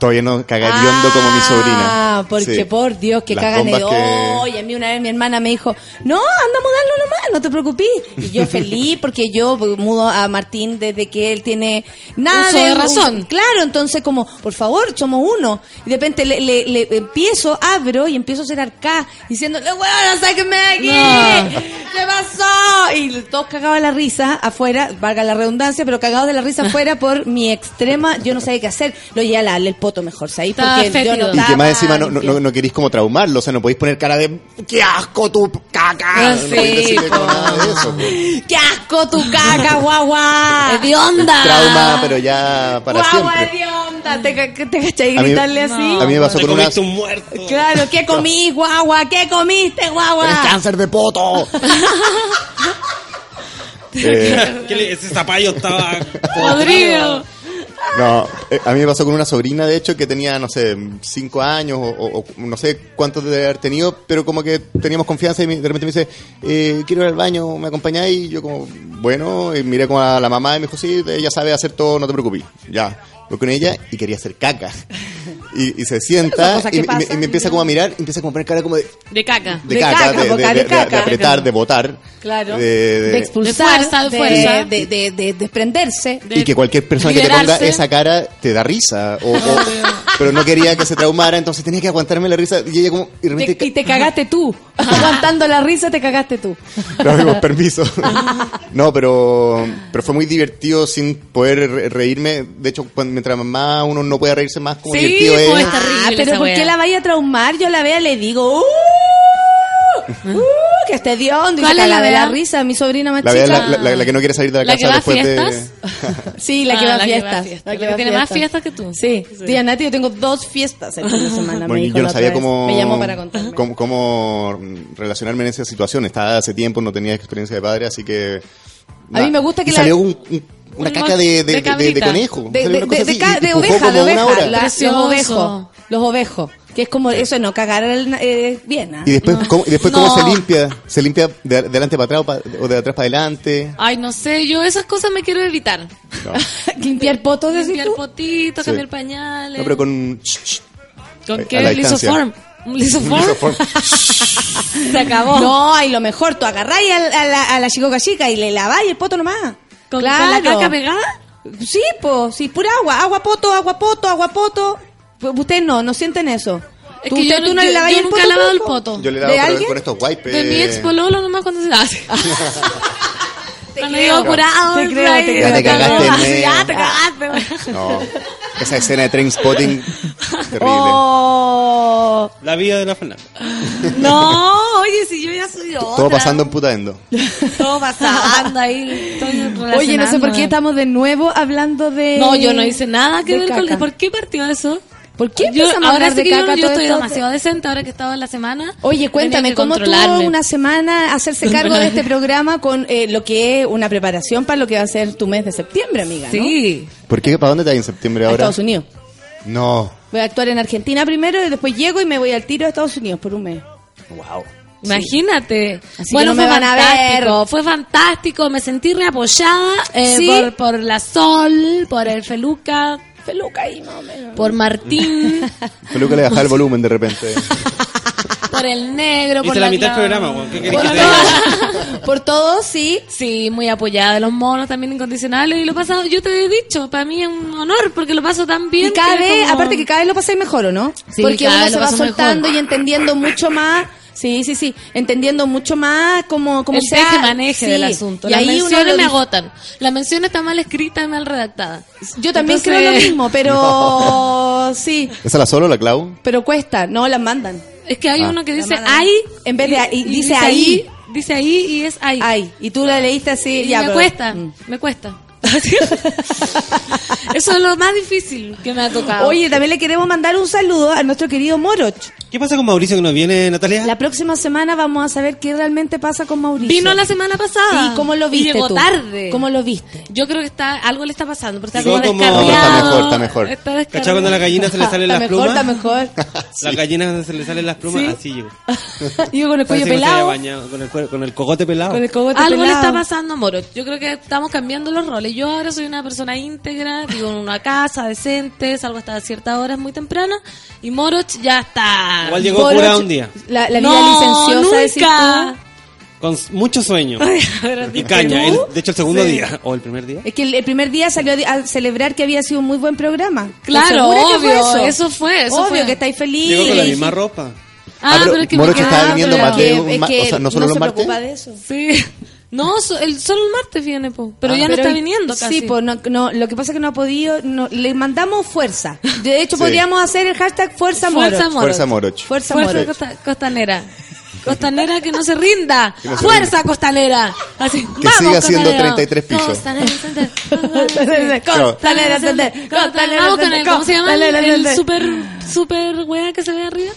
Todavía no caga hediondo como mi sobrina. Ah, porque Sí. por Dios, que Las cagan de bombas que- Oye, a mí una vez mi hermana me dijo, no, anda a mudarlo nomás, no te preocupes. Y yo feliz porque yo mudo a Martín desde que él tiene nada Uso de razón. claro, entonces como, por favor, somos uno. Y de repente le, le- le empiezo, abro y empiezo a hacer arcá, diciéndole, bueno, sáquenme de aquí. No. ¿Qué pasó? Y todos cagados de la risa afuera, valga la redundancia, pero cagados de la risa afuera por mi extrema, yo no sabía qué hacer. Lo llevé a el mejor. Estaba Porque yo no. Y que más encima no, no, no, no queréis como traumarlo, o sea, no podéis poner cara de ¡qué asco tu caca! Ah, no podéis sí, decirle como po. nada de eso. po. ¡Qué asco tu caca, guagua! ¡Hedionda! Trauma, pero ya para ¡Guagua siempre. ¿Te, ca- te cachai A mí- gritarle así? A mí me pasó Te con una... un muerto. Claro, ¿qué comí, guagua? ¿Qué comiste, guagua? ¡Tienes cáncer de poto! Eh, ¿Qué le- ese zapallo estaba Podrido. No, eh, a mí me pasó con una sobrina, de hecho, que tenía, no sé, cinco años o, no sé cuántos de haber tenido, pero como que teníamos confianza y de repente me dice, eh, quiero ir al baño, ¿me acompañáis? Y yo como, bueno, y miré como a la mamá y me dijo, sí, ella sabe hacer todo, no te preocupes. Ya, voy con ella y quería hacer caca. Y, y se sienta y, me- y pasan, me empieza como a mirar, y empieza como a poner cara como de, De caca. de De caca, caca, de, boca de- de de- caca. de apretar, de botar. Claro. de- de- De expulsar, De fuerza, de de, fuerza. de, de- de desprenderse. De y que cualquier persona que te ponga esa cara te da risa. O, o- pero no quería que se traumara, entonces tenía que aguantarme la risa. Y ella como... Y de Te- repente... y te cagaste tú. Aguantando la risa, te cagaste tú. No, permiso. no, pero, pero fue muy divertido sin poder re- reírme. De hecho, cuando, mientras más uno no puede reírse más, como Sí, divertido pues, es. está terrible Ah, pero esa ¿por wea. qué la vaya a traumar? Yo la vea y le digo, ¡Uh! ¡Uh! Que esté Diondo y se ¿Cuál es caga la de la risa, mi sobrina más La, chica. la, la- la que no quiere salir de la, ¿La que casa va a después de. fiestas? Sí, la que Ah, va a la que va a fiestas. fiestas. La La que que va a tiene más fiestas. fiestas que tú. Sí. Tía Nati, yo tengo dos fiestas el fin de semana. me Bueno, dijo yo no la sabía cómo, Me llamó para contarme. cómo, cómo relacionarme en esa situación. Estaba hace tiempo, no tenía experiencia de padre, así que. A mí me gusta que y la- salió un- un- una Un caca de, de, de de- de cabrita. conejo. De, oveja, de oveja. hora. la- los ovejos. Los ovejos. Que es como, eso no, cagar el- eh, bien. ¿ah? Y después, ¿cómo, y después No. ¿cómo se limpia? ¿Se limpia de, de adelante para atrás o, pa- o de atrás para adelante? Ay, no sé, yo esas cosas me quiero evitar. No, Limpiar potos, Limpiar potitos, Sí. cambiar pañales. No, pero con... ¿Con qué? Lisoform. ¿Un lisoform? Lisoform. Se acabó. No, y lo mejor, tú agarráis a, a la, a la chicoca chica y le laváis el poto nomás. ¿Con, claro. con la caca pegada? Sí, po, sí, pura agua, agua poto, agua poto, agua poto. Pues Ustedes no, no sienten eso. Es ¿Tú, que usted- yo, tú no yo- le yo el nunca poto? he lavado el poto. Yo le he ¿De dado con estos wipes. De mi ex pololo nomás cuando se hace. Te Cuando creo. digo curado. Te creo, te creo. Ya te cagaste. Ya te cagaste. No, esa escena de train spotting, terrible. Oh, La vida de la Fernanda. No, oye, si yo ya soy otra. Todo pasando en putaendo. Todo pasando ahí. estoy Oye, no sé por qué estamos de nuevo hablando de... No, yo no hice nada que ver con... ¿Por qué partió eso? ¿Por qué Yo, empezamos a ahora hablar sí que yo, caca yo todo estoy esto? demasiado decente ahora que he estado en la semana. Oye, cuéntame, ¿cómo tuvo una semana hacerse cargo de este programa con eh, lo que es una preparación para lo que va a ser tu mes de septiembre, amiga? ¿no? Sí. ¿Por qué? ¿Para dónde te vas en septiembre A ahora? Estados Unidos. No. Voy a actuar en Argentina primero y después llego y me voy al tiro a Estados Unidos por un mes. Wow. Imagínate. Bueno, no fue me van a ver. fue fantástico, me sentí reapoyada eh, ¿Sí? por, por la Sol, por el Feluca, Feluca ahí más o menos. por Martín, Peluca le bajaba el volumen de repente. por el negro, por la mitad del programa, weón. ¿Qué querés Por que te diga? Por todos, sí. Sí, muy apoyada de los monos también incondicionales y lo pasado, yo te he dicho, para mí es un honor porque lo paso tan bien. Y cada vez, como- aparte que cada vez lo pasáis mejor, ¿o no? Sí, Porque uno se va soltando mejor. y entendiendo mucho más. Sí, sí, sí. Entendiendo mucho más cómo, cómo el sea. teje maneje Sí. del asunto. Y Las ahí menciones me agotan. La mención está mal escrita y mal redactada. Yo también Entonces- creo lo mismo, pero sí. ¿Esa la solo, la Clau? Pero cuesta, no las mandan. Es que hay Ah. uno que dice ay En vez de ahí, y dice ahí. Dice ahí y es ahí. Ay, y tú la leíste así. Y ya, me pero- cuesta, Mm. me cuesta. Eso es lo más difícil que me ha tocado. Oye, también le queremos mandar un saludo a nuestro querido Moroch. ¿Qué pasa con Mauricio que nos viene, Natalia? La próxima semana vamos a saber qué realmente pasa con Mauricio. vino la semana pasada. Sí, ¿cómo lo Y viste llegó tú? tarde. ¿Cómo lo viste? Yo creo que está algo le está pasando, porque está Llegó como como- descarriado. Está mejor, está mejor. Está descarriado. ¿Cachai cuando a la gallina se le salen Está las mejor, plumas? está mejor. Las gallinas cuando se le salen las plumas, Sí. así llegó. Yo con el cuello pelado. bañado, con, el, con el cogote pelado. Con el cogote Algo le está pasando a Moro. Yo creo que estamos cambiando los roles. Yo ahora soy una persona íntegra, vivo en una casa decente, salgo hasta ciertas horas muy temprana. Y Moroch ya está. Igual llegó Moroch, curado un día, La, la vida No, licenciosa, decís nunca. con s- mucho sueño y ¿viste caña. tú? El- de hecho, el segundo Sí. día, o el primer día. tú. Es que el, el primer día salió a, a celebrar que había sido un muy buen programa. Claro, ¿Estoy segura que obvio, fue eso fue, eso Obvio fue. que estáis felices. Llegó con la misma ropa. Ah, pero pero es que Moroch me estaba quedaba, viniendo pero- más de que- un es ma- que o sea, no solo se los martes. preocupa de eso. Sí. No, so- el, solo el martes viene, po. pero Ah. ya no Pero- está viniendo casi. Sí, pues no, no, lo que pasa es que no ha podido, no, le mandamos fuerza. De hecho, Sí. podríamos hacer el hashtag Fuerza Moro. Fuerza Moroch. Fuerza Moroch. Fuerza Fuerza Moroch. costa- costanera. Costanera que no se rinda. Que no se Fuerza costanera. Así, Que vamos, siga costanera. 33 pisos. Costanera, costanera. Costanera, costanera, costanera, Vamos con el, ¿cómo se llama? El, costanera, el costanera. super, super wea que se ve arriba.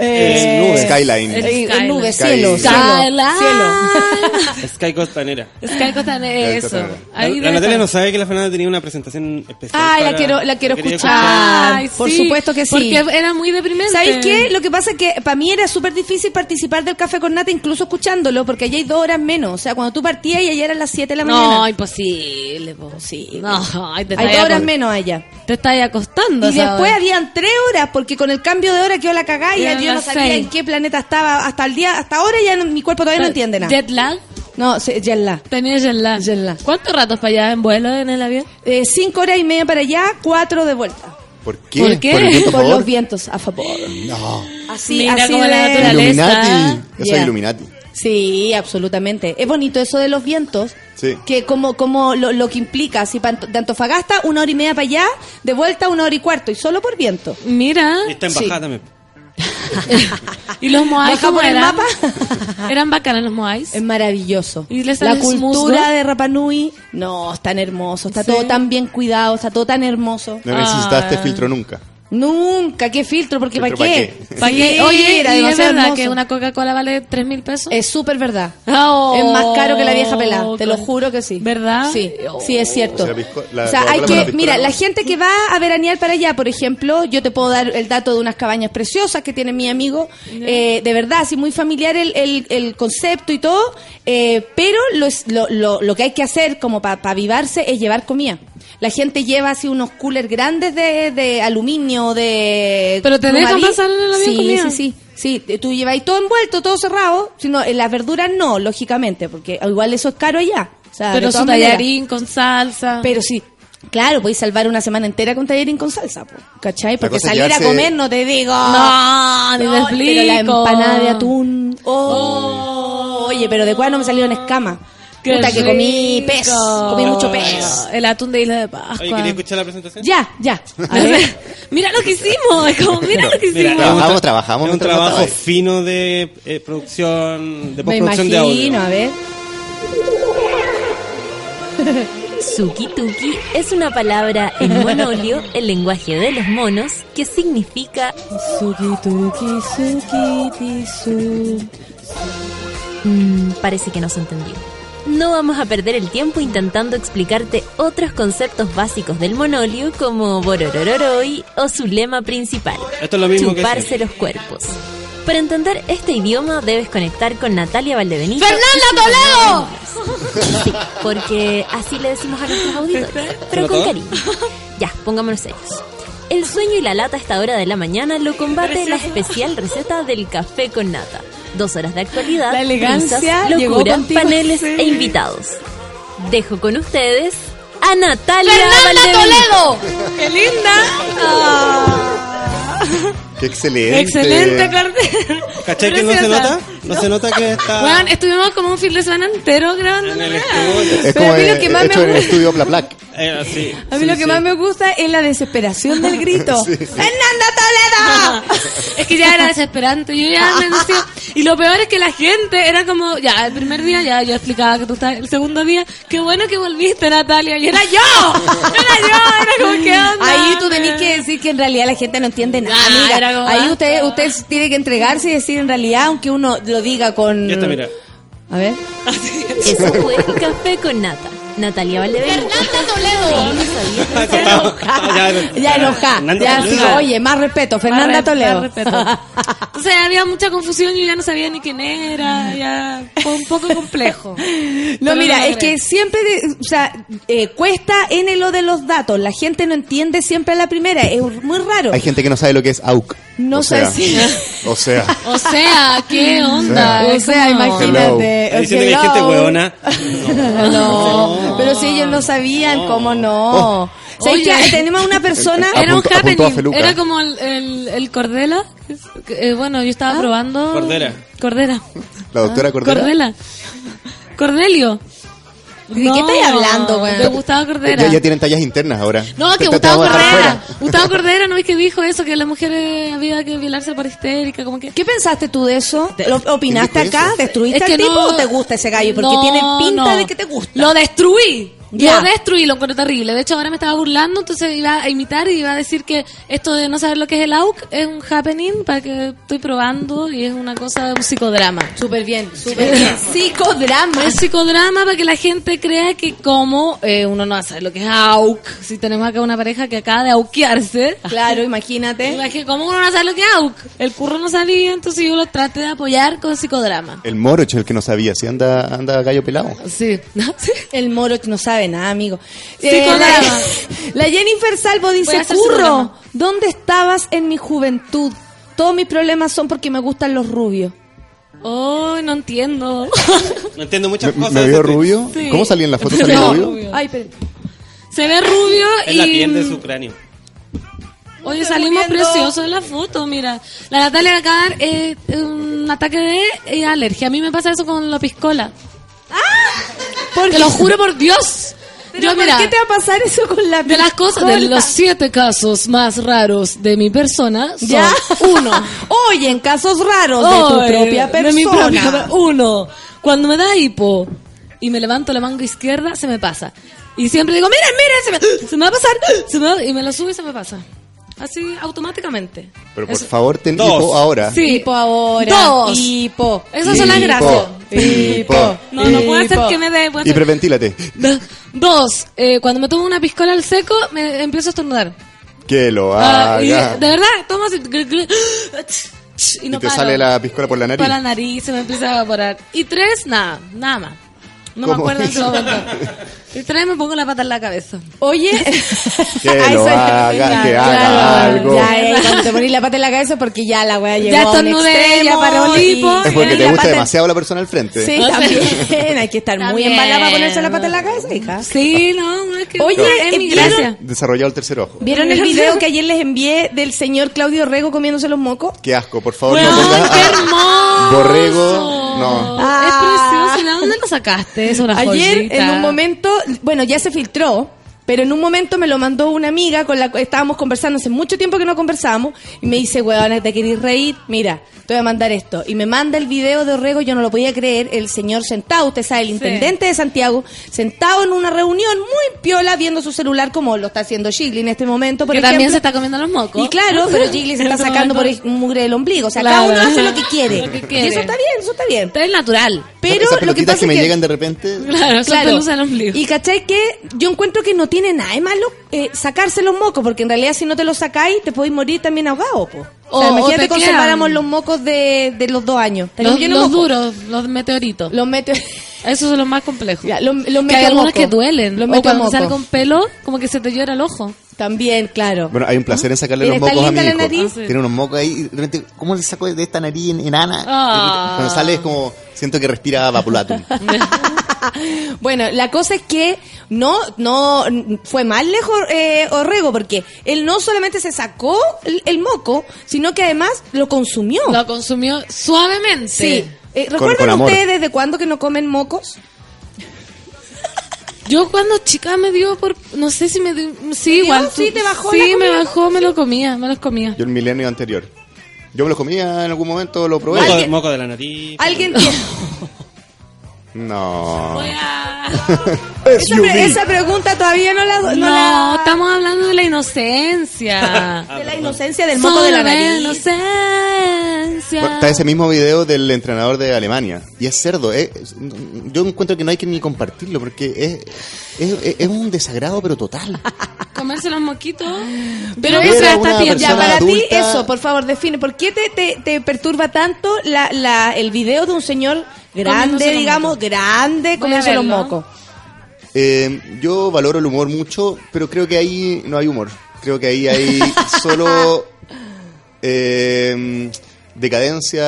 Eh, nube. Skyline. El Skyline. nube, Sky- cielo, cielo, Skyline. cielo. Sky Costanera. Sky Costanera, eso. La, la Natalia no sabe que la Fernanda tenía una presentación especial. Ay, la quiero, la quiero escuchar. Ay, Por sí, supuesto que sí. Porque era muy deprimente. ¿Sabéis qué? Lo que pasa es que para mí era súper difícil participar del café con nata, incluso escuchándolo, porque allá hay dos horas menos. O sea, cuando tú partías y allá eran las 7 de la No, mañana. imposible, po. Sí. No, ay, te hay dos horas menos allá. Te estás acostando. Y después hora. habían tres horas, porque con el cambio de hora quedó la cagada y yo no sabía en qué planeta estaba. Hasta el día, hasta ahora ya no- mi cuerpo todavía no entiende nada. ¿Jet lag? No, se- jet lag. Tenía jet lag. Jet lag. ¿Cuántos ratos para allá en vuelo en el avión? Eh, cinco horas y media para allá, cuatro de vuelta. ¿Por qué? ¿Por qué? el viento a Por los vientos a favor. No. Así, Mira así como la de- naturaleza. Illuminati. Eso Yeah. es Illuminati. Sí, absolutamente. Es bonito eso de los vientos. Sí. Que como, como lo, lo que implica, si de Antofagasta, una hora y media para allá, de vuelta una hora y cuarto, y solo por viento. Mira. Y está en Sí. bajada también. ¿Y los Moais cómo por el eran? mapa. ¿Eran bacanas los Moais? Es maravilloso. ¿Y le sale La cultura musgo? de Rapa Nui, no, es tan hermoso, está Sí. todo tan bien cuidado, está todo tan hermoso. No necesitaste Ah. filtro nunca. Nunca, qué filtro, porque ¿para ¿Filtro pa' qué? ¿Para Sí, qué? Oye, era ¿y es verdad hermoso. que una Coca-Cola vale 3 mil pesos? Es súper verdad. Oh, es más caro que la vieja pelada, te lo juro que sí. ¿Verdad? Sí, sí, es cierto. O sea, pisco- la- O sea, la hay que, mira, la gente que va a veranear para allá, por ejemplo, yo te puedo dar el dato de unas cabañas preciosas que tiene mi amigo, eh, de verdad, así muy familiar el, el, el concepto y todo, eh, pero lo, es- lo, lo, lo que hay que hacer como para avivarse es llevar comida. La gente lleva así unos coolers grandes de, de aluminio, de... ¿Pero te dejan pasar en el avión sí, comida? Sí, sí, sí. Tú lleváis todo envuelto, todo cerrado, sino en las verduras no, lógicamente, porque igual eso es caro allá. O sea, Pero su maneras. tallarín con salsa. Pero sí, claro, podéis salvar una semana entera con tallarín con salsa, po, ¿cachai? Porque salir a comer, no te digo. No, ni te Pero la empanada de atún. Oh, Oye, pero de cuál no me salieron escamas. Qué Puta que comí rico. pez, comí mucho pez. El atún de Isla de Pascua. Oye, ¿quería escuchar la presentación? Ya, ya. A ver. mira lo que hicimos, es como, mira lo que Mira, hicimos. Trabajamos, tra- trabajamos es un trabajo fino de eh, producción, de Me postproducción de audio. imagino, a ver. Suki Tuki es una palabra en monolio, el lenguaje de los monos, que significa Suki tuki suki tisu. Mm, parece que no se entendió. No vamos a perder el tiempo intentando explicarte otros conceptos básicos del monolio como Bororororoi o su lema principal, Esto es lo mismo que chuparse los cuerpos. Para entender este idioma debes conectar con Natalia Valdebenito. ¡Fernanda inglés. Sí, porque así le decimos a nuestros auditores, pero con cariño. Ya, pongámonos serios. El sueño y la lata a esta hora de la mañana lo combate la especial receta del café con nata. Dos horas de actualidad, La elegancia risas, locura, contigo. paneles Sí. e invitados. Dejo con ustedes a Natalia ¡Fernanda. Toledo! ¡Qué linda! Ah. Qué excelente. Excelente, Cordero. ¿Cachai que no se nota? No se nota que está Bueno, estuvimos como un fin de semana entero grabando. en el estudio. Es Pero como a mí lo que más me hecho en el gusta- estudio Bla Black. Eh, sí, A mí sí, lo que sí. más me gusta es la desesperación del grito. Sí, sí. ¡Fernanda Toledo! Es que ya era desesperante. Yo ya me decía. Y lo peor es que la gente era como. Ya, el primer día ya yo explicaba que tú estás. El segundo día, qué bueno que volviste, Natalia. Y era yo. Era yo. Era como, ¿qué onda? Ahí tú tenés que decir que en realidad la gente no entiende nada, Ah, amiga. Era como, Ahí ah, usted, no. usted tiene que entregarse y decir en realidad, aunque uno lo diga con... Ya está, mira. A ver. Eso fue Café con Nata. Natalia Valdebenito. Estaba- ya, Ya enojá. Fernanda Ya Toledo. sí, oye, más respeto. Fernanda Toledo. más respeto. Entonces había mucha confusión. Yo ya no sabía ni quién era. Ya fue un poco complejo. No, mira, es que siempre, o sea, eh, cuesta en lo de los datos. La gente no entiende siempre a la primera. Es muy raro. Hay gente que no sabe lo que es AUK. No o sé sea, si- O sea, O sea, ¿qué onda? O sea, imagínate. Diciendo que hay gente Hello. hueona. No, pero si ellos no sabían, ¿cómo no? ¿Sabes Oye. Tenemos una persona... Era un happening. Era como el, el, el Cordela. eh, bueno, yo estaba probando. Cordera. Cordera. la doctora Cordera. Cordela. Cordelio. ¿De qué estáis hablando, güey? De Gustavo Cordera. Ya, ya tienen tallas internas ahora. No, que Gustavo Cordera. Gustavo Cordera, ¿no es que dijo eso? Que las mujeres había que violarse por histérica, como que... ¿Qué pensaste tú de eso? ¿Lo opinaste ¿Quién dijo acá? eso? ¿Destruiste Es al que tipo no- o te gusta ese gallo? Porque No, tiene pinta no. de que te gusta. Lo destruí. Ya. Lo destruí, lo encuentro terrible. De hecho, ahora me estaba burlando, entonces iba a imitar y iba a decir que esto de no saber lo que es el AUK es un happening para que estoy probando y es una cosa, un psicodrama. Súper bien, súper bien. Psicodrama. Es psicodrama para que la gente crea que como eh, uno no sabe lo que es AUK, si tenemos acá una pareja que acaba de auquearse, Claro, imagínate. Imagínate, ¿cómo uno no sabe lo que es AUK? El curro no sabía, entonces yo lo traté de apoyar con psicodrama. El moroch el que no sabía, si anda, anda gallo pelado. Sí, ¿Sí? El moro no sabe nada, amigo. Psicodrama. la, la Jennifer Salvo dice, curro. ¿dónde estabas en mi juventud? Todos mis problemas son porque me gustan los rubios. Oh, no entiendo. No entiendo ¿Me, muchas cosas. me veo este- rubio? Sí. ¿Cómo salí en la foto? ¿Salí No, rubio? rubio. Ay, pero... Se ve rubio Es y... la piel de su cráneo. Oye, Estoy salimos muriendo. preciosos en la foto, mira. La Natalia acaba dar eh, un ataque de eh, alergia. A mí me pasa eso con la piscola. Te lo juro por Dios. Pero Yo, ¿por mira, qué te va a pasar eso con la de las cosas, de los siete casos más raros de mi persona, son Ya. uno. Oye, en casos raros de tu propia persona. de mi propia- uno. Cuando me da hipo y me levanto la manga izquierda, se me pasa. Y siempre digo, miren, miren, se me, se me va a pasar. se me va- y me lo subo y se me pasa. Así, automáticamente. Pero por Eso- favor, ten Dos. hipo ahora. Sí. Hipo ahora. Dos. Hipo. Esas son las Hipo. gracias. Hipo. No, no puede ser que me dé. puede ser- Hiperventílate. Dos, eh, cuando me tomo una piscola al seco, me empiezo a estornudar. Que lo Ah, y haga. de verdad, tomo así. Y y no te paro. sale la piscola por la nariz. Para la nariz, se me empieza a evaporar. Y tres, nada, nada más. No me ¿Cómo? acuerdo en ese momento. Y tres, me pongo la pata en la cabeza. Oye, Que Ay, lo soy- haga, que Claro, haga algo. Ya, eh, cuando te ponís la pata en la cabeza porque ya la wea llegó Ya a un estornudé, extremo ya paró el y-. Es porque te la gusta pata- demasiado la persona al frente. Sí, también. Hay que estar muy También. embalada para ponerse la pata en la cabeza, hija. Sí, no, no es que Oye, es mi ¿vieron? gracia. Desarrollado el tercer ojo. ¿Vieron el video que ayer les envié del señor Claudio Rego comiéndose los mocos? Qué asco, por favor, Weón, no pongas qué hermoso. Borrego, no. Ah. Es precioso. ¿De dónde lo sacaste? Es una Ayer, joyita. en un momento, bueno, ya se filtró Pero en un momento me lo mandó una amiga con la que estábamos conversando hace mucho tiempo que no conversábamos y me dice, weón, ¿te querés reír? Mira, te voy a mandar esto. Y me manda el video de Orrego, yo no lo podía creer, el señor sentado, usted sabe, el intendente de Santiago, sentado en una reunión muy piola viendo su celular como lo está haciendo Gigli en este momento. Por que también se está comiendo los mocos. Y claro, pero Gigli se está sacando por ahí mugre del ombligo. O sea, cada Claro. uno hace lo que quiere. Lo que Y eso está bien, eso está bien. Pero es natural. Pero lo que pasa que, me es que llegan de repente. Claro, Claro. ombligo. Y cachai que yo encuentro que no tiene nada de malo eh, sacarse los mocos, porque en realidad si no te los sacáis, te podéis morir también ahogado, po. O, sea, O- o imagínate te conserváramos los mocos de, de los dos años. Los, los duros, los meteoritos. Los mete Esos son los más complejos. Ya, los- los que hay algunos que duelen. Los o cuando sale con pelo, como que se te llora el ojo. También, claro. Bueno, hay un placer en sacarle los mocos a mi hijo. nariz. Ah, sí. Tiene unos mocos ahí. De repente, ¿cómo le saco de esta nariz en- enana? Ah. Cuando sale es como, siento que respira vapulatum. Bueno, la cosa es que no, no fue más lejos eh, Orrego, porque él no solamente se sacó el, el moco, sino que además lo consumió. Lo consumió suavemente. Sí. Eh, ¿Recuerdan con ustedes desde cuándo que no comen mocos? Yo cuando chica me dio por... No sé si me dio... Sí, igual. ¿Sí tú- te bajó Sí, la me bajó, me lo comía, me los comía. Yo el milenio anterior. Yo me los comía en algún momento, lo probé. Moco, de- ¿Alguien- moco de la nariz. ¿Alguien tiene... No. Voy a... esa, pre- esa pregunta todavía no la... No, No, la- estamos hablando de la inocencia. de la inocencia del moco de la nariz. inocencia. Bueno, Está ese mismo video del entrenador de Alemania. Y es cerdo. eh. Yo encuentro que no hay que ni compartirlo porque es, es, es un desagrado, pero total. Comerse los moquitos. Pero eso está bien. Ya, para ti, eso, por favor, define. ¿Por qué te, te, te perturba tanto la, la, el video de un señor grande, digamos, mocos. grande, comiéndose los mocos? Eh, yo valoro el humor mucho, pero creo que ahí no hay humor. Creo que ahí hay solo eh, decadencia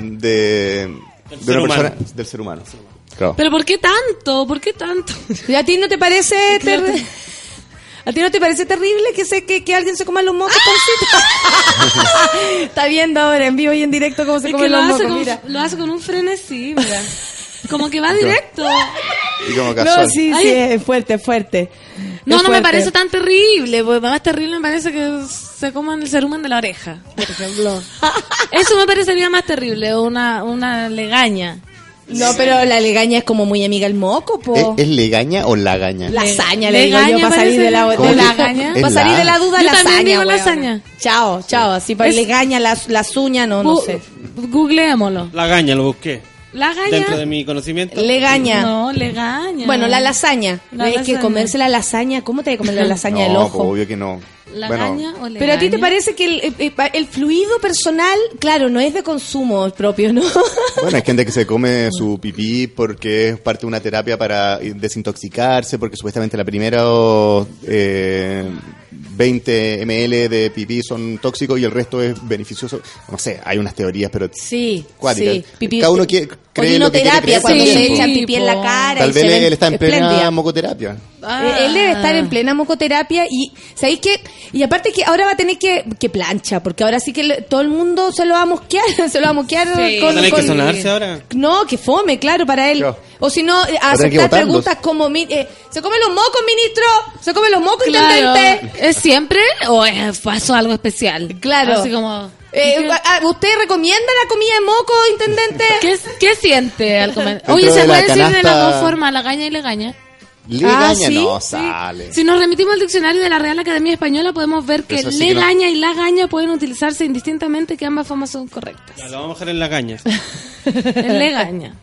de, Del de ser una persona, humano. del ser humano. Claro. Pero ¿por qué tanto? ¿Por qué tanto? ¿Y a ti no te parece ter- ¿A ti no te parece terrible que se que, que alguien se coma los mocos, Pancito? Está viendo ahora en vivo y en directo cómo se Es comen lo los hace, mocos, con, mira. lo hace con un frenesí, mira. Como que va directo. Y como casual. No, sí, Ay. sí, es fuerte, es fuerte. No, Es no me fuerte. parece tan terrible. porque Más terrible me parece que se coman el cerumen de la oreja, por ejemplo. Eso me parecería más terrible, una, una legaña. No, pero la legaña es como muy amiga el moco, po. ¿Es, es legaña o lagaña? Lasaña, le digo yo, Legaña para salir de la, de ¿Cómo la, lagaña? para salir la- de la duda, Yo lasaña. también digo weona. lasaña. Chao, chao, así para Es- legaña, las, las uñas, no, no sé. Googleémoslo. La gaña lo busqué. Lagaña. Dentro de mi conocimiento. Legaña. No, legaña. Bueno, la lasaña. La es que comerse la lasaña, ¿cómo te comer la lasaña del no, ojo? pues, obvio que no. ¿Lagaña Bueno, o legaña? Pero a ti te parece que el, eh, eh, el fluido personal, claro, no es de consumo propio, ¿no? bueno, hay gente que se come su pipí porque es parte de una terapia para desintoxicarse, porque supuestamente la primera eh, 20 ml de pipí son tóxicos y el resto es beneficioso. No sé, hay unas teorías, pero Sí, Cuáticas. sí. Pipí- Cada uno quiere- cree lo que quiere cuando se po. echan pipí en la cara. Tal vez ven él está en plena mocoterapia. Ah. Eh, Él debe estar en plena mocoterapia y ¿sabéis qué? Y aparte que ahora va a tener que, que plancha, porque ahora sí que le- todo el mundo se lo va a mosquear, se lo va a mosquear Sí. ¿Va a con, que sonarse ahora? No, que fome, claro, para él. O si no, eh, que aceptar preguntas como, mi- eh, ¿se comen los mocos, ministro? ¿Se comen los mocos, Claro. intendente? ¿Es siempre o es, pasó algo especial? Claro. Así como... Eh, ¿qué, ah, ¿Usted recomienda la comida de moco, intendente? qué, qué siente al comer? Oye, ¿se la puede decir de las dos formas, lagaña y legaña? Legaña Ah, ¿sí? no Sí. sale. Si nos remitimos al diccionario de la Real Academia Española, podemos ver que sí que no. legaña y lagaña pueden utilizarse indistintamente, que ambas formas son correctas. Ya, lo vamos a dejar en la gaña. Es legaña.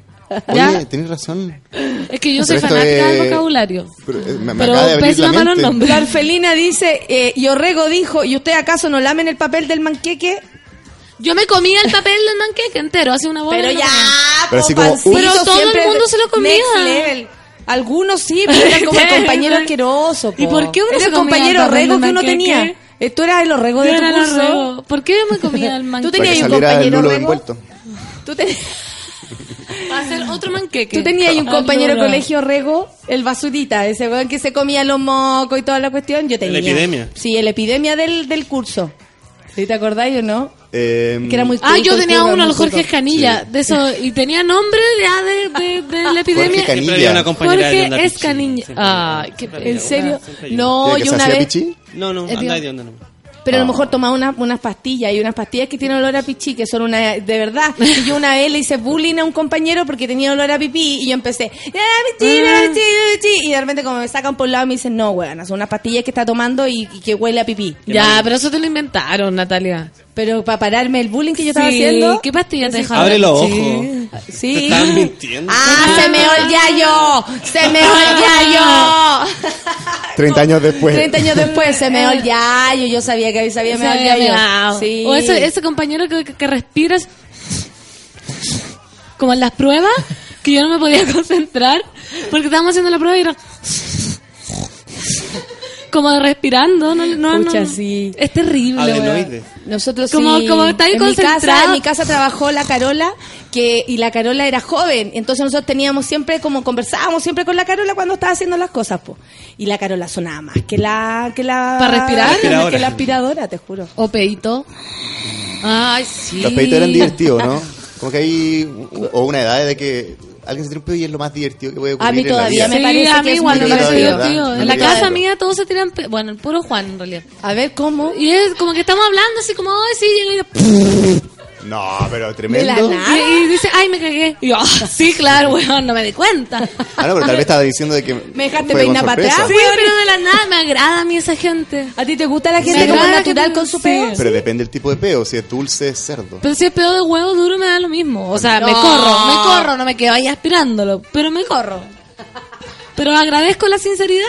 ¿Ya? Oye, tenés razón. Es que yo soy Pero fanática del vocabulario. Pero, eh, me, me Pero pésima la para los nombres. La orfelina dice, eh, y Orrego dijo, ¿y usted acaso no lamen el papel del manqueque? Yo me comía el papel del manqueque entero, hace una bola. Pero ya. Pero así como. Pero todo el mundo se lo comía. next level. Algunos sí, pero eran como el compañero asqueroso. po. ¿Y por qué uno Era se el comía compañero del que uno tenía? ¿Tú eras el orrego de tu era el curso? ¿Por qué yo me comía el ¿Tú manqueque? Que tenías un compañero envuelto. ¿Tú, ten- Va a ser otro manqueque. tú tenías ahí un compañero de colegio orrego, el basurita, ese weón que se comía los mocos y toda la cuestión. Yo tenía. epidemia. Sí, el epidemia del, del curso. ¿Sí te acordáis o no? Eh, Que era muy Ah, yo tenía el uno, los Jorge. Escanilla, de eso, y tenía nombre ya de, de, de la epidemia. Canilla. De onda Jorge. Escanilla. Ay, qué ¿En serio? No, ¿Quiere que yo una vez... No, no, anda de onda nomás. Pero a lo Ah. mejor tomaba una- unas pastillas y unas pastillas que tienen olor a pichí, que son una de verdad. Y yo una vez le hice bullying a un compañero porque tenía olor a pipí y yo empecé, ¡Ah, pichí, pichí, pichí! Y de repente como me sacan por un lado me dicen, no, weón, son unas pastillas que está tomando y, y que huele a pipí. Ya, pero eso te lo inventaron, Natalia. Pero para pararme el bullying que yo estaba Sí, haciendo... ¿Qué pastilla te dejaron? Abre los Sí. ojos. Sí. Te estaban mintiendo. ¡Ah, se me el yayo! ¡Se me el yayo! 30 años después. 30 años después se me el yayo. Yo sabía que sabía me yayo. meao. Sí. O ese, ese compañero que, que, que respiras como en las pruebas, que yo no me podía concentrar porque estábamos haciendo la prueba y era como respirando, no, no, Pucha, no. sí. Es terrible. Adenoides. Nosotros Como- sí. como está ahí en mi, casa, en mi casa trabajó la Carola que y la Carola era joven, entonces nosotros teníamos siempre como conversábamos siempre con la Carola cuando estaba haciendo las cosas, po. Y la Carola sonaba más que la que la ¿Para respirar? que la, Aspiradora. aspiradora, te juro. O peito. Ay, sí. Los peitos eran divertidos, ¿no? Como que hay o una edad de que alguien se tira un peo y es lo más divertido que puede ocurrir A mí en la todavía vida. me parece a que mí es igual muy me parece divertido. En la casa mía todos se tiran, pe- bueno, el puro Juan en realidad. A ver cómo. Y es como que estamos hablando así como, ay, sí, llega y No, pero De tremendo. la nada. Y, y dice, ay, me cagué. Y yo, "Ah, sí, claro, weón, no me di cuenta. Ah, no, pero tal vez estaba diciendo de que. Me dejaste peinar para sorpresa. atrás, Sí, pero de la nada me agrada a mí esa gente. ¿A ti te gusta la Me gente como natural te- con su sí. peo? Pero depende del tipo de peo. Si es dulce, es cerdo. Pero si es pedo de huevo duro me da lo mismo. O sea, me corro, me corro, no me quedo ahí aspirándolo, pero me corro. Pero agradezco la sinceridad.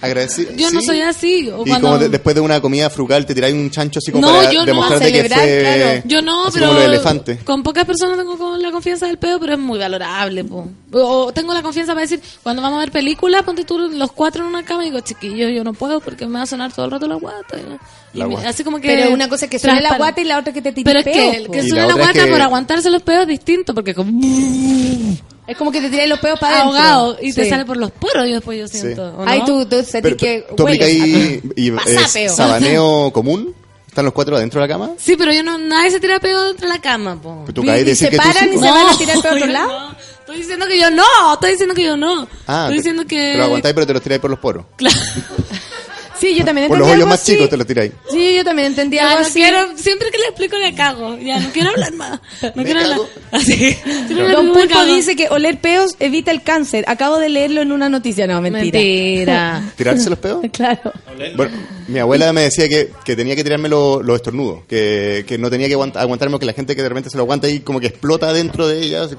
Agradecido. Yo no soy así. O Y cuando- como de- después de una comida frugal te tiráis un chancho así como No, para yo no. demostrar A de que celebrar, fue. claro. Yo no, así pero como elefante. con pocas personas tengo con la confianza del pedo, pero es muy valorable. Po. O, tengo la confianza para decir, cuando vamos a ver películas, ponte tú los cuatro en una cama y digo, chiquillo, yo no puedo porque me va a sonar todo el rato la guata. Y La me- guata. Así como que Pero una cosa es que suene la guata y la otra que te tire Pero es peo, que, que Y suene la es guata que- por aguantarse los pedos es distinto, porque como Es como que te tiráis los peos para adentro. ahogado y te Sí. sale por los poros y después yo siento. ¿o no? Ay, tú, tú sentís Pero que tú aplicas hueles ahí y es sabaneo común. Están los cuatro adentro de la cama. Sí, pero yo no, nadie se tira peo dentro de la cama, po. Tú caes y ¿Y decir se que tú paran sí, y se van a tirar por otro yo lado? no. Estoy diciendo que yo no, estoy diciendo que yo no. Ah, estoy diciendo que... Pero aguantáis, pero te los tiráis por los poros. Claro. Sí, yo también Por entendí los hoyos algo más así. chicos te los tiráis. Sí, yo también entendí Ya, algo no así. quiero, siempre que le explico le cago. Ya, no quiero hablar más. No quiero hablar. cago. Así. Me- Don Pulpo dice que oler peos evita el cáncer. Acabo de leerlo en una noticia. No, mentira. Mentira. ¿Tirarse los peos? claro. Bueno, mi abuela me decía que, que tenía que tirarme lo- los estornudos, que, que no tenía que aguant- aguantarme, que la gente que de repente se lo aguanta y como que explota dentro de ella. así,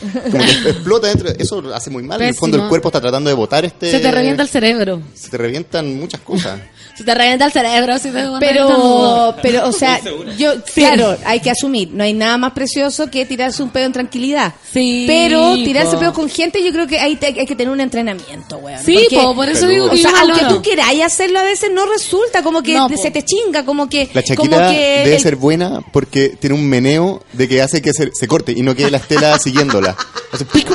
Como que explota dentro. Eso hace muy mal. En el fondo, el Pésimo. cuerpo está tratando de botar este. Se te revienta el cerebro. Se te revientan muchas cosas. Se te revienta el cerebro. Si te Pero, pero, o sea, yo, claro, hay que asumir, no hay nada más precioso que tirarse un pedo en tranquilidad. Sí, Pero tirarse po. pedo con gente, yo creo que ahí te- hay que tener un entrenamiento, weón. Sí, Porque- po, por eso digo O que sea, yo aunque tú queráis hacerlo, a veces no resulta, como que No, se te chinga, como que. La como chaquita que debe el- ser buena porque tiene un meneo de que hace que se, se corte y no quede la estela siguiéndola. Hace pico.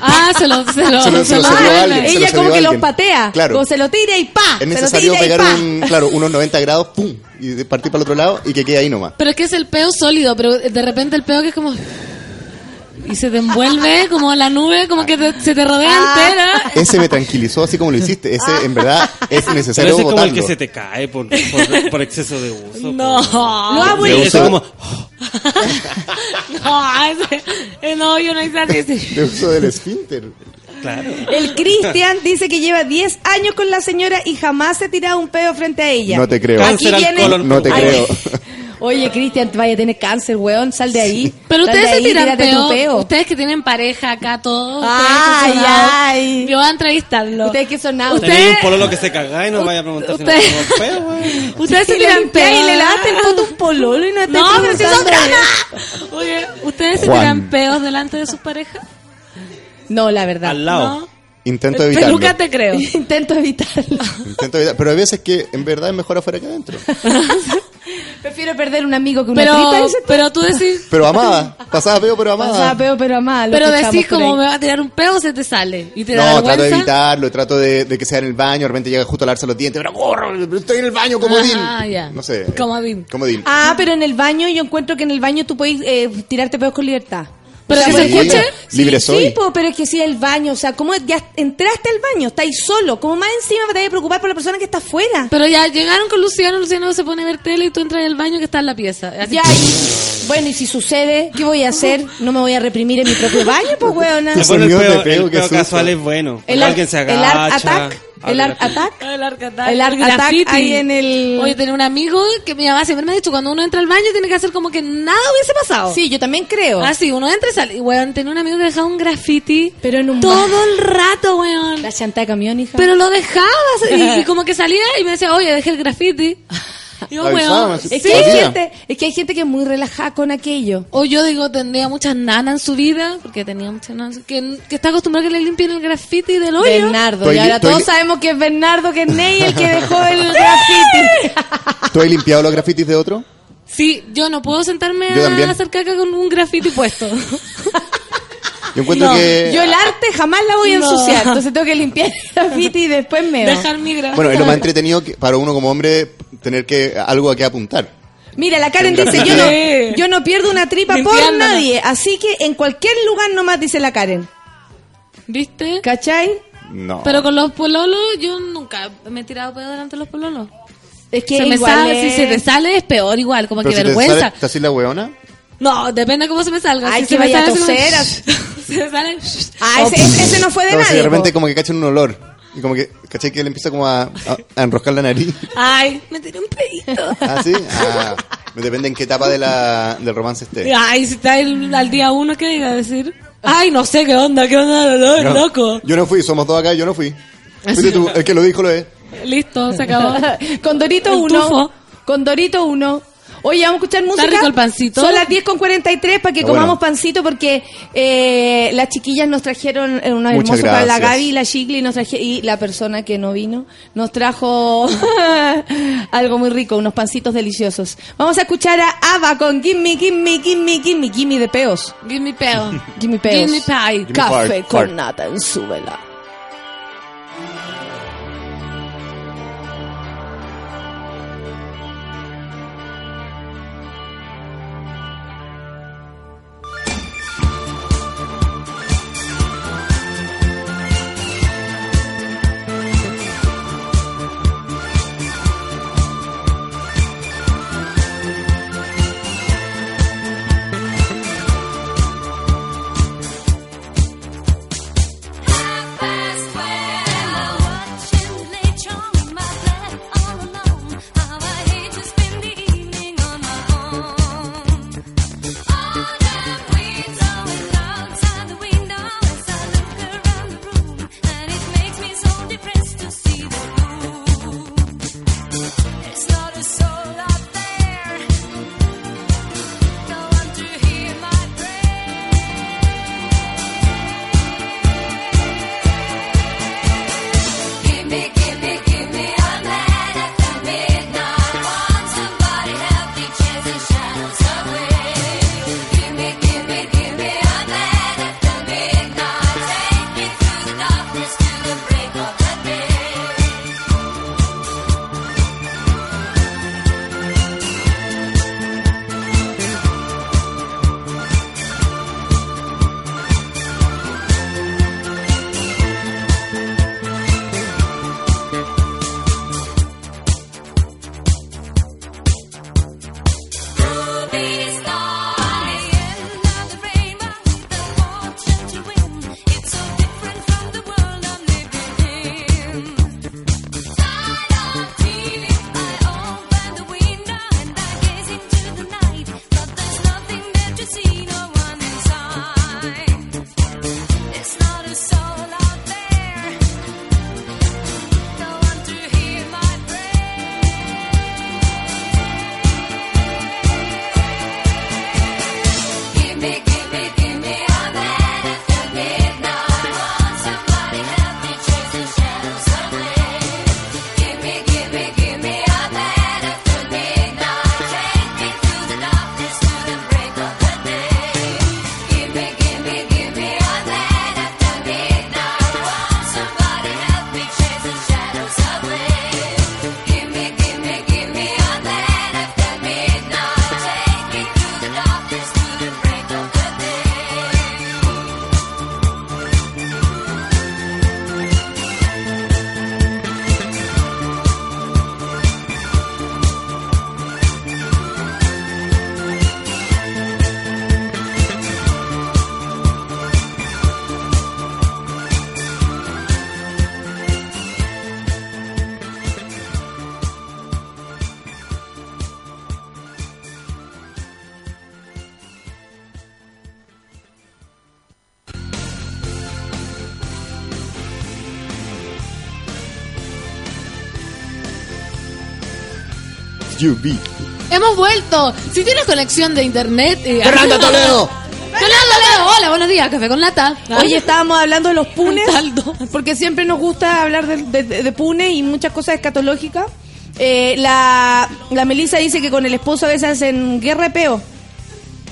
Ah, se lo, se lo, Se lo- se lo cedió a alguien, se lo Ella como que los patea, Claro. como se lo tira y pa, Es se lo necesario tira pegar un, claro, unos 90 grados, pum, y de partir para el otro lado y que quede ahí nomás. Pero es que es el peo sólido, pero de repente el peo que es como... Y se te envuelve como la nube, como que te- se te rodea Ah. entera. Ese me tranquilizó así como lo hiciste. Ese, en verdad, es Pero necesario ese es como el botarlo. que se te cae por, por, por exceso de uso. No. Lo abuelo. uso como... No, ese- no, yo no hice así. De uso del esfínter. Claro. El Cristian dice que lleva 10 años con la señora y jamás se ha tirado un pedo frente a ella. No te creo. Aquí viene- colon. No te creo. Oye, Cristian, vaya a tener cáncer, weón, sal de ahí. Pero Sal ustedes se ahí, tiran peo, peo. Ustedes que tienen pareja acá todos. Ay, ustedes ay. Yo voy a entrevistarlo. Ustedes que son nada. Usted- Tenéis un pololo que se caga y no vaya a preguntar si no Usted- tengo feo, güey. Ustedes se tiran peo. y le lavaste el poto un pololo y no te No, pero si son preguntando. canas. Oye, ¿ustedes se tiran peos delante de sus parejas? No, la verdad. Al lado. No. Intento evitarlo. Peluca te creo. Intento evitarlo. Intento evitar. Pero hay veces que en verdad es mejor afuera que adentro. Prefiero perder un amigo que una Pero, trita. pero tú decís, Pero amada. Pasaba peo, pero amada. Pasaba peo, pero amada. lo Pero decís como me va a tirar un peo, se te sale. Y te da No, trato de evitarlo, trato de, de que sea en el baño, de repente llega justo a lavarse los dientes, pero corro, estoy en el baño, comodín. Ah, ya. No sé. Comodín. Comodín. Ah, pero en el baño yo encuentro que en el baño tú puedes eh, tirarte peos con libertad. Pero O sea, que por se escuche. Libre sí, soy. Sí, po, pero es que si el baño, o sea, como ya entraste al baño, estáis solo, como más encima te vas a preocupar por la persona que está afuera. Pero ya llegaron con Luciano, Luciano se pone a ver tele y tú entras en el baño que está en la pieza. Así- Ya, y- bueno, y si sucede, ¿qué voy a hacer? ¿No me voy a reprimir en mi propio baño, pues, weona? Qué Bueno, el peo, el casual es bueno. El ar- Alguien se el art agacha. attack, el art attack. El arcatac, El art attack ahí en el- Oye, tenía un amigo que mi mamá siempre me ha dicho, cuando uno entra al baño tiene que hacer como que nada hubiese pasado. Sí, yo también creo. Ah, sí, uno entra y sale. Y, weón, tenía un amigo que dejaba un graffiti Pero en un todo bar. el rato, weón. La chanta de camión, hija. Pero lo dejaba y, y como que salía y me decía, oye, dejé el graffiti. Yo, weón, es, que Sí. hay gente, es que hay gente que es muy relajada con aquello. O yo digo, tendría muchas nanas en su vida, porque tenía muchas nanas, que, que está acostumbrado a que le limpien el graffiti del hoyo. Bernardo. Estoy y ahora todos sabemos que es Bernardo, que es Ney el que dejó el graffiti. ¿Tú has limpiado los grafitis de otro? Sí, yo no puedo sentarme Yo a también. hacer caca con un graffiti puesto. Yo encuentro No, que... Yo el arte jamás la voy a No. ensuciar, entonces tengo que limpiar el graffiti y después me Dejar mi graffiti. Bueno, es lo más entretenido que, para uno como hombre tener que algo a qué apuntar. Mira, la Karen dice, yo no, yo no pierdo una tripa por nadie, así que en cualquier lugar nomás dice la Karen. ¿Viste? ¿Cachai? No. Pero con los pololos, yo nunca me he tirado pedo delante de los pololos. Es que se me sale, es- si se te sale es peor igual, como Pero que si te vergüenza. sale- ¿Te así la weona? No, depende cómo se me salga. Ay, si que se me vaya a sale como- toser. se me sale... Ah, ese, ese- no fue de No, si nadie. de repente po. como que cachan un olor. Y como que, ¿cachai? Que le empieza como a, a- a enroscar la nariz. Ay, me tiré un pedito. ¿Ah, sí? Ah, depende en qué etapa de la, del romance esté. Ay, si está el- al día uno, ¿qué iba a decir? Ay, no sé qué onda, qué onda, no, No, loco. Yo no fui, somos dos acá, yo no fui. Así Fuiste tú, el que lo dijo lo es. Listo, se acabó. Con Dorito El 1. tufo. Con Dorito 1. Oye, vamos a escuchar música. rico el pancito? Son las 10 con 43 para que Está comamos bueno. pancito porque eh, las chiquillas nos trajeron eh, unos hermosos para la. Gaby y la Chigli y, nos traje- y la persona que no vino nos trajo algo muy rico, unos pancitos deliciosos. Vamos a escuchar a Ava con Gimme, Gimme, Gimme, Gimme, Gimme de peos. Give me peo. Gimme peos. Give me pie. Gimme Café con nata en su vela. SUV. Hemos vuelto. Si tienes conexión de internet. eh, Fernanda Toledo. Toledo. Hola, buenos días. Café con lata. Oye, estábamos hablando de los punes, porque siempre nos gusta hablar de, de, de punes y muchas cosas escatológicas. Eh, la, la Melissa dice que con el esposo a veces hacen guerra de peo.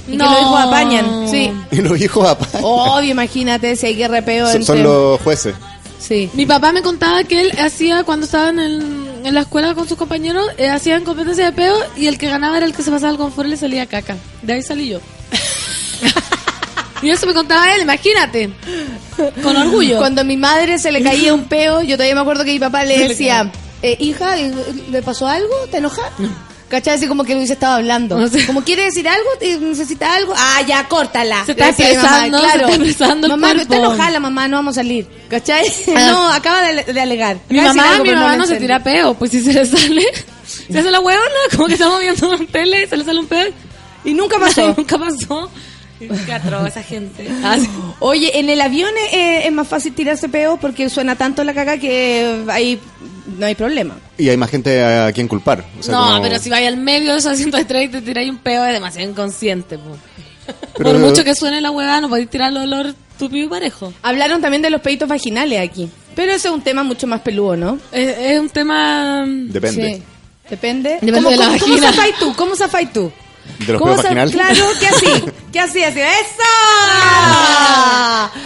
Y No. que los hijos apañan. Sí. Y los hijos apagan. Obvio, imagínate si hay guerra de peo. Son, los jueces. Sí. Mi papá me contaba que él hacía cuando estaba en, el- en la escuela con sus compañeros, eh, hacían competencia de peo y el que ganaba era el que se pasaba al confort y le salía caca. De ahí salí yo. y eso me contaba él, imagínate. Con orgullo. Cuando a mi madre se le caía un peo, yo todavía me acuerdo que mi papá le decía, eh, hija, ¿le pasó algo? ¿Te enojas? ¿Cachai? Así como que lo hubiese estado hablando. Como quiere decir algo, ¿Te- necesita algo. Ah, ya, córtala. Se está expresando, se está expresando el Mamá, no cuerpo. está enojada la mamá, no vamos a salir. ¿Cachai? Ah. No, acaba de, de alegar. Mi de mamá, algo, mi mamá no se tira peo, pues si se le sale, se hace la huevona, como que estamos viendo en tele y se le sale un peo. Y nunca pasó. nunca pasó. Qué atroz esa gente. Ah, sí. Oye, en el avión es, es más fácil tirarse peo porque suena tanto la caca que ahí no hay problema. Y hay más gente a quien culpar. O sea, no, como- pero si vais al medio de esos asientos de tren y te tiráis un peo es demasiado inconsciente. po. Pero- Por mucho que suene la hueá, no podéis tirar el olor tupido y parejo. Hablaron también de los peitos vaginales aquí. Pero ese es un tema mucho más peludo, ¿no? Es, es un tema... Depende. Sí. Depende. Depende ¿Cómo, de la cómo- cómo zafáis tú? ¿Cómo zafáis tú? ¿De los ¿Cómo peos za- vaginales? Claro, ¿qué así? ¿Qué así? Así, ¡eso!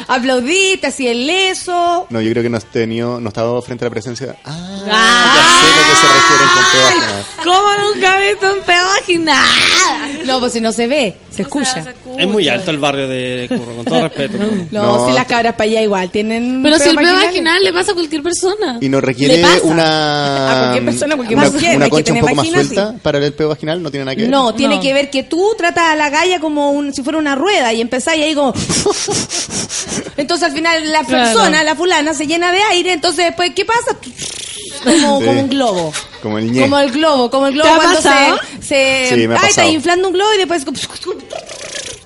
Aplaudiste, así el leso. No, yo creo que no has tenido, no has estado frente a la presencia. Ah, ya sé lo que se refieren con vaginal. ¿Cómo nunca he visto un peo vaginal? No, pues si no se ve, se escucha. Es muy alto el barrio de Curro, con todo respeto. No, No, si las cabras para allá igual tienen. Pero si el peo vaginal. le pasa a cualquier persona. Y Le requiere pasa. una, A cualquier persona, porque una, una que concha un poco más suelta para el peo vaginal, no tiene nada que ver. No, tiene No. que ver que tú tratas a la galla como un, si fuera una rueda y empezáis ahí como... Entonces al final la Claro. persona, la fulana, se llena de aire, entonces después, ¿qué pasa? Como, Sí. como un globo. Como el ñe. Como el globo, como el globo ¿Te ha cuando pasado? se... se Sí, me ha ay, está inflando un globo y después...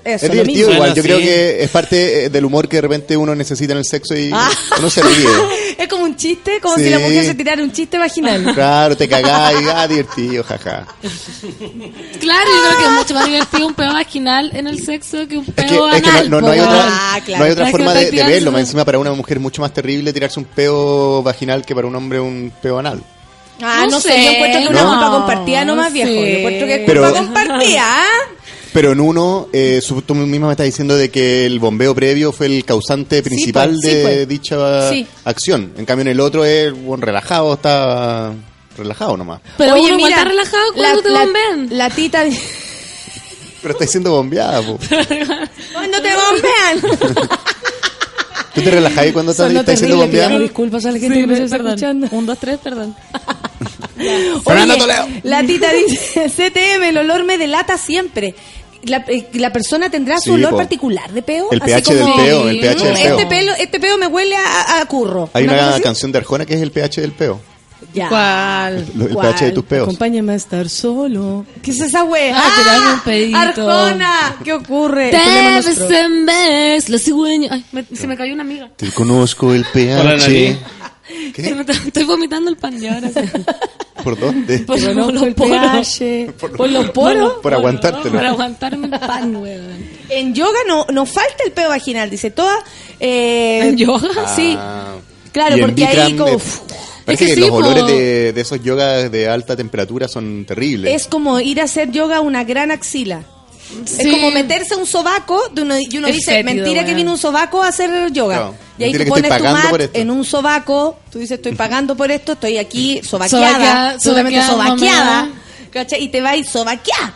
Eso, es lo divertido mismo. igual, Bueno, yo creo que es parte eh, del humor que de repente uno necesita en el sexo y Ah. uno se ríe. Es como un chiste, como Sí. si la mujer se tirara un chiste vaginal. Claro, te cagás y ah, divertido, jaja. Claro, yo creo que es mucho más divertido un peo vaginal en el sexo que un peo Es que, es que anal. no, no- no hay otra, Ah, claro. no hay otra forma de, verlo. Más encima para una mujer es mucho más terrible tirarse un peo vaginal que para un hombre un peo anal. Ah, no, No sé, sé, yo encuentro que una no, culpa compartida nomás, viejo. sí. Yo encuentro que es Pero- culpa compartida, ¿ah? Pero en uno, eh, tú misma me estás diciendo de que el bombeo previo fue el causante principal pues, sí, de pues. dicha Sí. acción. En cambio, en el otro es bueno, relajado, está relajado nomás. Pero uno igual está relajado cuando te bombean. La tita... Pero está siendo bombeada, po. Cuando te bombean. ¿Tú te relajás cuando estás, estás siendo bombeada? disculpas a la gente Sí, que nos está perdón. escuchando. Un, dos, tres, perdón. Fernando Oye, Toledo. La tita dice, CTM, el olor me delata siempre. La, eh, la persona tendrá su Sí, olor po. particular de peo. El así pH del como, peo, el pH del "Mm, peo. Este, pelo, este peo me huele a, a curro. Hay una canción de Arjona que es el pH del peo. Ya. ¿Cuál? El ¿Cuál? pH de tus peos. Acompáñame a estar solo. ¿Qué es esa wea? Ah, pedito. Arjona, ¿qué ocurre? Te ves en vez, la cigüeña. Ay, me- se me cayó una amiga. Te conozco el pH. Me- Estoy vomitando el pan ya ahora. sí. ¿Por dónde? Por, por los el poros. pH. ¿Por los poros? Por aguantártelo. Por aguantarme el pan, weón. En yoga no, no falta el peo vaginal, dice toda. Eh, ¿En yoga? Sí. Ah. Claro, Y en porque ahí como, uf, Parece Es que, que los sí, olores po. de, de esos yogas de alta temperatura son terribles. es como ir a hacer yoga a una gran axila. Sí. Es como meterse a un sobaco de uno, y uno Es dice, fétido, mentira que vino un sobaco a hacer yoga. Y ahí tú pones tu mat en un sobaco, tú dices, estoy pagando por esto, estoy aquí sobaqueada, totalmente sobaqueada. Y te vas a ir sobaqueada.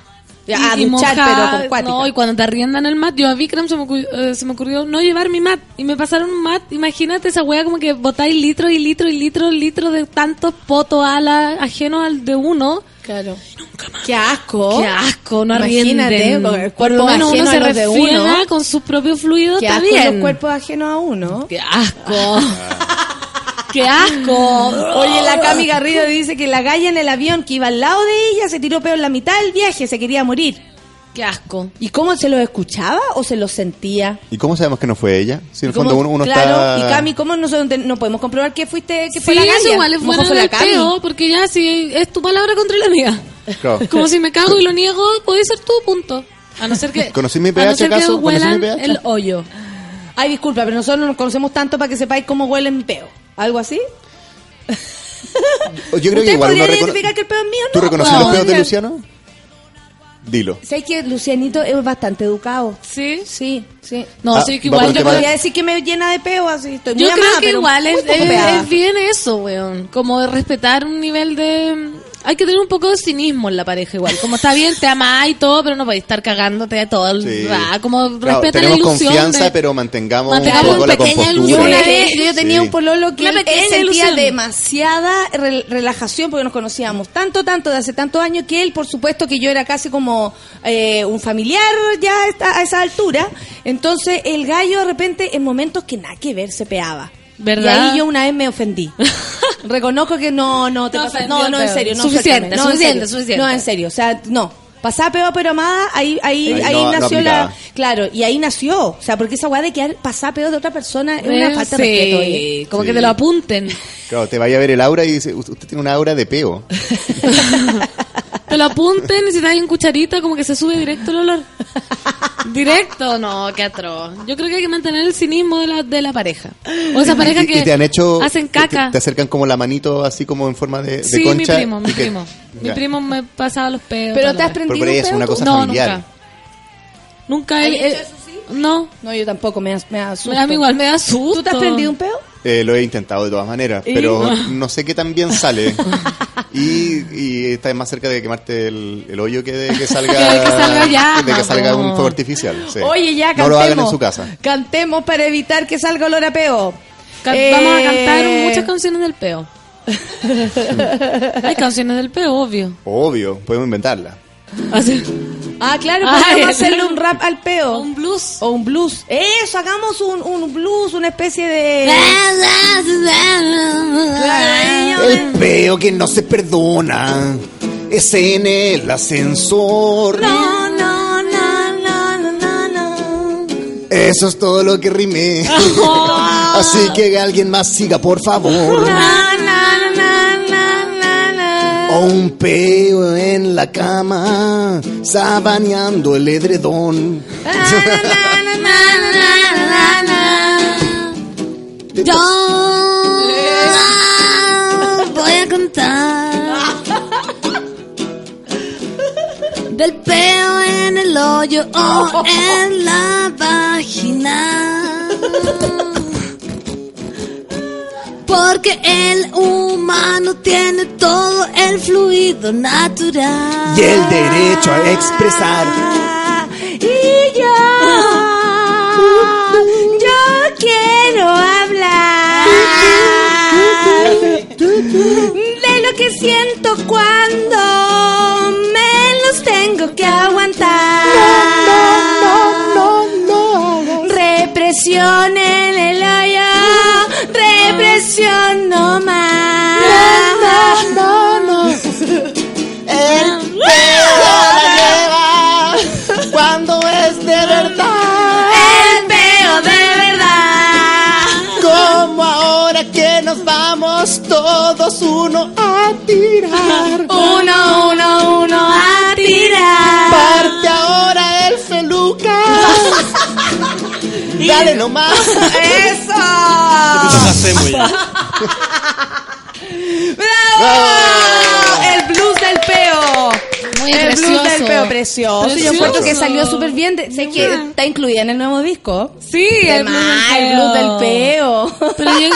Y- A y duchar, pero con cuática. No, y cuando te arriendan el mat, yo a Vikram se me, ocu- eh, se me ocurrió no llevar mi mat. Y me pasaron un mat. Imagínate esa wea como que botáis litros y litros y litros y litros de tantos potos alas ajenos al de uno. Claro. Qué asco. Qué asco, no Imagínate, Por lo cuerpo menos uno ajeno se uno. con sus propios fluidos, Qué asco los cuerpos ajenos a uno. Qué asco. Qué asco. Oye, la Cami Garrido dice que la galla en el avión que iba al lado de ella se tiró peor en la mitad del viaje, se quería morir. Qué asco. ¿Y cómo se lo escuchaba o se lo sentía? ¿Y cómo sabemos que no fue ella? Si en el ¿Y cómo- fondo uno, uno claro, está... y Cami, ¿cómo no, se- no podemos comprobar que fuiste que fue Sí, la galla? eso igual es bueno fue la Cami. peo, porque ya si es tu palabra contra la mía. Claro. Como si me cago y lo niego, puede ser tú, punto. A no ser que. ¿Conocí mi a no pH que acaso? ¿Conocí mi pH? el hoyo. Ay, disculpa, pero nosotros no nos conocemos tanto para que sepáis cómo huele mi peo. ¿Algo así? Yo creo que ¿Usted igual uno podría recono- identificar que el peo es mío? ¿Tú No, reconoces pues, los peos de Luciano? Dilo. ¿Sabes que Lucianito es bastante educado? ¿Sí? Sí, sí. No, Ah, sí, que igual te tema de- Podría decir que me llena de peo así. Estoy muy Yo creo amada, que pero igual es, es bien eso, weón. Como de respetar un nivel de... Hay que tener un poco de cinismo en la pareja igual. Como está bien, te amas y todo, pero no podéis estar cagándote todo el Sí. Como Claro, respeta la ilusión confianza, de- pero mantengamos, Mantengamos un poco la una pequeña. Yo, una vez- yo tenía Sí. un pololo que Una él, sentía ilusión. demasiada re- relajación porque nos conocíamos tanto, tanto, de hace tantos años que él, por supuesto que yo era casi como eh, un familiar ya a esa altura. Entonces el gallo de repente en momentos que nada que ver se peaba. ¿Verdad? Y ahí yo una vez me ofendí. Reconozco que no, no, te No pasa- no, no, en serio, no, Suficiente. No, en suficiente, serio. suficiente. No, en serio, o sea, no. Pasaba peo pero amada, ahí, ahí, Ahí ahí no- no nació la, claro, y ahí nació, o sea, porque esa weá de quedar pasar peo de otra persona es una Eh, falta de respeto. oye. Como Sí. que te lo apunten. Claro, te vaya a ver el aura y dice, usted tiene una aura de peo. Te lo apunten y si te hay en cucharita, como que se sube directo el olor. Directo, no, qué atroz. Yo creo que hay que mantener el cinismo de la, de la pareja. O esa pareja y, que y te han hecho... hacen caca. Te, te acercan como la manito así como en forma de, de sí, concha. mi primo, mi que- primo. Mi primo me pasaba los peos. Pero te has prendido Pero un es peo una cosa No, familiar. nunca. Nunca ¿Has he... hecho he- eso sí? no, No, yo tampoco, me, da- me da susto. a mí igual me da susto. ¿Tú te has prendido un peo? Eh, lo he intentado de todas maneras, ¿Y? pero no sé qué tan bien sale. Y, y estás más cerca de quemarte el, el hoyo que de que salga, Que- que salga llama, de que salga un fuego artificial. sí. Oye, ya No cantemos. lo hagan en su casa. Cantemos para evitar que salga olor a peo. Eh, Vamos a cantar muchas canciones del peo. Hay canciones del peo, obvio. Obvio, podemos inventarla. Así. Ah, claro, podemos hacerle un rap al peo. Un blues. O un blues. Eso, hagamos un, un blues, una especie de... El peo que no se perdona es en el ascensor. No, no, no, no, no, no, no. Eso es todo lo que rimé. Así que alguien más siga, por favor. O un peo en la cama, sabaneando el edredón. Yo voy a contar del peo en el hoyo o en la vagina. Porque el humano tiene todo el fluido natural. Y el derecho a expresar. Y yo, yo quiero hablar de lo que siento cuando me los tengo que aguantar. Represión en el hoyo, represión no más. El peo la lleva cuando es de verdad. El peo de verdad. Como ahora que nos vamos todos uno a tirar. Uno, uno, Dale nomás. ¡Eso! Hacemos ya. ¡Bravo! El blues del peo. Muy el blues precioso. del peo precioso. Yo Precioso. encuentro que salió súper bien. De- sé que está incluida en el nuevo disco. Sí, el, el blues del peo. Pero yo-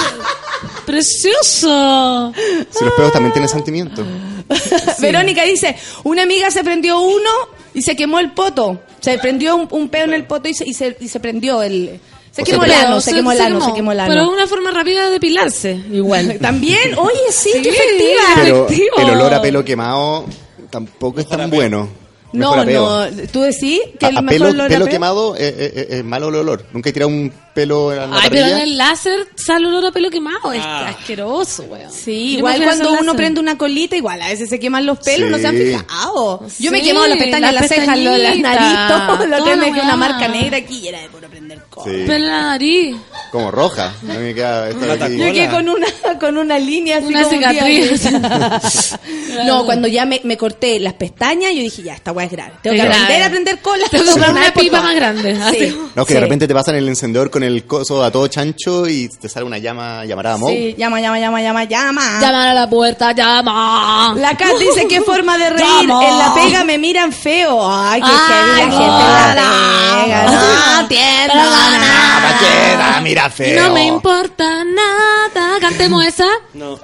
Precioso. Si los peos también tienen sentimiento. Verónica dice, una amiga se prendió uno y se quemó el poto. Se prendió un, un peo en el poto y se, y se, y se prendió el... Se O quemó el ano, se, quemó el ano, se quemó el ano. Pero es una forma rápida de depilarse, igual. También, oye, sí, Sí, qué efectiva. Pero Efectivo. el olor a pelo quemado tampoco es tan bueno. No, no, tú decís que A- el a mejor pelo, olor a pelo peo? quemado eh, eh, eh, es malo el olor. Nunca he tirado un pelo en la Ay, pero en el láser sale olor a pelo quemado. Es Ah. asqueroso, weón. Sí, Yo igual cuando uno láser. prende una colita, igual a veces se queman los pelos, no se han fijado. Yo me he quemado las pestañas, las las cejas, lo- las todo. Lo que una marca negra aquí y era de puro prender. Sí. La nariz. Como roja. Mí me queda esta aquí. Yo quedé con una, con una línea así Una como cicatriz. no, cuando ya me, me corté las pestañas, yo dije, ya, esta weá es grave. Tengo que Es grave. aprender a prender cola. Tengo que comprar una Por pipa favor. más grande. así. Sí. No, que Sí. de repente te pasan el encendedor con el coso a todo chancho y te sale una llama llamarada Mo. Sí, llama, llama, llama, llama, llama. Llaman a la puerta, llama. La Cat dice, qué forma de reír. Llama. En la pega me miran feo. Ay, qué Ay, heavy la gente en la pega. No, Pachera, mira feo. No me importa nada. Cantemos esa. No.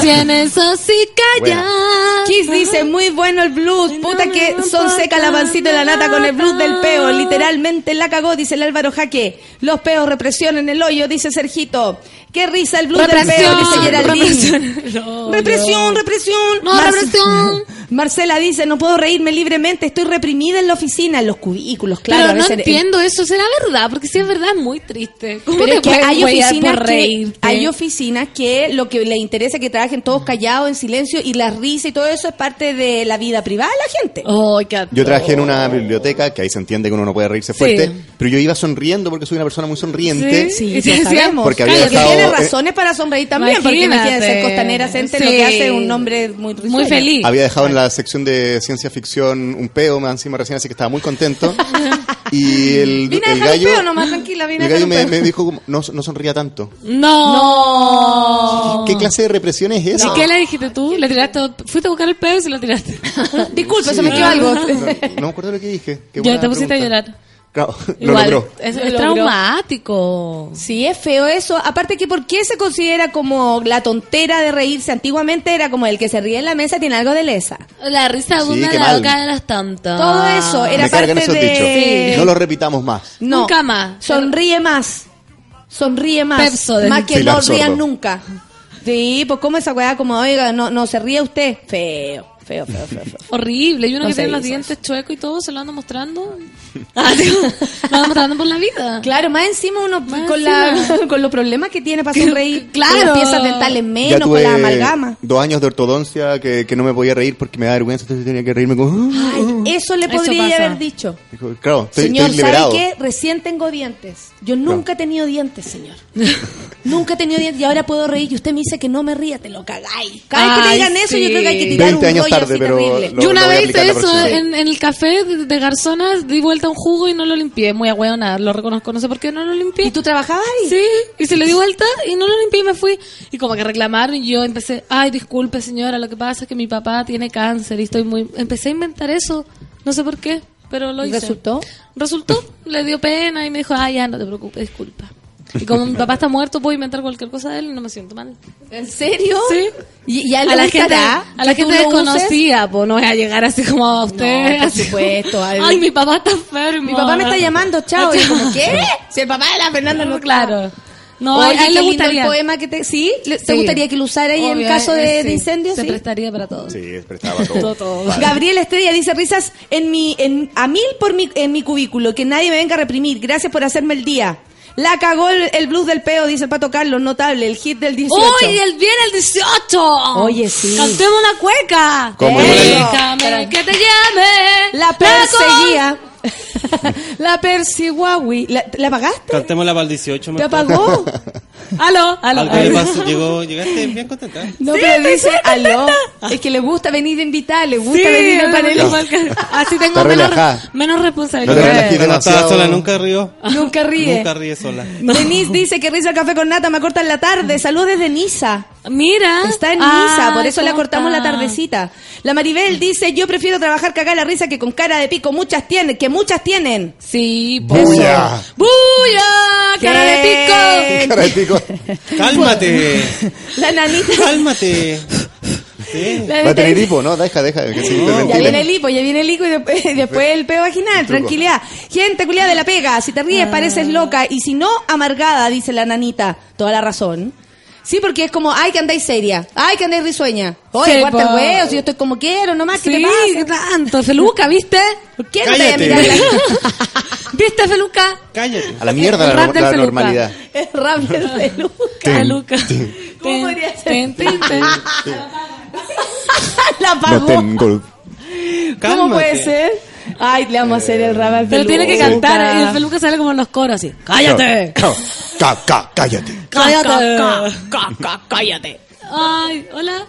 Si en eso sí calla. Kiss dice, muy bueno el blues. Puta que son seca la pancita y la nata con el blues del peo. Literalmente la cagó, dice el Álvaro Jaque. Los peos represión en el hoyo, dice Sergito. Qué risa el blues del peo, dice Geraldine. represión. Represión, represión. No, represión. Marcela dice, no puedo reírme libremente, estoy reprimida en la oficina, en los cubículos, claro. Pero a no veces- entiendo eso, será verdad, porque si es verdad es muy triste. ¿Cómo Pero te es que hay oficinas, por que, hay oficinas que lo que les interesa es que trabajen todos callados, en silencio, y la risa y todo eso es parte de la vida privada de la gente. Ay, qué Yo trabajé en una biblioteca, que ahí se entiende que uno no puede reírse fuerte, pero yo iba sonriendo porque soy una persona muy sonriente. Sí, sí. Porque había dejado- tiene eh, razones para sonreír también, porque Imagínate. imagínate ser costanera Cente lo Sí. que hace un hombre muy risueño. Muy feliz. Había dejado en la sección de ciencia ficción un peo más encima recién, así que estaba muy contento. y el, Vine a el gallo, peo nomás, tranquila, vine a el gallo dejar me, peo. dijo, como, no, no sonría tanto. No. ¿Qué clase de represión es esa? ¿Y qué le dijiste tú? ¿Le tiraste? ¿Fuiste a buscar el pedo y se lo tiraste? Disculpe, se me quedó algo. No, no me acuerdo lo que dije. Qué Ya te pusiste a pregunta. llorar. Claro, lo Igual, logró. es, Lo es logró. traumático. Sí, es feo eso. Aparte que, ¿por qué se considera como la tontera de reírse? Antiguamente era como el que se ríe en la mesa tiene algo de lesa. La risa Sí, abunda la mal. boca de las tantas. Todo eso era Me parte de... dichos. No lo repitamos más. No. Nunca más. Sonríe más. Sonríe más. Pepso de- más que Sí, no rían nunca. Sí, pues como esa weá como, oiga, no, no se ríe usted. Feo, feo, feo, feo. feo. Horrible. Y uno No que tiene los dientes chuecos y todo, se lo anda mostrando. Ah, digo, lo anda mostrando por la vida. Claro, más encima uno Más con, encima. La, con los problemas que tiene para sonreír. Claro. Con las piezas dentales Ya menos, con la amalgama. dos años de ortodoncia que, que no me podía reír porque me da vergüenza, entonces tenía que reírme como... Ay, eso le podría haber dicho. Claro, estoy, señor, estoy ¿sabe qué? Recién tengo dientes. Yo nunca he tenido dientes, señor. nunca he tenido dientes y ahora puedo reír. Y usted me dice que no me ría, te lo cagáis. Cada vez que te digan eso, yo creo que hay que tirar 20 un rollo tarde, así pero terrible. lo- Yo una lo voy a vez aplicar hice la eso próxima. en, en el café de, de Garzona, di vuelta un jugo y no lo limpié. Muy nada lo reconozco, no sé por qué no lo limpié. ¿Y tú trabajabas ahí? Sí, y se le di vuelta y no lo limpié y me fui. Y como que reclamaron y yo empecé, ay, disculpe señora, lo que pasa es que mi papá tiene cáncer y estoy muy... Empecé a inventar eso, no sé por qué, pero lo ¿Y hice. resultó? Resultó, le dio pena y me dijo, ay, ya, no te preocupes, disculpa. Y como mi papá está muerto, puedo inventar cualquier cosa de él y no me siento mal. ¿En serio? Sí. ¿Y, y a, la gente, a la gente desconocida, pues no voy a llegar así como a usted. No, por supuesto. Ay, mi papá está enfermo. Mi papá me está llamando, chao. Y yo como, ¿qué? Si el papá de la Fernanda no Claro. No, Oye, a él le gustaría. el poema que te... ¿Sí? ¿Le- ¿Te Sí. gustaría que lo usara ahí en caso de, eh, de sí. incendio? Se sí? prestaría para todo. Sí, prestaba todo. Todo, todo. Vale. Gabriel Estrella dice risas en mi, en, a mil por mi, en mi cubículo, que nadie me venga a reprimir. Gracias por hacerme el día. La cagó el, el blues del peo, dice el Pato Carlos, notable, el hit del 18. ¡Uy, el viene el 18! Oye, sí. Cantemos una cueca. ¿Cómo? Déjame que te llame. La perseguía. la persiguawi. ¿La, ¿La apagaste? Cantémosla para el 18. ¿Te mejor. Aló, aló. Algo le pasó, llegó, llegaste bien contenta. No, pero dice, aló. Es que le gusta venir de invitar, le gusta Sí, venir igual que- así tengo menos, menos No te responsabilidad. estaba demasiado. sola nunca ríe. Nunca ríe sola. Denise dice que risa el café con nata me corta en la tarde. Saludos desde Niza. Mira. Está en Ah, Niza, por eso le ¿cómo cortamos la tardecita. La Maribel dice, yo prefiero trabajar cagada la risa que con cara de pico. Muchas tienen, que muchas tienen. Sí, pues. Bulla. ¡Buya! ¡Cara de pico! Cara de pico. Cálmate. La nanita. Cálmate. Sí. Va a tener hipo, ¿no? Deja, deja. Que se Ya viene el hipo, ya viene el hipo y después, y después el peo vaginal. Tranquilidad. Gente culiada de la pega. Si te Ah. ríes pareces loca y si no, amargada, dice la nanita. Toda la razón. Sí, porque es como, ay, que andáis seria. Ay, que andáis risueña. Oye, Sí, guarda el huevo, si yo estoy como quiero nomás, ¿qué Sí, te ¿qué pasa? tanto? Feluca, ¿viste? ¿Por qué no te voy a Cállate. mirar la ¿Viste, Feluca? Cállate. A la mierda la, Rap del la Feluca. normalidad. Es rap del peluca. Feluca. ¿Cómo podría ser? Ten, ten, ten. La No apagó. tengo... ¿Cómo puede ser? Ay, le vamos a hacer el rap al Pero tiene que cantar y el peluca sale como en los coros así. ¡Cállate! Ca- cállate. ¡Cállate! ¡Cállate! Ay, hola.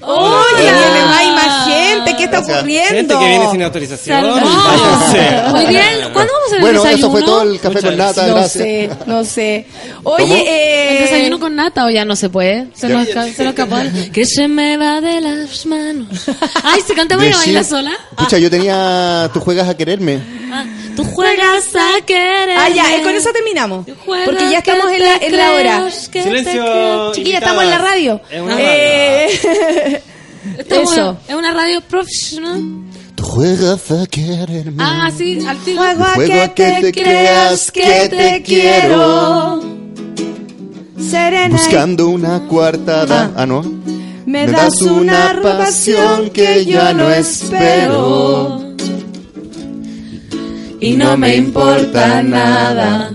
Oye, viene más, más gente, ¿qué está Gracias. ocurriendo? Gente que viene sin autorización. Váyanse. Muy bien, ¿cuándo vamos a hacer el Bueno, desayuno? eso fue todo el café con nata, No gracias. sé, no sé. Oye, eh, ¿El desayuno con nata o ya no se puede? Se Ya. nos, esca- se nos escapó. Que se me va de las manos. Ay, ¿se canta y baila sola? Pucha, yo tenía... Tú juegas a quererme. Ah, Tú juegas a querer. Ah, ya, eh, con eso terminamos. Porque ya estamos en la, en la hora. Silencio. Chiquilla, estamos en la radio. Es una Eh, Estamos Eso. en una radio profesional. Tú juegas a quererme. Ah, sí, al tiro. Juego a Juego que te creas que te quiero. Serena, Buscando una cuartada. Ah, no. me das una pasión que yo no espero. Y no me importa nada.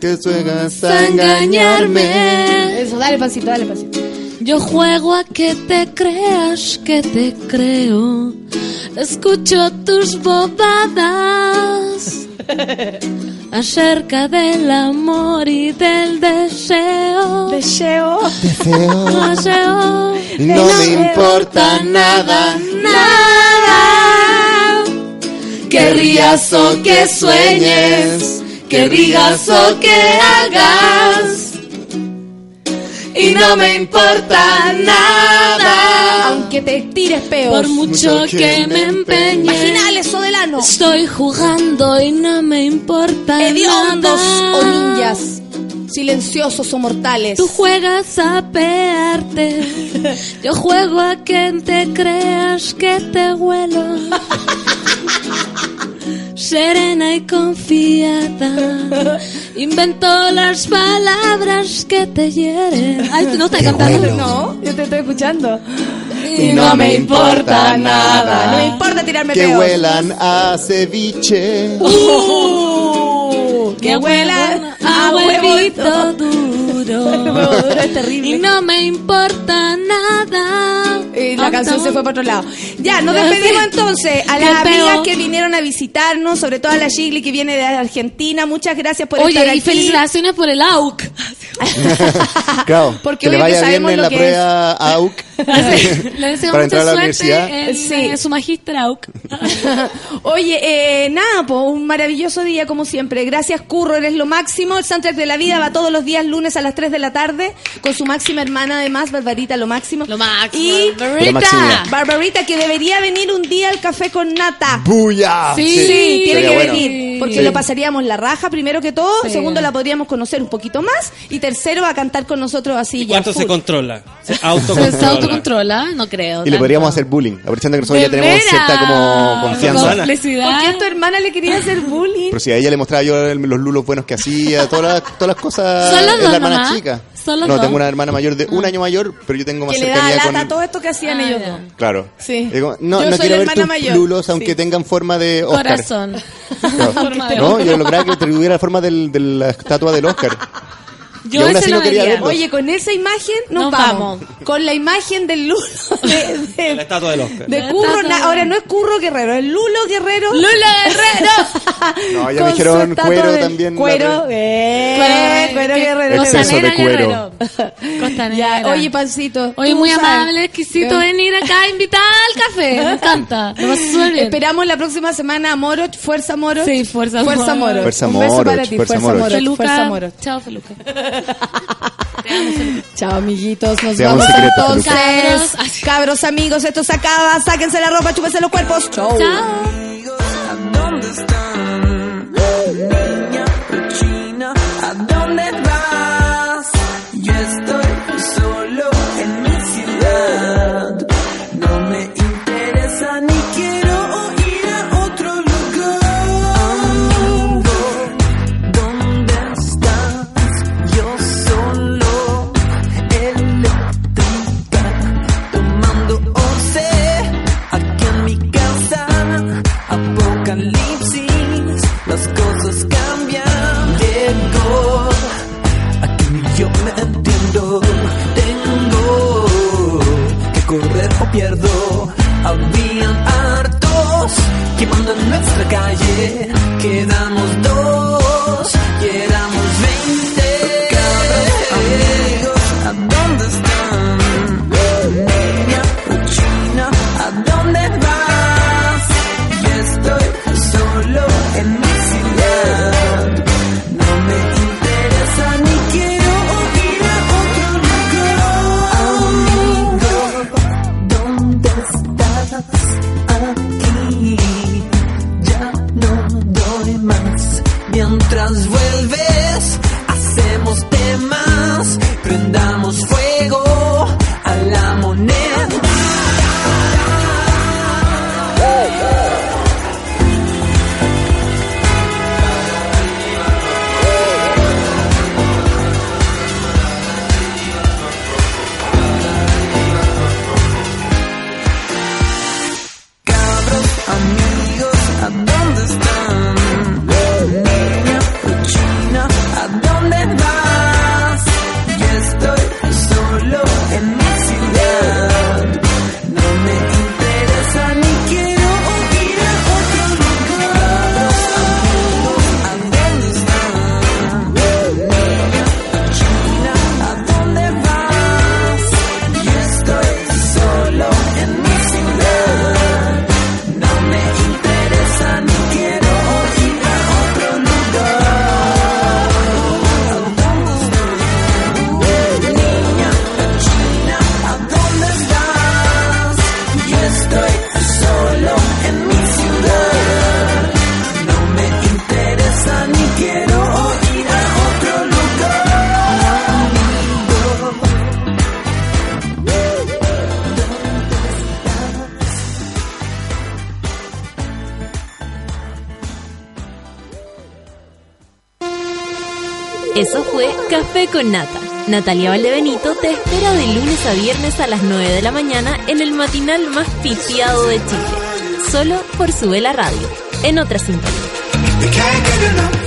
Que juegas A engañarme. Eso, dale pasito, dale pasito. Yo juego a que te creas que te creo. Escucho tus bobadas acerca del amor y del deseo. Deseo. Deseo. Y no me importa nada. Nada. Que rías o que sueñes. Que digas o que hagas. Y no me importa nada. Aunque te tires peor. Por mucho que me empeñe. Imaginal eso del ano. Estoy jugando y no me importa Hediondos nada. o ninjas. Silenciosos o mortales. Tú juegas a pearte. Yo juego a que te creas que te huelo. Serena y confiada. Invento las palabras que te hieren. Ay, ¿tú no estás cantando? No, yo te estoy escuchando. Y no me importa nada. No me importa tirarme Que peor. huelan a ceviche. Uh, que huela a huevito duro. es terrible. Y no me importa nada. Y la canción se fue para otro lado. Ya, nos despedimos entonces a las amigas que vinieron a visitarnos, sobre todo a la Shigli que viene de Argentina. Muchas gracias por Oye, estar y aquí. felicitaciones por el AUC. Claro. Porque que le vaya bien en lo la prueba AUC. Le deseo Para mucha entrar a la suerte universidad. en, Sí. en su magíster AUC. Oye, eh, nada, pues un maravilloso día como siempre. Gracias, Curro, eres lo máximo. El soundtrack de la vida va todos los días lunes a las 3 de la tarde con su máxima hermana además, Barbarita, lo máximo. Lo máximo. Y. Barbarita, que debería venir un día al café con nata. ¡Buya! Sí, Sí, tiene que bueno. venir, porque Sí. lo pasaríamos la raja primero que todo, Sí. segundo la podríamos conocer un poquito más y tercero va a cantar con nosotros así ya. ¿Cuánto se controla? Se ¿Se autocontrola. autocontrola? No creo. Y le podríamos hacer bullying. Aprovechando que nosotros ¿De ya tenemos cierta como confianza. ¿Por qué a tu hermana le quería hacer bullying? Pero si a ella le mostraba yo los lulos buenos que hacía, todas las, todas las cosas. ¿Son las es dos la hermana nomás? chica. ¿Son las no, dos? tengo una hermana mayor de un año mayor, pero yo tengo más Que le da cercanía lata con. todo esto que hacían Ah, ellos dos. Claro. Sí. Digo, no, Yo no soy quiero ver hermana tus mayor. lulos, aunque Sí. tengan forma de Oscar. Corazón. De No, yo lograba que tuviera la forma del- de la estatua del Oscar. Yo ese así lo no quería vería. verlo. Oye, con esa imagen nos, Nos vamos. vamos. Con la imagen del Lulo de, de- La estatua del Oscar. de La Curro. estatua na- ahora no es Curro Guerrero, es Lulo Guerrero. ¡Lulo Guerrero! No, ya Con me su dijeron estatua cuero de- también. la Cuero, eh, Cuero. Guerrero. Exceso de cuero. Guerrero. Costanera. Ya, oye, Pancito. Oye, tú muy sabes. amable, exquisito Eh, venir acá invitada al café. Me encanta. Lo vas súper bien. Esperamos la próxima semana a Moroch, Fuerza Moroch. Sí, fuerza Fuerza Moroch. Moroch. Fuerza Un beso Moroch, para ti, Fuerza Fuerza Moroch. Moroch. Feluca. Fuerza Moroch. Chao, Feluca. Chao, amiguitos. Nos Te vamos secreto, entonces. Cabros. Cabros, amigos, esto se acaba. Sáquense la ropa, chúpense los cuerpos. Chao. Chao. Nata. Natalia Valdebenito te espera de lunes a viernes a las 9 de la mañana en el matinal más pitiado de Chile. Solo por su vela radio. En otra sintonía.